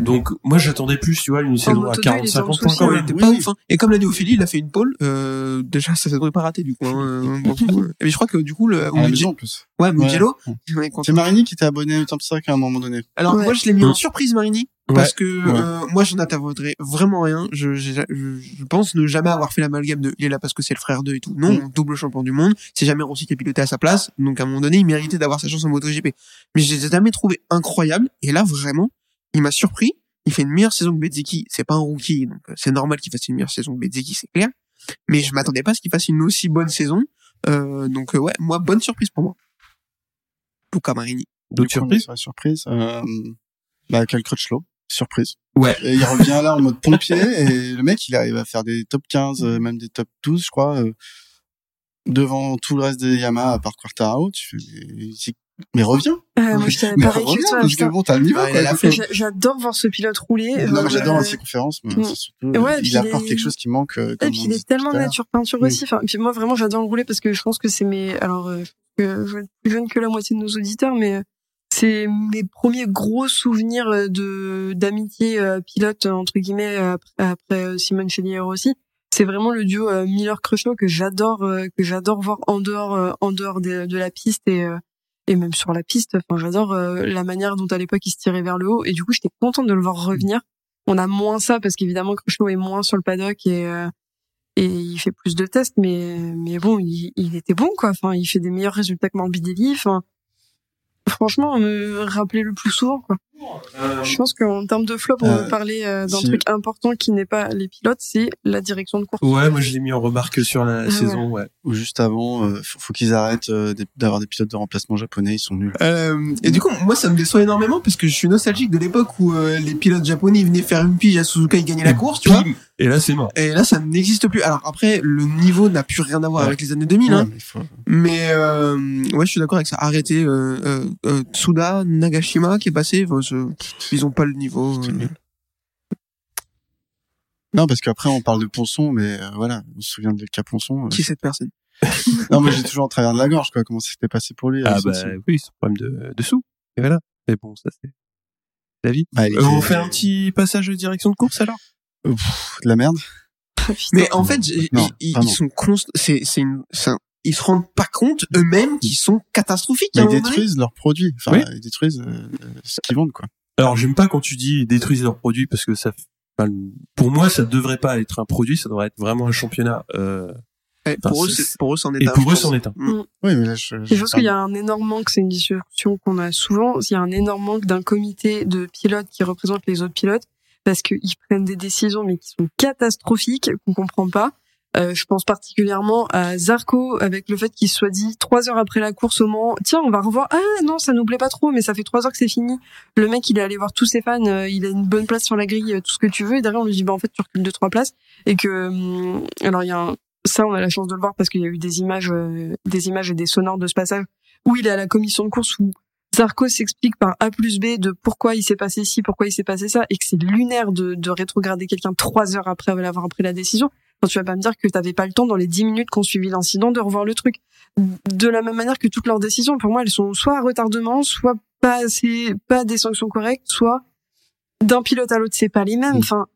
S6: Donc, moi, j'attendais plus, tu vois, une saison à
S5: deux, il est
S6: 40-50
S5: en dessous
S6: points
S5: aussi,
S6: quand
S3: il était
S4: Oui,
S3: pas
S4: oui.
S3: ouf, hein. Et comme l'a dit Ophélie, il a fait une pole. Euh, déjà, ça s'est pas raté du coup. Hein. Bon, mais je crois que du coup, le
S4: la
S3: Mugello-
S4: en plus.
S3: ouais, Mugello.
S4: Ouais. C'est Marini qui était abonné au 5 à un moment donné.
S3: Alors
S5: Ouais.
S3: moi, je l'ai mis
S6: Mm.
S3: en surprise, Marini,
S6: Ouais.
S3: parce que
S4: Ouais.
S3: euh, moi, j'en attendrais vraiment rien. Je, je, je, je pense ne jamais avoir fait l'amalgame de il est là parce que c'est le frère d'eux et tout. Non, double champion du monde. C'est jamais Rossi qui a piloté à sa place. Donc à un moment donné, il méritait d'avoir sa chance en MotoGP. Mais je les ai jamais trouvé incroyables. Et là, vraiment, il m'a surpris. Il fait une meilleure saison que Bezzeki. C'est pas un rookie, donc euh, c'est normal qu'il fasse une meilleure saison que Bezzeki, c'est clair. Mais je m'attendais pas à ce qu'il fasse une aussi bonne saison. Euh, donc euh, ouais, moi, bonne surprise pour moi. Luca Marini.
S6: D'autres surprises?
S4: sur la surprise. Euh, bah, Cal Crutchlow. Surprise.
S6: Ouais.
S4: Et il revient là en mode pompier et le mec, il arrive à faire des top 15, euh, même des top 12, je crois, euh, devant tout le reste des Yamaha à part Quartararo. Tu fais, mais, reviens.
S5: Euh, moi, j'étais
S4: mais
S5: pareil
S4: reviens, parce que bon, t'as le niveau,
S3: Ouais,
S4: quoi.
S3: il a
S4: Donc,
S3: fait-
S5: J'a- J'adore voir ce pilote rouler.
S4: Non,
S5: Euh,
S4: mais j'adore
S5: euh,
S4: les conférences, mais
S5: Mm.
S4: c'est surtout,
S5: Ouais,
S4: euh,
S5: puis
S4: il apporte
S5: les-
S4: quelque chose qui manque. euh,
S5: Et
S4: comme
S5: puis il est tellement nature peinture
S4: Oui.
S5: aussi. Enfin, puis moi vraiment j'adore le rouler parce que je pense que c'est mes. Alors, euh, je je vais être plus jeune que la moitié de nos auditeurs, mais euh, c'est mes premiers gros souvenirs euh, de d'amitié euh, pilote entre guillemets euh, après, après euh, Simone Chelier aussi. C'est vraiment le duo euh, Miller Crutchlow que j'adore euh, que j'adore voir en dehors euh, en dehors de, de la piste et euh, et même sur la piste. Enfin, j'adore euh, la manière dont à l'époque il se tirait vers le haut et du coup j'étais contente de le voir revenir. On a moins ça parce qu'évidemment Crutchlow est moins sur le paddock et euh, et il fait plus de tests mais mais bon il, il était bon quoi enfin il fait des meilleurs résultats que Morbidelli enfin franchement me rappeler le plus souvent quoi je pense qu'en termes de flop on
S4: Euh,
S5: va parler euh, d'un
S4: si-
S5: truc important qui n'est pas les pilotes c'est la direction de course
S6: Ouais, moi, je l'ai mis en remarque sur la
S5: Ah
S6: saison, ouais.
S4: Ou juste avant, euh, faut, faut qu'ils arrêtent euh, d'avoir des pilotes de remplacement japonais, ils sont nuls.
S3: Euh, et du coup, moi, ça me déçoit énormément parce que je suis nostalgique de l'époque où euh, les pilotes japonais ils venaient faire une pige à Suzuka, ils gagnaient la course, tu vois.
S6: Et là, c'est mort.
S3: Et là, ça n'existe plus. Alors après, le niveau n'a plus rien à voir
S6: Ouais.
S3: avec les années 2000. Hein.
S4: Ouais, mais faut-
S3: Mais euh, ouais, je suis d'accord avec ça. Arrêtez euh, euh, euh, Tsuda, Nagashima qui est passé. enfin, ce- ils ont pas le niveau. Euh.
S4: Non, parce qu'après on parle de Ponson, mais euh, voilà, on se souvient de cas Ponson. euh.
S3: Qui est cette personne?
S4: Non, mais j'ai toujours en travers de la gorge, quoi. Comment c'était passé pour lui
S6: Ah,
S4: son
S6: bah, oui, c'est un problème de, de sous. Et voilà. Mais bon, ça, c'est la vie.
S4: Bah,
S6: Euh, on fait un petit passage de direction de course, alors?
S4: Pff, de la merde.
S3: Mais en fait,
S4: Non,
S3: ils, sont const... c'est c'est une c'est un- ils se rendent pas compte eux-mêmes qu'ils sont catastrophiques. un
S4: ils détruisent leurs produits. Enfin,
S6: Oui.
S4: ils détruisent euh, ce qu'ils vendent, quoi.
S6: Alors, j'aime pas quand tu dis détruisent leurs produits parce que ça, enfin, pour moi, ça devrait pas être un produit, ça devrait être vraiment un championnat. Euh, Enfin,
S3: pour eux,
S6: c'est-
S3: pour eux, c'en est
S6: et
S3: un,
S6: pour
S3: je
S6: eux, c'en est un.
S4: Oui, mais là, je.
S5: Et je pense qu'il y a un énorme manque, c'est une discussion qu'on a souvent, il y a un énorme manque d'un comité de pilotes qui représente les autres pilotes, parce qu'ils prennent des décisions, mais qui sont catastrophiques, qu'on comprend pas. Euh, je pense particulièrement à Zarco, avec le fait qu'il soit dit trois heures après la course au Mans, tiens, on va revoir, ah non, ça nous plaît pas trop, mais ça fait trois heures que c'est fini. Le mec, il est allé voir tous ses fans, euh, il a une bonne place sur la grille, euh, tout ce que tu veux, et derrière, on lui dit, bah, en fait, tu recules deux, trois places, et que, hum, alors, il y a un, ça, on a la chance de le voir parce qu'il y a eu des images, euh, des images et des sonores de ce passage où il est à la commission de course où Zarco s'explique par A plus B de pourquoi il s'est passé ci, pourquoi il s'est passé ça, et que c'est lunaire de, de rétrograder quelqu'un trois heures après avoir pris la décision. Quand tu vas pas me dire que t'avais pas le temps dans les dix minutes qu'on suivi l'incident de revoir le truc. De la même manière que toutes leurs décisions, pour moi, elles sont soit à retardement, soit pas assez, pas des sanctions correctes, soit d'un pilote à l'autre, c'est pas les mêmes.
S4: Mm.
S5: Enfin,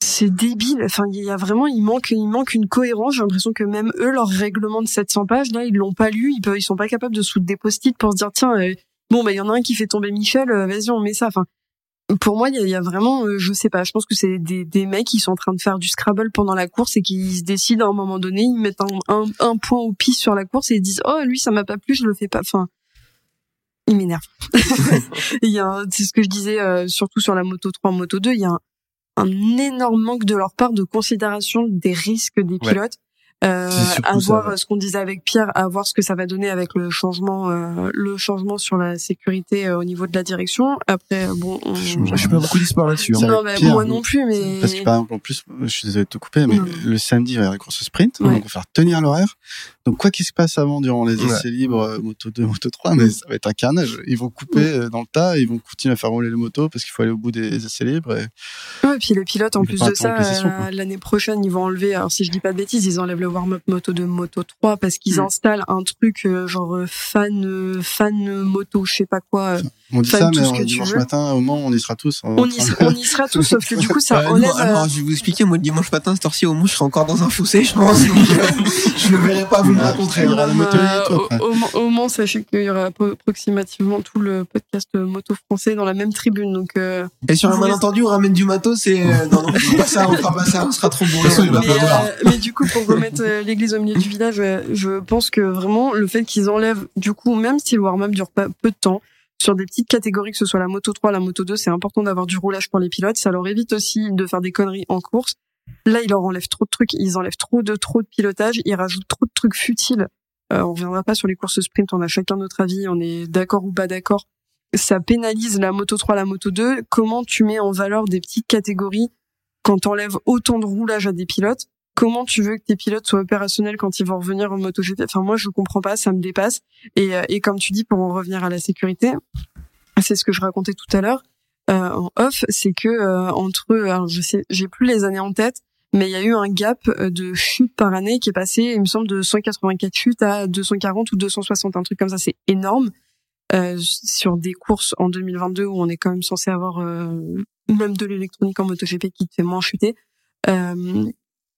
S5: c'est débile. Enfin, il y a vraiment, il manque, il manque une cohérence. J'ai l'impression que même eux, leur règlement de 700 pages, là, ils l'ont pas lu. Ils peuvent, ils sont pas capables de soudre des post-it pour se dire, tiens, euh, bon, bah, il y en a un qui fait tomber Michel, euh, vas-y, on met ça. Enfin, pour moi, il y a, il y a vraiment, euh, je sais pas, je pense que c'est des, des mecs qui sont en train de faire du Scrabble pendant la course et qui se décident à un moment donné, ils mettent un, un, un point au pif sur la course et ils disent oh lui ça m'a pas plu, je le fais pas. Enfin, il m'énerve. il y a, un- c'est ce que je disais euh, surtout sur la moto 3, moto 2, il y a un, un énorme manque de leur part de considération des risques des
S6: Ouais.
S5: Euh, à voir euh, ce qu'on disait avec Pierre, à voir ce que ça va donner avec le changement, euh, le changement sur la sécurité euh, au niveau de la direction. Après, bon, on...
S4: Je-
S6: Je suis pas beaucoup d'espoir là-dessus. hein.
S5: Non, mais
S4: pire.
S5: moi non plus, mais
S4: Parce que par exemple, en plus, je suis désolé de te couper, mais
S5: Non.
S4: le samedi, il va y avoir la course sprint,
S5: Ouais.
S4: donc on va faire tenir l'horaire. Donc quoi qu'il se passe avant, durant les
S6: Ouais.
S4: essais libres, moto 2, moto 3, mais ça va être un carnage. Ils vont couper dans le tas, ils vont continuer à faire rouler les motos parce qu'il faut aller au bout des essais libres. Et...
S5: Ouais, et puis les pilotes, en plus de ça, l'année prochaine, ils vont enlever, alors si je dis pas de bêtises, ils enlèvent le warm-up moto 2, moto 3 parce qu'ils
S3: Mm.
S5: installent un truc euh, genre euh, fan, euh, fan moto, je sais pas quoi.
S4: On dit
S5: Enfin,
S4: ça,
S5: tout
S4: mais
S5: ce
S4: on- dimanche
S5: veux.
S4: matin, au Mans, on y sera tous. en
S5: On y,
S4: train de-
S5: on y sera tous, sauf que du coup, ça
S3: Euh, non, alors, je vais vous expliquer, moi, le dimanche matin, cette heure-ci, au moins, je serai encore dans un fossé, je pense. donc, euh, je ne verrai pas vous me rencontrer.
S4: Il y aura la moto
S5: euh, au, au Mans- au Mans, sachez qu'il y aura appro- approximativement tout le podcast euh, moto français dans la même tribune. Donc, euh,
S3: Et sur un malentendu, on ramène du matos et, non, non, on fera pas ça, on fera pas ça, on sera trop bourré.
S6: De toute façon, il va
S5: mais, euh, du coup, pour remettre l'église au milieu du village, je pense que vraiment le fait qu'ils enlèvent, du coup, même si le warm-up dure pas peu de temps, sur des petites catégories, que ce soit la moto 3, la moto 2, c'est important d'avoir du roulage pour les pilotes. Ça leur évite aussi de faire des conneries en course. Là, ils leur enlèvent trop de trucs, ils enlèvent trop de trop de pilotage, ils rajoutent trop de trucs futiles. Euh, on reviendra pas sur les courses sprint, on a chacun notre avis, on est d'accord ou pas d'accord. Ça pénalise la moto 3, la moto 2. Comment tu mets en valeur des petites catégories quand t'enlèves autant de roulage à des pilotes? Comment tu veux que tes pilotes soient opérationnels quand ils vont revenir en MotoGP Enfin, moi, je comprends pas, ça me dépasse. Et, euh, et comme tu dis, pour en revenir à la sécurité, c'est ce que je racontais tout à l'heure euh, en off, c'est que euh, entre, alors je sais, j'ai plus les années en tête, mais il y a eu un gap euh, de chutes par année qui est passé, il me semble, de 184 chutes à 240 ou 260, un truc comme ça, c'est énorme. Euh, sur des courses en 2022 où on est quand même censé avoir euh, même de l'électronique en MotoGP qui te fait moins chuter. Euh,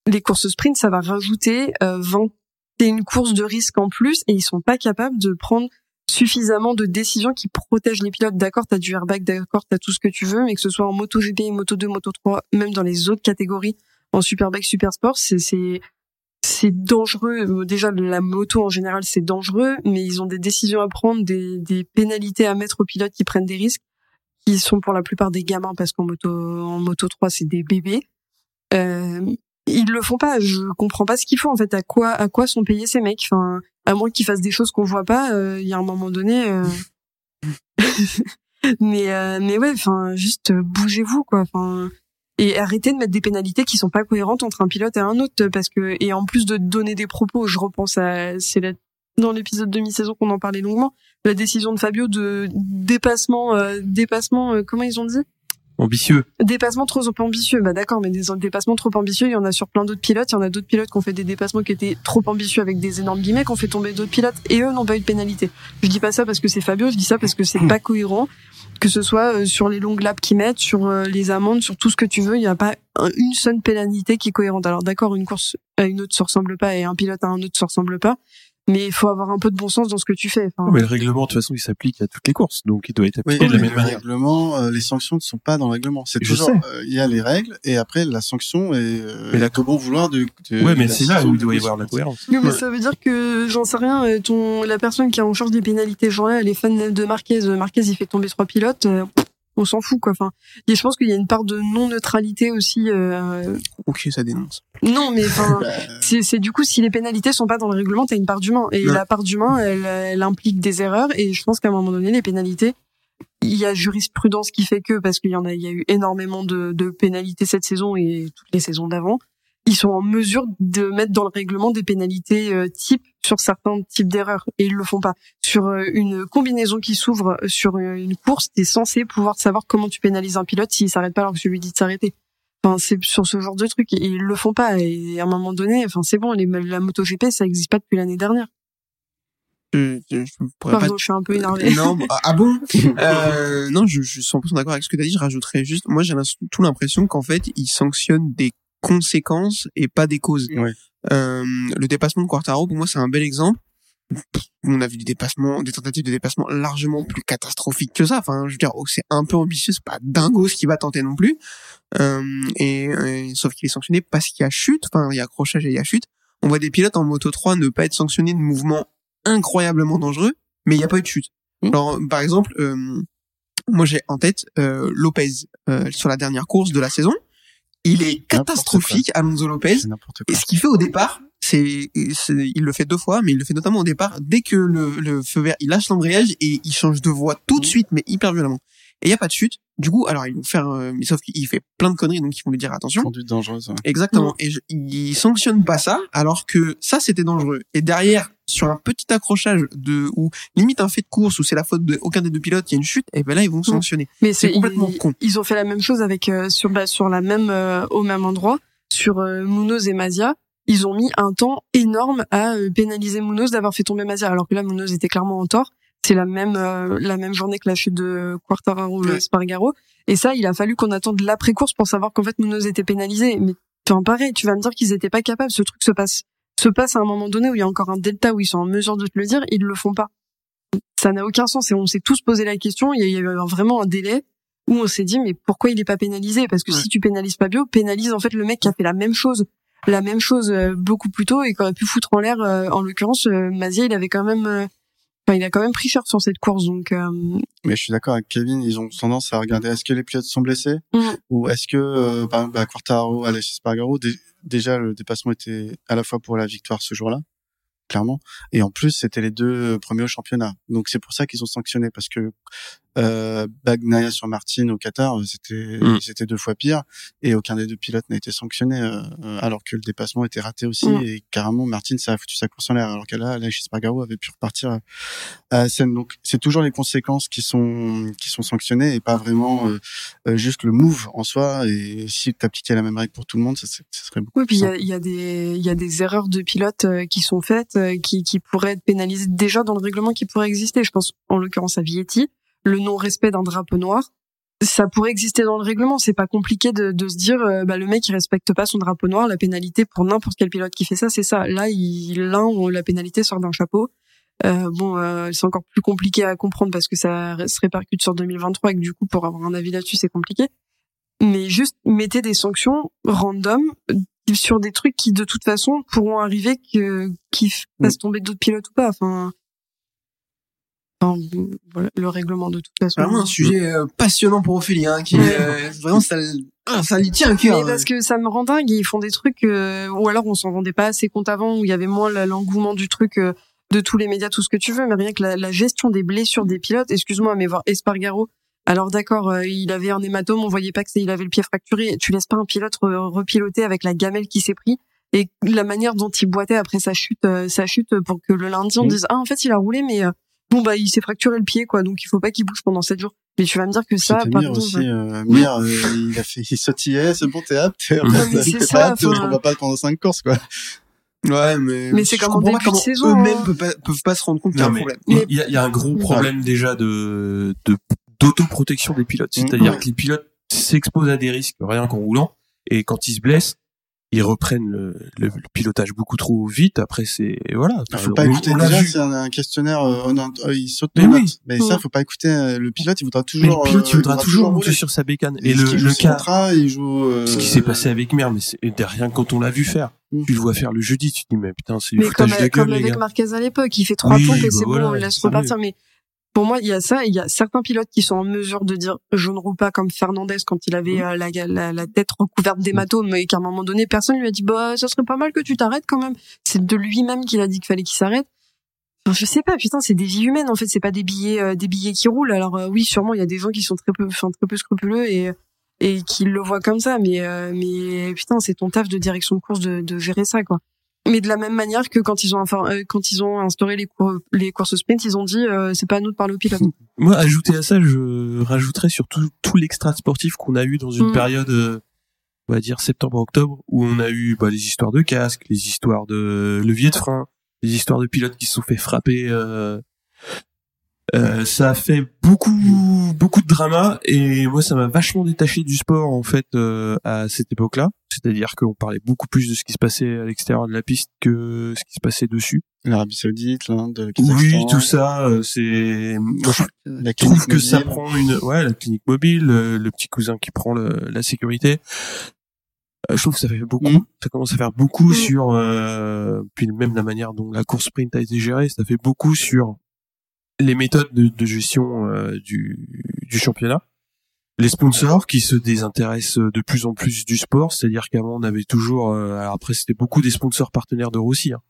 S5: les courses sprint, ça va rajouter euh, 21 courses de risque en plus et ils sont pas capables de prendre suffisamment de décisions qui protègent les pilotes. D'accord, t'as du airbag, d'accord, t'as tout ce que tu veux, mais que ce soit en MotoGP, Moto 2, Moto 3, même dans les autres catégories, en Superbike, Supersport, c'est c'est c'est dangereux. Euh, Déjà, la moto en général, c'est dangereux, mais ils ont des décisions à prendre, des, des pénalités à mettre aux pilotes qui prennent des risques, qui sont pour la plupart des gamins, parce qu'en moto, en moto 3, c'est des bébés. Euh, ils le font pas. Je comprends pas ce qu'ils font en fait. À quoi, à quoi sont payés ces mecs? Enfin, à moins qu'ils fassent des choses qu'on voit pas. euh, Il y a un moment donné. euh, mais euh, mais ouais, enfin, juste euh, bougez-vous quoi. Enfin. Et arrêtez de mettre des pénalités qui sont pas cohérentes entre un pilote et un autre, parce que et en plus de donner des propos, je repense à c'est dans l'épisode demi-saison qu'on en parlait longuement, la décision de Fabio de dépassement, euh, dépassement, euh, comment ils ont dit?
S6: Ambitieux.
S5: Dépassement trop ambitieux, bah d'accord, mais des dépassements trop ambitieux, il y en a sur plein d'autres pilotes. Il y en a d'autres pilotes qui ont fait des dépassements qui étaient trop ambitieux avec des énormes guillemets, qui ont fait tomber d'autres pilotes et eux n'ont pas eu de pénalité. Je dis pas ça parce que c'est Fabio, je dis ça parce que c'est pas cohérent. Que ce soit euh, sur les longues laps qu'ils mettent, sur euh, les amendes, sur tout ce que tu veux, il n'y a pas un- une seule pénalité qui est cohérente. Alors d'accord, une course à une autre se ressemble pas et un pilote à un autre se ressemble pas, mais il faut avoir un peu de bon sens dans ce que tu fais. Enfin,
S6: Mais le règlement, de toute façon, il s'applique à toutes les courses, donc il doit être
S4: Oui,
S6: appliqué de la
S4: mais
S6: même
S4: le
S6: manière.
S4: règlement, euh, les sanctions ne sont pas dans le règlement. C'est
S6: Je
S4: toujours,
S6: sais.
S4: euh, il y a les règles et après la sanction est, euh,
S6: Mais la-
S4: au bon vouloir du. du-
S6: Ouais,
S4: de
S6: mais c'est là où il doit y
S4: de
S6: avoir la cohérence.
S5: Oui, mais
S4: Ouais.
S5: ça veut dire que j'en sais rien. euh, Ton la personne qui est en charge des pénalités, genre là, elle est fan de Marquez. euh, Marquez, il fait tomber trois pilotes. euh, on s'en fout quoi. Enfin, et je pense qu'il y a une part de non neutralité aussi. euh,
S3: Ok, ça dénonce.
S5: non, mais enfin, c'est c'est du coup si les pénalités sont pas dans le règlement, t'as une part d'humain et la part d'humain, elle, elle implique des erreurs et je pense qu'à un moment donné, les pénalités. Il y a jurisprudence qui fait que, parce qu'il y en a, il y a eu énormément de, de pénalités cette saison et toutes les saisons d'avant, ils sont en mesure de mettre dans le règlement des pénalités euh, type sur certains types d'erreurs et ils le font pas. Sur euh, une combinaison qui s'ouvre sur euh, une course, t'es censé pouvoir savoir comment tu pénalises un pilote s'il s'arrête pas alors que tu lui dis de s'arrêter. Enfin, c'est sur ce genre de truc et ils le font pas et à un moment donné, enfin c'est bon, les, la MotoGP ça existe pas depuis l'année dernière.
S3: Je, je, je pourrais pas
S5: Pardon, je suis un peu énervé.
S3: Non, bah, ah bon? Euh, Non, je, je suis 100% d'accord avec ce que tu as dit. Je rajouterais juste, moi j'ai tout l'impression qu'en fait, ils sanctionnent des conséquences et pas des causes.
S4: Ouais.
S3: Euh, le dépassement de Quartaro, pour moi, c'est un bel exemple. on a vu des dépassements, des tentatives de dépassement largement plus catastrophiques que ça. Enfin, je veux dire, oh, c'est un peu ambitieux, c'est pas dingo ce qu'il va tenter non plus. Euh, et, et- sauf qu'il est sanctionné parce qu'il y a chute. Enfin, il y a accrochage et il y a chute. On voit des pilotes en moto 3 ne pas être sanctionnés de mouvements incroyablement dangereux, mais il n'y a pas eu de chute.
S4: Mmh.
S3: Alors, par exemple, euh, moi j'ai en tête euh, Lopez euh, sur la dernière course de la saison. Il est catastrophique, Alonso Lopez. Et ce qu'il fait au départ, c'est, il le fait deux fois, mais il le fait notamment au départ. Dès que le, le feu vert, il lâche l'embrayage et il change de voie tout de suite, mais hyper violemment. Et il y a pas de chute. Du coup, alors ils vont faire, euh, mais sauf qu'il fait plein de conneries, donc ils vont lui dire attention.
S4: Conduite dangereuse. ouais.
S3: Exactement. Et je, il sanctionne pas ça, alors que ça c'était dangereux. Et derrière, sur un petit accrochage de ou limite un fait de course où c'est la faute de aucun des deux pilotes, il y a une chute, et ben là ils vont sanctionner.
S5: Mais
S3: C'est complètement
S5: ils,
S3: con.
S5: Ils ont fait la même chose avec euh, sur bah, sur la même euh, au même endroit sur euh, Munoz et Mazia. Ils ont mis un temps énorme à euh, pénaliser Munoz d'avoir fait tomber Mazia, alors que là Munoz était clairement en tort. C'est la même euh, la même journée que la chute de Quartararo
S3: Ouais.
S5: Spargaro. Et ça, il a fallu qu'on attende l'après course pour savoir qu'en fait Munoz était pénalisé. Mais enfin pareil, tu vas me dire qu'ils étaient pas capables. Ce truc se passe se passe à un moment donné où il y a encore un delta où ils sont en mesure de te le dire, ils le font pas. Ça n'a aucun sens et on s'est tous posé la question. Il y a eu vraiment un délai où on s'est dit mais pourquoi il est pas pénalisé? Parce que
S3: Ouais.
S5: si tu pénalises pas Bio, pénalise en fait le mec qui a fait la même chose, la même chose euh, beaucoup plus tôt et qui aurait pu foutre en l'air. euh, en l'occurrence, euh, Mazia, il avait quand même, enfin il a quand même pris cher sur cette course. Donc euh,
S4: Mais je suis d'accord avec Kevin, ils ont tendance à regarder est-ce que les pilotes sont blessés?
S5: Mm.
S4: ou est-ce que euh, exemple, bah, Quartararo, Aleix Spargaro, déjà le dépassement était à la fois pour la victoire ce jour-là, clairement, et en plus c'était les deux premiers au championnat. Donc c'est pour ça qu'ils ont sanctionné parce que euh, Bagnaia sur Martin au Qatar, euh, c'était
S6: Mm.
S4: c'était deux fois pire et aucun des deux pilotes n'a été sanctionné euh, euh, alors que le dépassement était raté aussi
S5: Mm.
S4: et carrément Martin ça a foutu sa course en l'air alors que là Spargaro avait pu repartir à la scène. Donc c'est toujours les conséquences qui sont qui sont sanctionnées et pas vraiment euh, euh, juste le move en soi. Et si tu appliquais la même règle pour tout le monde, ça, serait beaucoup.
S5: oui, puis il y a, il y a des il y a des erreurs de pilotes euh, qui sont faites, euh, qui qui pourraient être pénalisées déjà dans le règlement qui pourrait exister. Je pense en l'occurrence à Vietti, le non-respect d'un drapeau noir. Ça pourrait exister dans le règlement. C'est pas compliqué de, de se dire, euh, bah, le mec il respecte pas son drapeau noir. La pénalité pour n'importe quel pilote qui fait ça, c'est ça. Là, il, là, on- la pénalité sort d'un chapeau. Euh, bon, euh, c'est encore plus compliqué à comprendre parce que ça se répercute sur 2023 et que du coup, pour avoir un avis là-dessus, c'est compliqué. Mais juste mettez des sanctions random euh, sur des trucs qui de toute façon pourront arriver que qui fassent tomber d'autres pilotes ou pas. Enfin, enfin, voilà, le règlement de toute façon.
S3: Vraiment un sujet euh, passionnant pour Ophélie, hein, qui
S5: Ouais.
S3: euh, vraiment ça, ah, ça lui tient à
S5: Mais
S3: cœur.
S5: parce que ça me rend dingue, ils font des trucs, euh, ou alors on s'en rendait pas assez compte avant, où il y avait moins l'engouement du truc euh, de tous les médias, tout ce que tu veux, mais rien que la, la gestion des blessures des pilotes, excuse-moi, mais voir Espargaro, alors d'accord, euh, il avait un hématome, on voyait pas que c'est- il avait le pied fracturé, tu laisses pas un pilote re- repiloter avec la gamelle qui s'est pris, et la manière dont il boitait après sa chute, euh, sa chute pour que le lundi on
S4: Mm.
S5: dise, ah en fait il a roulé, mais euh, bon bah il s'est fracturé le pied, quoi, donc il faut pas qu'il bouge pendant sept jours. Mais tu vas me dire que ça, par
S4: Mir
S5: contre,
S4: aussi. Euh, Mir, euh, il a fait, il sautillait, c'est bon, t'es apte.
S5: C'est
S4: t'es
S5: ça,
S4: apte,
S5: enfin-
S4: on va pas pendant cinq courses, quoi.
S3: Ouais, mais,
S5: Mais c'est comme en début de saison,
S3: Eux-mêmes
S5: hein.
S3: peuvent pas, peuvent pas se rendre compte qu'il y a un problème.
S6: il y a, il y a un gros problème déjà de de- d'autoprotection des pilotes. C'est-à-dire
S3: Ouais.
S6: que les pilotes s'exposent à des risques rien qu'en roulant, et quand ils se blessent, ils reprennent le, le- le pilotage beaucoup trop vite. Après, c'est voilà.
S4: Il faut
S6: On-
S4: pas
S6: on
S4: écouter
S6: l'a
S4: déjà, c'est un, un questionnaire, euh, oh non, euh, il saute
S6: Mais oui.
S4: Mais ça, faut pas écouter, euh, le pilote, il voudra
S6: Mais
S4: toujours,
S6: le pilote, il
S4: euh,
S6: voudra toujours monter sur sa bécane.
S4: Et
S6: Et le,
S4: il
S6: le cas,
S4: contrat, il joue, euh,
S6: ce qui s'est passé avec Mir, mais c'est et rien quand on l'a vu faire.
S4: Mm.
S6: Tu le vois faire le jeudi, tu te dis mais putain, c'est
S5: Mais comme,
S6: foutage de
S5: comme
S6: gueule, les
S5: avec
S6: gars.
S5: Marquez à l'époque, il fait trois
S6: Oui,
S5: pompes et
S6: bah
S5: c'est
S6: voilà,
S5: bon, on le laisse repartir. Mais pour moi, il y a ça, il y a certains pilotes qui sont en mesure de dire je ne roule pas comme Fernandez quand il avait euh, la, la, la tête recouverte d'hématomes et qu'à un moment donné, personne lui a dit bah ça serait pas mal que tu t'arrêtes quand même. C'est de lui-même qu'il a dit qu'il fallait qu'il s'arrête. Enfin, je sais pas, putain, c'est des vies humaines en fait, c'est pas des billets, euh, des billets qui roulent. Alors euh, oui, sûrement il y a des gens qui sont très peu, enfin très peu scrupuleux et et qui le voient comme ça, mais euh, mais putain, c'est ton taf de direction de course de, de gérer ça quoi. Mais de la même manière que quand ils ont enfin, euh, quand ils ont instauré les cours, les courses sprint, ils ont dit euh, c'est pas à nous de parler au pilote.
S6: Moi, ajouter à ça, je rajouterais sur tout, tout l'extra sportif qu'on a eu dans une
S5: Mm.
S6: période, euh, on va dire septembre-octobre, où on a eu bah, les histoires de casque, les histoires de levier de frein, les histoires de pilotes qui se sont fait frapper euh, Euh, ça a fait beaucoup beaucoup de drama et moi ça m'a vachement détaché du sport en fait euh, à cette époque-là. C'est-à-dire qu'on parlait beaucoup plus de ce qui se passait à l'extérieur de la piste que ce qui se passait dessus.
S4: L'Arabie Saoudite, l'Inde,
S6: Oui, tout ça, euh, c'est. Je trouve que ça
S4: mobile.
S6: prend une, ouais, la clinique mobile, le, le petit cousin qui prend le- la sécurité. Euh, je trouve que ça fait beaucoup.
S4: Mhm.
S6: Ça commence à faire beaucoup
S5: Mhm.
S6: sur, euh, puis même la manière dont la course sprint a été gérée, ça fait beaucoup sur les méthodes de, de gestion euh, du, du championnat. Les sponsors qui se désintéressent de plus en plus du sport, c'est-à-dire qu'avant on avait toujours, euh, alors après c'était beaucoup des sponsors partenaires de Rossi, hein.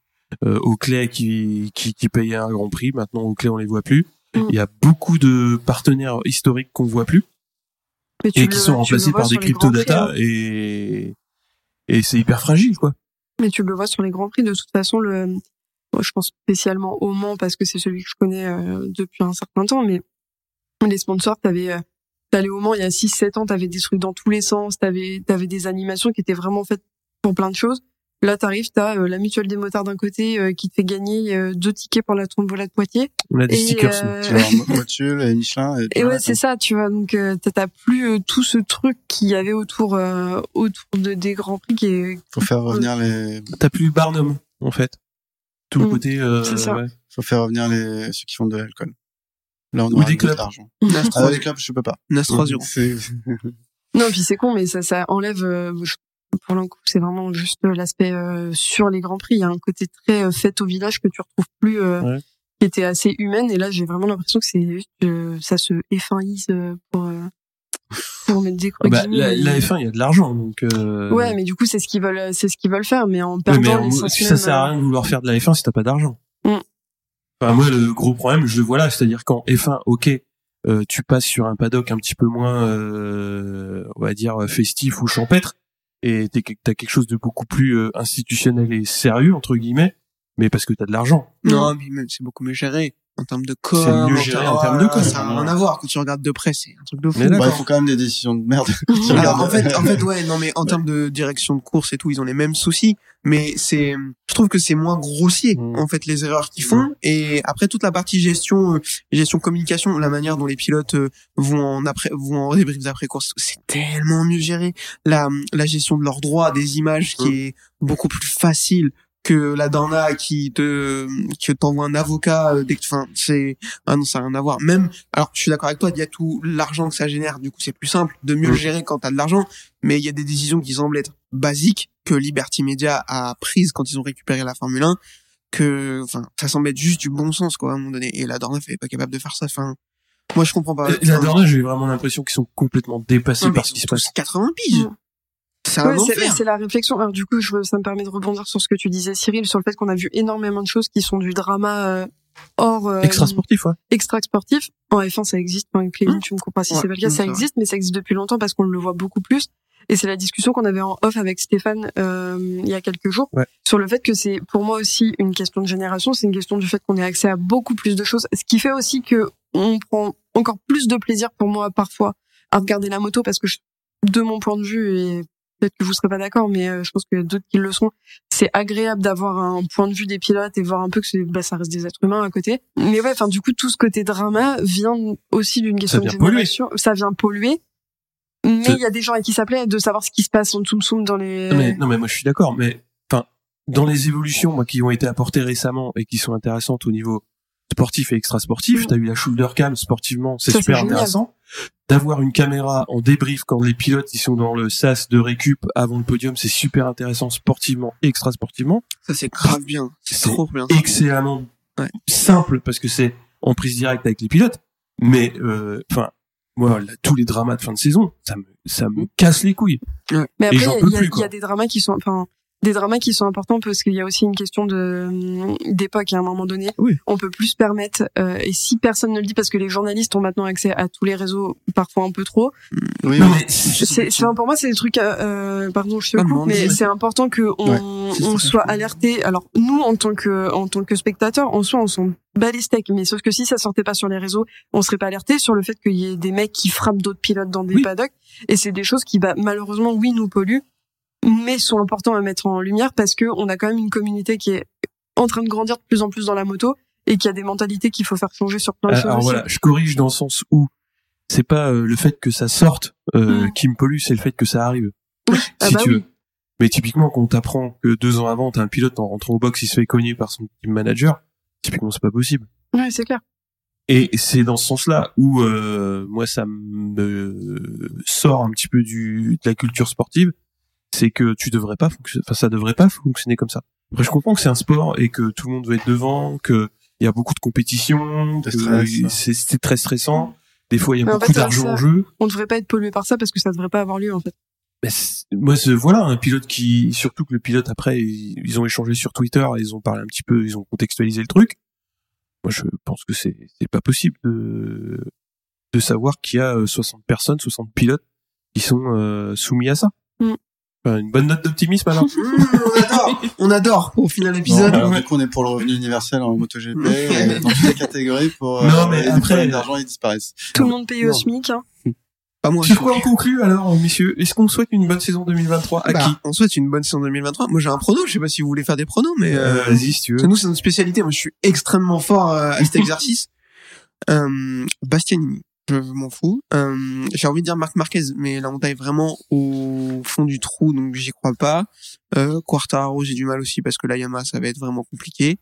S6: euh, Oakley qui, qui qui payait un Grand Prix, maintenant Oakley on les voit plus.
S5: Mm.
S6: Il y a beaucoup de partenaires historiques qu'on voit plus et
S5: le-
S6: qui sont remplacés par des crypto-data
S5: hein.
S6: et et c'est hyper fragile quoi.
S5: Mais tu le vois sur les grands prix. De toute façon, le, je pense spécialement au Mans parce que c'est celui que je connais euh, depuis un certain temps. Mais les sponsors, t'avais, euh, t'allais au Mans il y a 6-7 ans, t'avais des trucs dans tous les sens, t'avais, t'avais des animations qui étaient vraiment faites pour plein de choses. Là, t'arrives, t'as euh, la mutuelle des motards d'un côté euh, qui te fait gagner euh, deux tickets pour la tombola de Poitiers.
S6: On a des
S5: Et,
S6: stickers.
S5: euh,
S4: Tu vois, Motul et Michelin. Et,
S5: Et ouais, c'est ça, tu vois. Donc, euh, t'as- t'as plus euh, tout ce truc qu'il y avait autour, euh, autour de, des grands prix qui est.
S4: Faut faire revenir les,
S6: T'as plus Barnum en fait. Tout le
S5: Mm.
S6: côté. Euh,
S5: C'est ça.
S6: ouais.
S4: faut faire revenir les, ceux qui font de l'alcool. Là, on
S6: Ou
S4: aura
S6: des
S4: de
S6: clubs.
S4: Ah, les clubs, je peux pas.
S3: Nas 3-0.
S4: C'est,
S5: Non, puis c'est con, mais ça, ça enlève. euh, pour le coup, c'est vraiment juste euh, l'aspect euh, sur les grands prix. Il y a un côté très euh, fête au village que tu retrouves plus, euh,
S6: Ouais.
S5: qui était assez humaine. Et là, j'ai vraiment l'impression que c'est juste euh, ça se effaïse euh, pour euh, pour mettre des
S6: Ah bah, la, la F1, il y a de l'argent donc. Euh...
S5: Ouais, mais du coup, c'est ce qu'ils veulent, c'est ce qu'ils veulent faire, mais en
S6: Ouais,
S5: perdant
S6: mais en-
S5: l'essence
S6: ça sert à
S5: euh,
S6: rien de vouloir faire de la F1 si t'as pas d'argent.
S5: Mm.
S6: Enfin, moi, le gros problème, je le vois là, c'est-à-dire qu'en F1, ok, euh, tu passes sur un paddock un petit peu moins, euh, on va dire, festif ou champêtre, et t'as quelque chose de beaucoup plus euh, institutionnel et sérieux, entre guillemets, mais parce que t'as de l'argent.
S3: Non, mais même, c'est beaucoup mieux géré. En termes de com.
S6: C'est mieux géré en termes de com.
S3: Ça n'a rien à voir. Quand tu regardes de près, c'est un truc de fou.
S6: Mais
S4: bah,
S6: d'accord.
S4: il faut quand même des décisions de merde.
S3: Alors, en fait, en fait, ouais, non, mais en termes de direction de course et tout, ils ont les mêmes soucis. Mais c'est, je trouve que c'est moins grossier,
S6: Mm.
S3: en fait, les erreurs qu'ils font. Et après, toute la partie gestion, euh, gestion communication, la manière dont les pilotes euh, vont en après, vont en débriefs après course, c'est tellement mieux géré. La, la gestion de leurs droits, des images qui est beaucoup plus facile que la Dana qui te, qui t'envoie un avocat euh, dès que, enfin, c'est, ah non, ça n'a rien à voir. Même, alors, je suis d'accord avec toi, il y a tout l'argent que ça génère, du coup, c'est plus simple de mieux le
S6: Mm.
S3: gérer quand t'as de l'argent, mais il y a des décisions qui semblent être basiques que Liberty Media a prises quand ils ont récupéré la Formule 1, que, enfin, ça semble être juste du bon sens, quoi, à un moment donné. Et la Dorna est pas capable de faire ça, enfin, moi, je comprends pas.
S6: La dernière, j'ai eu vraiment l'impression qu'ils sont complètement dépassés
S3: non,
S6: par ce qui se passe.
S3: 80 piges.
S5: Mm.
S3: C'est
S5: Ouais, la réflexion. Alors du coup, je, ça me permet de rebondir sur ce que tu disais, Cyril, sur le fait qu'on a vu énormément de choses qui sont du drama euh, hors euh,
S6: Extra sportif, ouais.
S5: extra sportif. En F1, ça existe. Enfin,
S3: Hum.
S5: tu me comprends si
S3: Ouais,
S5: c'est pas le cas, ça existe, mais ça existe depuis longtemps parce qu'on le voit beaucoup plus. Et c'est la discussion qu'on avait en off avec Stéphane euh, il y a quelques jours
S6: Ouais.
S5: sur le fait que c'est pour moi aussi une question de génération. C'est une question du fait qu'on ait accès à beaucoup plus de choses, ce qui fait aussi que on prend encore plus de plaisir pour moi parfois à regarder la moto parce que je- de mon point de vue et peut-être que vous serez pas d'accord, mais euh, je pense que d'autres qui le sont, c'est agréable d'avoir un point de vue des pilotes et voir un peu que bah, ça reste des êtres humains à côté. Mais ouais, enfin du coup tout ce côté drama vient aussi d'une question de
S6: polluer.
S5: génération. Ça vient polluer. Mais il y a des gens à qui ça plaît de savoir ce qui se passe en Tsum Tsum dans les.
S6: Non mais, non mais moi je suis d'accord, mais enfin dans les évolutions moi qui ont été apportées récemment et qui sont intéressantes au niveau sportif et extra sportif,
S5: Mm.
S6: t'as eu la shoulder cam sportivement, c'est super intéressant. D'avoir une caméra en débrief quand les pilotes ils sont dans le sas de récup avant le podium, c'est super intéressant sportivement et extra sportivement.
S3: Ça, c'est grave bien. C'est trop bien.
S6: Excellemment
S3: Ouais.
S6: simple parce que c'est en prise directe avec les pilotes, mais euh, enfin moi là, tous les dramas de fin de saison, ça me ça me casse les couilles.
S5: Mais après, il y, y a des dramas qui sont, enfin, des dramas qui sont importants parce qu'il y a aussi une question de hum, d'époque. À un moment donné,
S6: Oui.
S5: on peut plus se permettre. euh, et si personne ne le dit, parce que les journalistes ont maintenant accès à tous les réseaux, parfois un peu trop.
S4: Oui,
S6: Non
S4: oui.
S6: mais
S5: C'est, c'est pour moi, c'est des trucs. euh, euh, pardon, je
S3: Pas
S5: coupe,
S3: demander.
S5: mais c'est important que on,
S4: Ouais,
S5: soit alerté. Alors nous, en tant que en tant que spectateurs, en soi, on s'en bat les steaks. Mais sauf que si ça sortait pas sur les réseaux, on serait pas alerté sur le fait qu'il y ait des mecs qui frappent d'autres pilotes dans des
S6: Oui.
S5: paddocks. Et c'est des choses qui, bah, malheureusement, oui, nous polluent, mais sont importants à mettre en lumière parce que on a quand même une communauté qui est en train de grandir de plus en plus dans la moto et qu'il y a des mentalités qu'il faut faire changer sur plein de choses.
S6: Alors voilà, je corrige dans le sens où c'est pas euh, le fait que ça sorte euh,
S5: Mm.
S6: qui me pollue, c'est le fait que ça arrive.
S5: Ah
S6: si
S5: bah
S6: tu
S5: oui.
S6: veux. Mais typiquement, quand on t'apprend que deux ans avant, t'as un pilote en rentrant au box, il se fait cogner par son team manager, typiquement, c'est pas possible.
S5: Ouais, c'est clair.
S6: Et c'est dans ce sens-là où euh, moi ça me sort un petit peu du de la culture sportive, c'est que tu devrais pas fonctionner, enfin ça devrait pas fonctionner comme ça. Après je comprends que c'est un sport et que tout le monde veut être devant, que il y a beaucoup de compétition, c'est très stressant. Des fois il y a
S5: Mais en
S6: beaucoup
S5: fait,
S6: d'argent en jeu.
S5: On devrait pas être pollué par ça parce que ça devrait pas avoir lieu en fait.
S6: Mais moi voilà un pilote qui surtout que le pilote après ils, ils ont échangé sur Twitter, ils ont parlé un petit peu, ils ont contextualisé le truc. Moi je pense que c'est c'est pas possible de de savoir qu'il y a euh, 60 personnes, 60 pilotes qui sont euh, soumis à ça. Une bonne note d'optimisme alors.
S3: Mmh, on adore, on adore au final épisode.
S4: Bon, alors, du coup, on est pour le revenu universel en MotoGP, euh, dans toutes les catégories, pour
S6: Non, mais après-
S4: d'argent, ils disparaissent.
S5: Tout le monde payé au
S3: Non.
S5: SMIC. Hein.
S3: Pas moi.
S6: Sur quoi on conclut alors messieurs? Est-ce qu'on souhaite une bonne saison 2023 à
S3: Bah,
S6: qui?
S3: on souhaite une bonne saison 2023. Moi j'ai un prono, je sais pas si vous voulez faire des pronos, mais
S6: Euh,
S3: euh,
S6: Vas-y si tu veux.
S3: nous c'est notre spécialité. Moi je suis extrêmement fort euh, à cet exercice. Euh, Bastianini, je m'en fous. Euh, j'ai envie de dire Marc Marquez, mais la Honda est vraiment au fond du trou, donc j'y crois pas. Euh, Quartararo, j'ai du mal aussi parce que la Yamaha ça va être vraiment compliqué.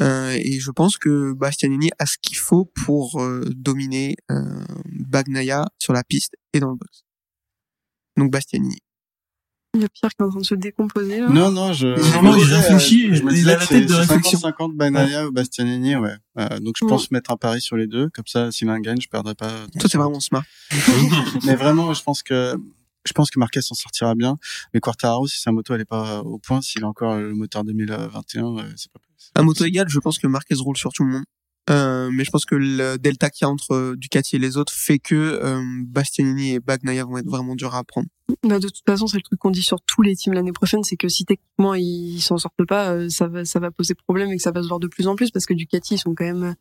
S3: Euh, et je pense que Bastianini a ce qu'il faut pour euh, dominer Bagnaia sur la piste et dans le box. Donc Bastianini.
S5: Il y a Pierre qui est en train de se décomposer là.
S4: Non, non, je, me
S6: il
S4: disais,
S6: réfléchit,
S4: je me
S6: il a la tête
S4: c'est
S6: de réflexion.
S4: 50-50 Bagnaia ou Bastianini, ouais. Euh, donc je
S5: Ouais.
S4: pense mettre un pari sur les deux, comme ça, si l'un gagne, je perdrai pas.
S3: Toi c'est vraiment smart.
S4: Mais vraiment, je pense que je pense que Marquez s'en sortira bien. Mais Quartararo, si sa moto elle est pas au point, s'il a encore le moteur 2021, euh, c'est pas possible.
S3: À moto égale, je pense que Marquez roule sur tout le monde. Euh, mais je pense que le delta qu'il y a entre euh, Ducati et les autres fait que euh, Bastianini et Bagnaia vont être vraiment durs à apprendre.
S5: Bah, de toute façon, c'est le truc qu'on dit sur tous les teams l'année prochaine, c'est que si techniquement ils s'en sortent pas, euh, ça va, ça va poser problème et que ça va se voir de plus en plus parce que Ducati ils sont quand même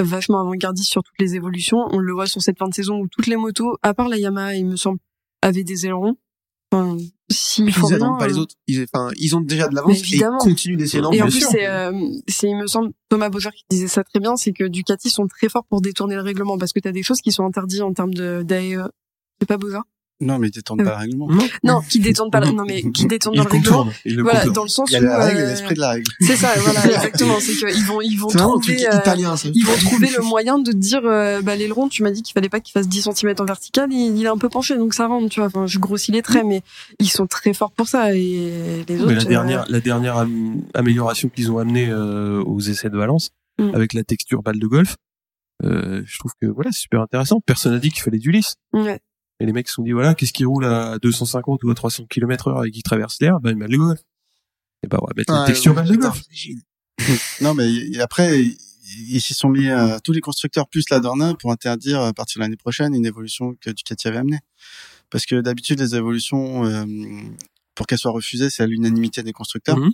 S5: vachement avant-gardistes sur toutes les évolutions. On le voit sur cette fin de saison où toutes les motos, à part la Yamaha, il me semble, avaient des ailerons. Enfin,
S3: Ils attendent pas les
S5: euh,
S3: autres. Ils, enfin, ils ont déjà de l'avance et ils continuent d'essayer d'en
S5: Et en plus,
S6: sûr.
S5: c'est, euh, il me semble, Thomas Bauer qui disait ça très bien, c'est que Ducati sont très forts pour détourner le règlement parce que tu as des choses qui sont interdites en termes de, d'AE. C'est pas Bauer
S4: Non, mais ils détournent pas le règlement.
S5: Non, qui détournent pas, le- non mais qui détournent dans le règlement.
S6: contourne. Il le
S5: Voilà,
S6: contourne.
S5: dans le sens
S4: Il y a
S5: où
S4: la règle et
S5: euh,
S4: l'esprit de la règle.
S5: c'est ça, voilà, exactement. C'est qu'ils vont, ils vont
S3: C'est vraiment un truc
S5: trouver, euh,
S3: italien, ça.
S5: ils vont trouver le moyen de dire, euh, bah, l'aileron, tu m'as dit qu'il fallait pas qu'il fasse 10 cm en vertical, il, il est un peu penché, donc ça rentre, tu vois. Enfin, je grossis les traits, mais ils sont très forts pour ça, et les autres.
S6: Mais la
S5: euh,
S6: dernière, la dernière am- amélioration qu'ils ont amenée euh, aux essais de Valence,
S5: Mm.
S6: avec la texture balle de golf, euh, je trouve que voilà, c'est super intéressant. Personne n'a dit qu'il fallait du lisse.
S5: ouais.
S6: Et les mecs se sont dit voilà, qu'est-ce qui roule à 250 ou à 300 km heure et qui traverse l'air? Ben, une balle de golf. Et bah, on va mettre
S3: Ah,
S6: une texture balle de golf.
S4: Non, mais après, ils ils s'y sont mis euh, tous les constructeurs plus la Dorna pour interdire à partir de l'année prochaine une évolution que Ducati avait amenée. Parce que d'habitude, les évolutions, euh, pour qu'elles soient refusées, c'est à l'unanimité des constructeurs.
S6: Mhm.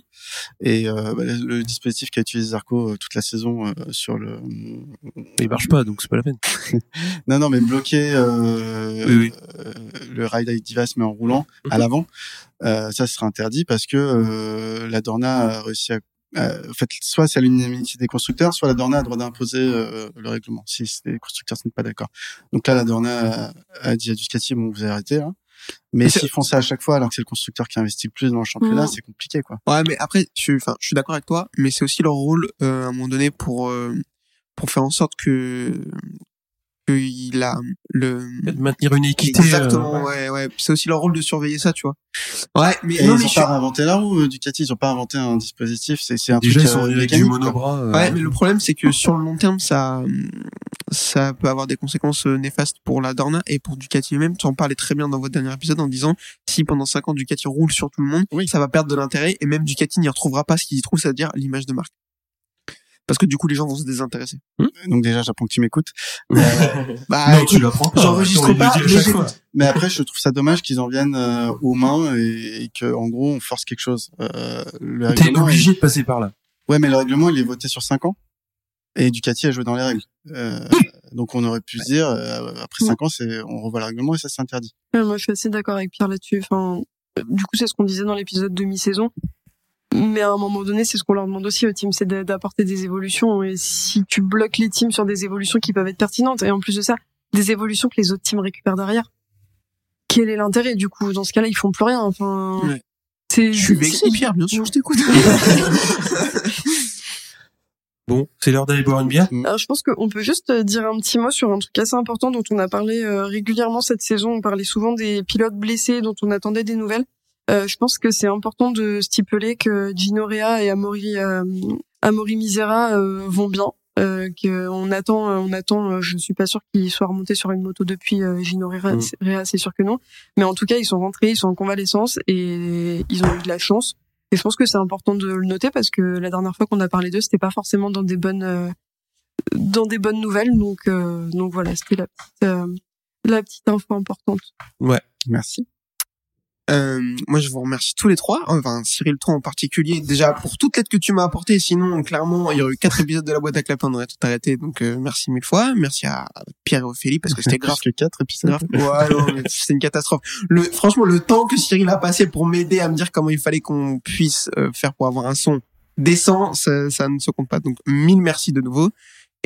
S4: Et euh, bah, le, dispositif qu'a utilisé Zarco euh, toute la saison euh, sur le...
S6: Il marche pas, donc c'est pas la peine.
S4: Non, non, mais bloquer euh,
S6: Oui, oui.
S4: euh, le ride Divas mais en roulant à
S6: Mhm.
S4: l'avant, euh, ça sera interdit parce que euh, la Dorna a réussi à euh, en fait, soit c'est à l'unanimité des constructeurs, soit la Dorna a le droit d'imposer euh, le règlement, si les constructeurs ne sont pas d'accord. Donc là, la Dorna a, a dit à Ducati, bon, vous arrêtez, hein. Mais s'ils font ça à chaque fois, alors que c'est le constructeur qui investit le plus dans le championnat,
S5: Mhm.
S4: c'est compliqué, quoi.
S3: Ouais, mais après, je, suis- enfin, je suis d'accord avec toi, mais c'est aussi leur rôle euh, à un moment donné pour euh, pour faire en sorte que que il a le
S6: De maintenir une équité.
S3: exactement,
S6: euh,
S3: ouais, ouais. C'est aussi leur rôle de surveiller ça, tu vois. Ouais, mais
S4: Et
S3: non,
S4: ils
S3: mais
S4: ont
S3: je suis-
S4: pas réinventé la roue, euh, Ducati, ils ont pas inventé un dispositif, c'est c'est un
S6: Déjà,
S4: truc
S6: ils sont
S4: euh,
S6: venus avec du monobras. euh,
S3: Ouais, mais le problème c'est que sur le long terme, ça, ça peut avoir des conséquences néfastes pour la Dorna et pour Ducati même. Tu en parlais très bien dans votre dernier épisode en disant si pendant 5 ans Ducati roule sur tout le monde,
S4: Oui.
S3: ça va perdre de l'intérêt et même Ducati n'y retrouvera pas ce qu'il y trouve, c'est-à-dire l'image de marque. Parce que du coup, les gens vont se désintéresser.
S4: Donc déjà, j'apprends que tu m'écoutes.
S3: Bah,
S6: non,
S3: écoute,
S6: tu l'apprends pas.
S3: j'enregistre pas, mais
S4: après, je trouve ça dommage qu'ils en viennent euh, aux mains et, et que, en gros, on force quelque chose. Euh,
S6: T'es obligé de passer par là.
S4: Ouais, mais le règlement, il est voté sur 5 ans. Et Ducati a joué dans les règles. Euh, donc on aurait pu se dire, euh, après 5 ans, c'est, on revoit le règlement et ça c'est interdit.
S5: Ouais, moi, je suis assez d'accord avec Pierre là-dessus. Enfin, euh, du coup, c'est ce qu'on disait dans l'épisode demi-saison. Mais à un moment donné, c'est ce qu'on leur demande aussi aux teams, c'est d'apporter des évolutions. Et si tu bloques les teams sur des évolutions qui peuvent être pertinentes, et en plus de ça, des évolutions que les autres teams récupèrent derrière, quel est l'intérêt du coup? Dans ce cas-là, ils font plus rien. Enfin,
S3: Ouais.
S5: c'est.
S3: Je suis vexé,
S5: c'est-
S3: Pierre, bien sûr, je t'écoute.
S6: Bon, c'est l'heure d'aller boire une bière.
S5: Alors, je pense qu'on peut juste euh, dire un petit mot sur un truc assez important dont on a parlé euh, régulièrement cette saison. On parlait souvent des pilotes blessés dont on attendait des nouvelles. Euh, je pense que c'est important de stipuler que Gino Rea et Amaury, euh, Amaury Misera euh, vont bien. Euh, que on attend, on attend. je suis pas sûr qu'ils soient remontés sur une moto depuis euh, Gino Rea,
S6: Mm.
S5: c'est- Rea, c'est sûr que non. Mais en tout cas, ils sont rentrés, ils sont en convalescence et ils ont eu de la chance. Et je pense que c'est important de le noter parce que la dernière fois qu'on a parlé d'eux, c'était pas forcément dans des bonnes euh, dans des bonnes nouvelles. Donc euh, donc voilà, c'était la petite euh, la petite info importante.
S4: Merci.
S3: Euh, moi, je vous remercie tous les trois, enfin Cyril toi en particulier, déjà pour toute l'aide que tu m'as apportée. Sinon, clairement, il y aurait eu quatre épisodes de la boîte à clapper, on aurait tout arrêté. Donc, euh, merci mille fois. Merci à Pierre et Ophélie parce que c'était grave.
S4: que quatre épisodes.
S3: grave. Ouais, c'est une catastrophe. Le, franchement, le temps que Cyril a passé pour m'aider à me dire comment il fallait qu'on puisse euh, faire pour avoir un son décent, ça, ça ne se compte pas. Donc, mille merci de nouveau.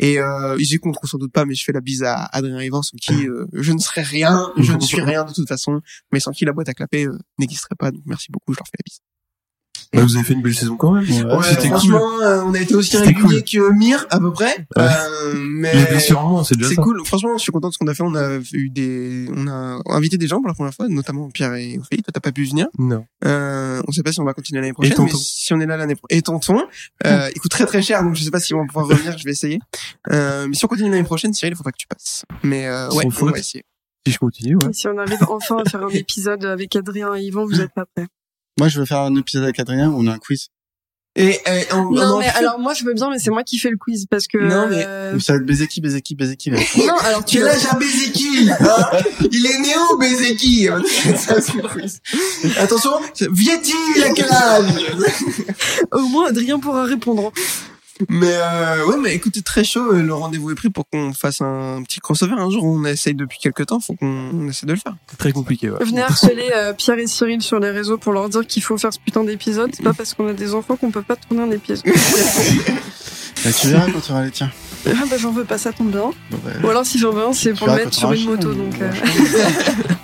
S3: Et euh, j'y compte sans doute pas, mais je fais la bise à Adrien Ivan, sans qui euh, je ne serais rien, je ne suis rien de toute façon, mais sans qui la boîte à clapper euh, n'existerait pas. Donc merci beaucoup, je leur fais la bise.
S6: Bah, vous avez fait une belle saison quand même.
S4: Ouais,
S6: C'était cool.
S3: franchement, euh, on a été aussi
S6: C'était
S3: réguliers que Mir à peu près,
S6: Ouais.
S3: euh, mais
S6: c'est déjà
S3: c'est cool. Franchement, je suis content de ce qu'on a fait. On a eu des, on a invité des gens pour la première fois, notamment Pierre et Ophélie. Toi, t'as pas pu venir.
S6: Non.
S3: Euh, on sait pas si on va continuer l'année prochaine,
S6: Et
S3: mais si on est là l'année prochaine. Et tonton, euh, il coûte très très cher, donc je sais pas si on va pouvoir revenir. Je vais essayer. Euh, mais si on continue l'année prochaine, Cyril, il faut pas que tu passes. Mais euh, ouais, on va essayer.
S6: Si je continue, ouais.
S5: Et si on arrive enfin à faire un épisode avec Adrien et Yvan, vous êtes pas prêts.
S4: Moi, je veux faire un épisode avec Adrien où on a un quiz.
S3: Et, et on,
S5: Non,
S3: on
S5: mais
S3: fait-
S5: alors moi je veux bien, mais c'est moi qui fais le quiz parce que.
S3: Non, mais-
S5: euh,
S4: Où ça va être Bezeki, Bezeki, Bezeki.
S5: Non, alors tu
S3: Quel âge a Bezeki hein Il est néo Bezeki? Ça, c'est le quiz. Attention, Vietti, il a quel âge
S5: au moins Adrien pourra répondre.
S3: Mais euh, ouais, mais écoutez, très chaud. euh, Le rendez-vous est pris pour qu'on fasse un petit crossover un jour. On essaye depuis quelques temps. Faut qu'on on essaie de le faire.
S6: C'est très compliqué, ouais.
S5: Venez harceler euh, Pierre et Cyril sur les réseaux pour leur dire qu'il faut faire ce putain d'épisode. C'est pas parce qu'on a des enfants qu'on peut pas tourner un épisode.
S4: Bah, tu verras quand tu auras les tiens.
S5: ah bah j'en veux pas, ça tombe bien.
S4: Bah,
S5: Ou alors si j'en veux un, c'est pour le mettre sur une moto. Donc
S4: ou-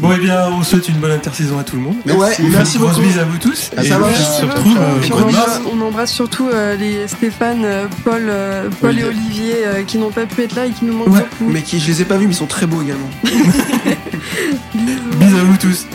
S6: Bon, eh bien, on souhaite une bonne intersaison à tout le monde.
S3: Ouais, merci
S6: Grosse
S3: beaucoup.
S6: bise à vous tous.
S3: Ah,
S6: Et
S3: ça
S6: se retrouve euh,
S5: on, embrasse, on embrasse surtout euh, les Stéphane, euh, Paul, euh, Paul et. Olivier euh, qui n'ont pas pu être là et qui nous manquent
S3: Ouais,
S5: beaucoup.
S3: mais qui je les ai pas vus, mais ils sont très beaux également.
S5: Bisous.
S6: Bisous à vous tous.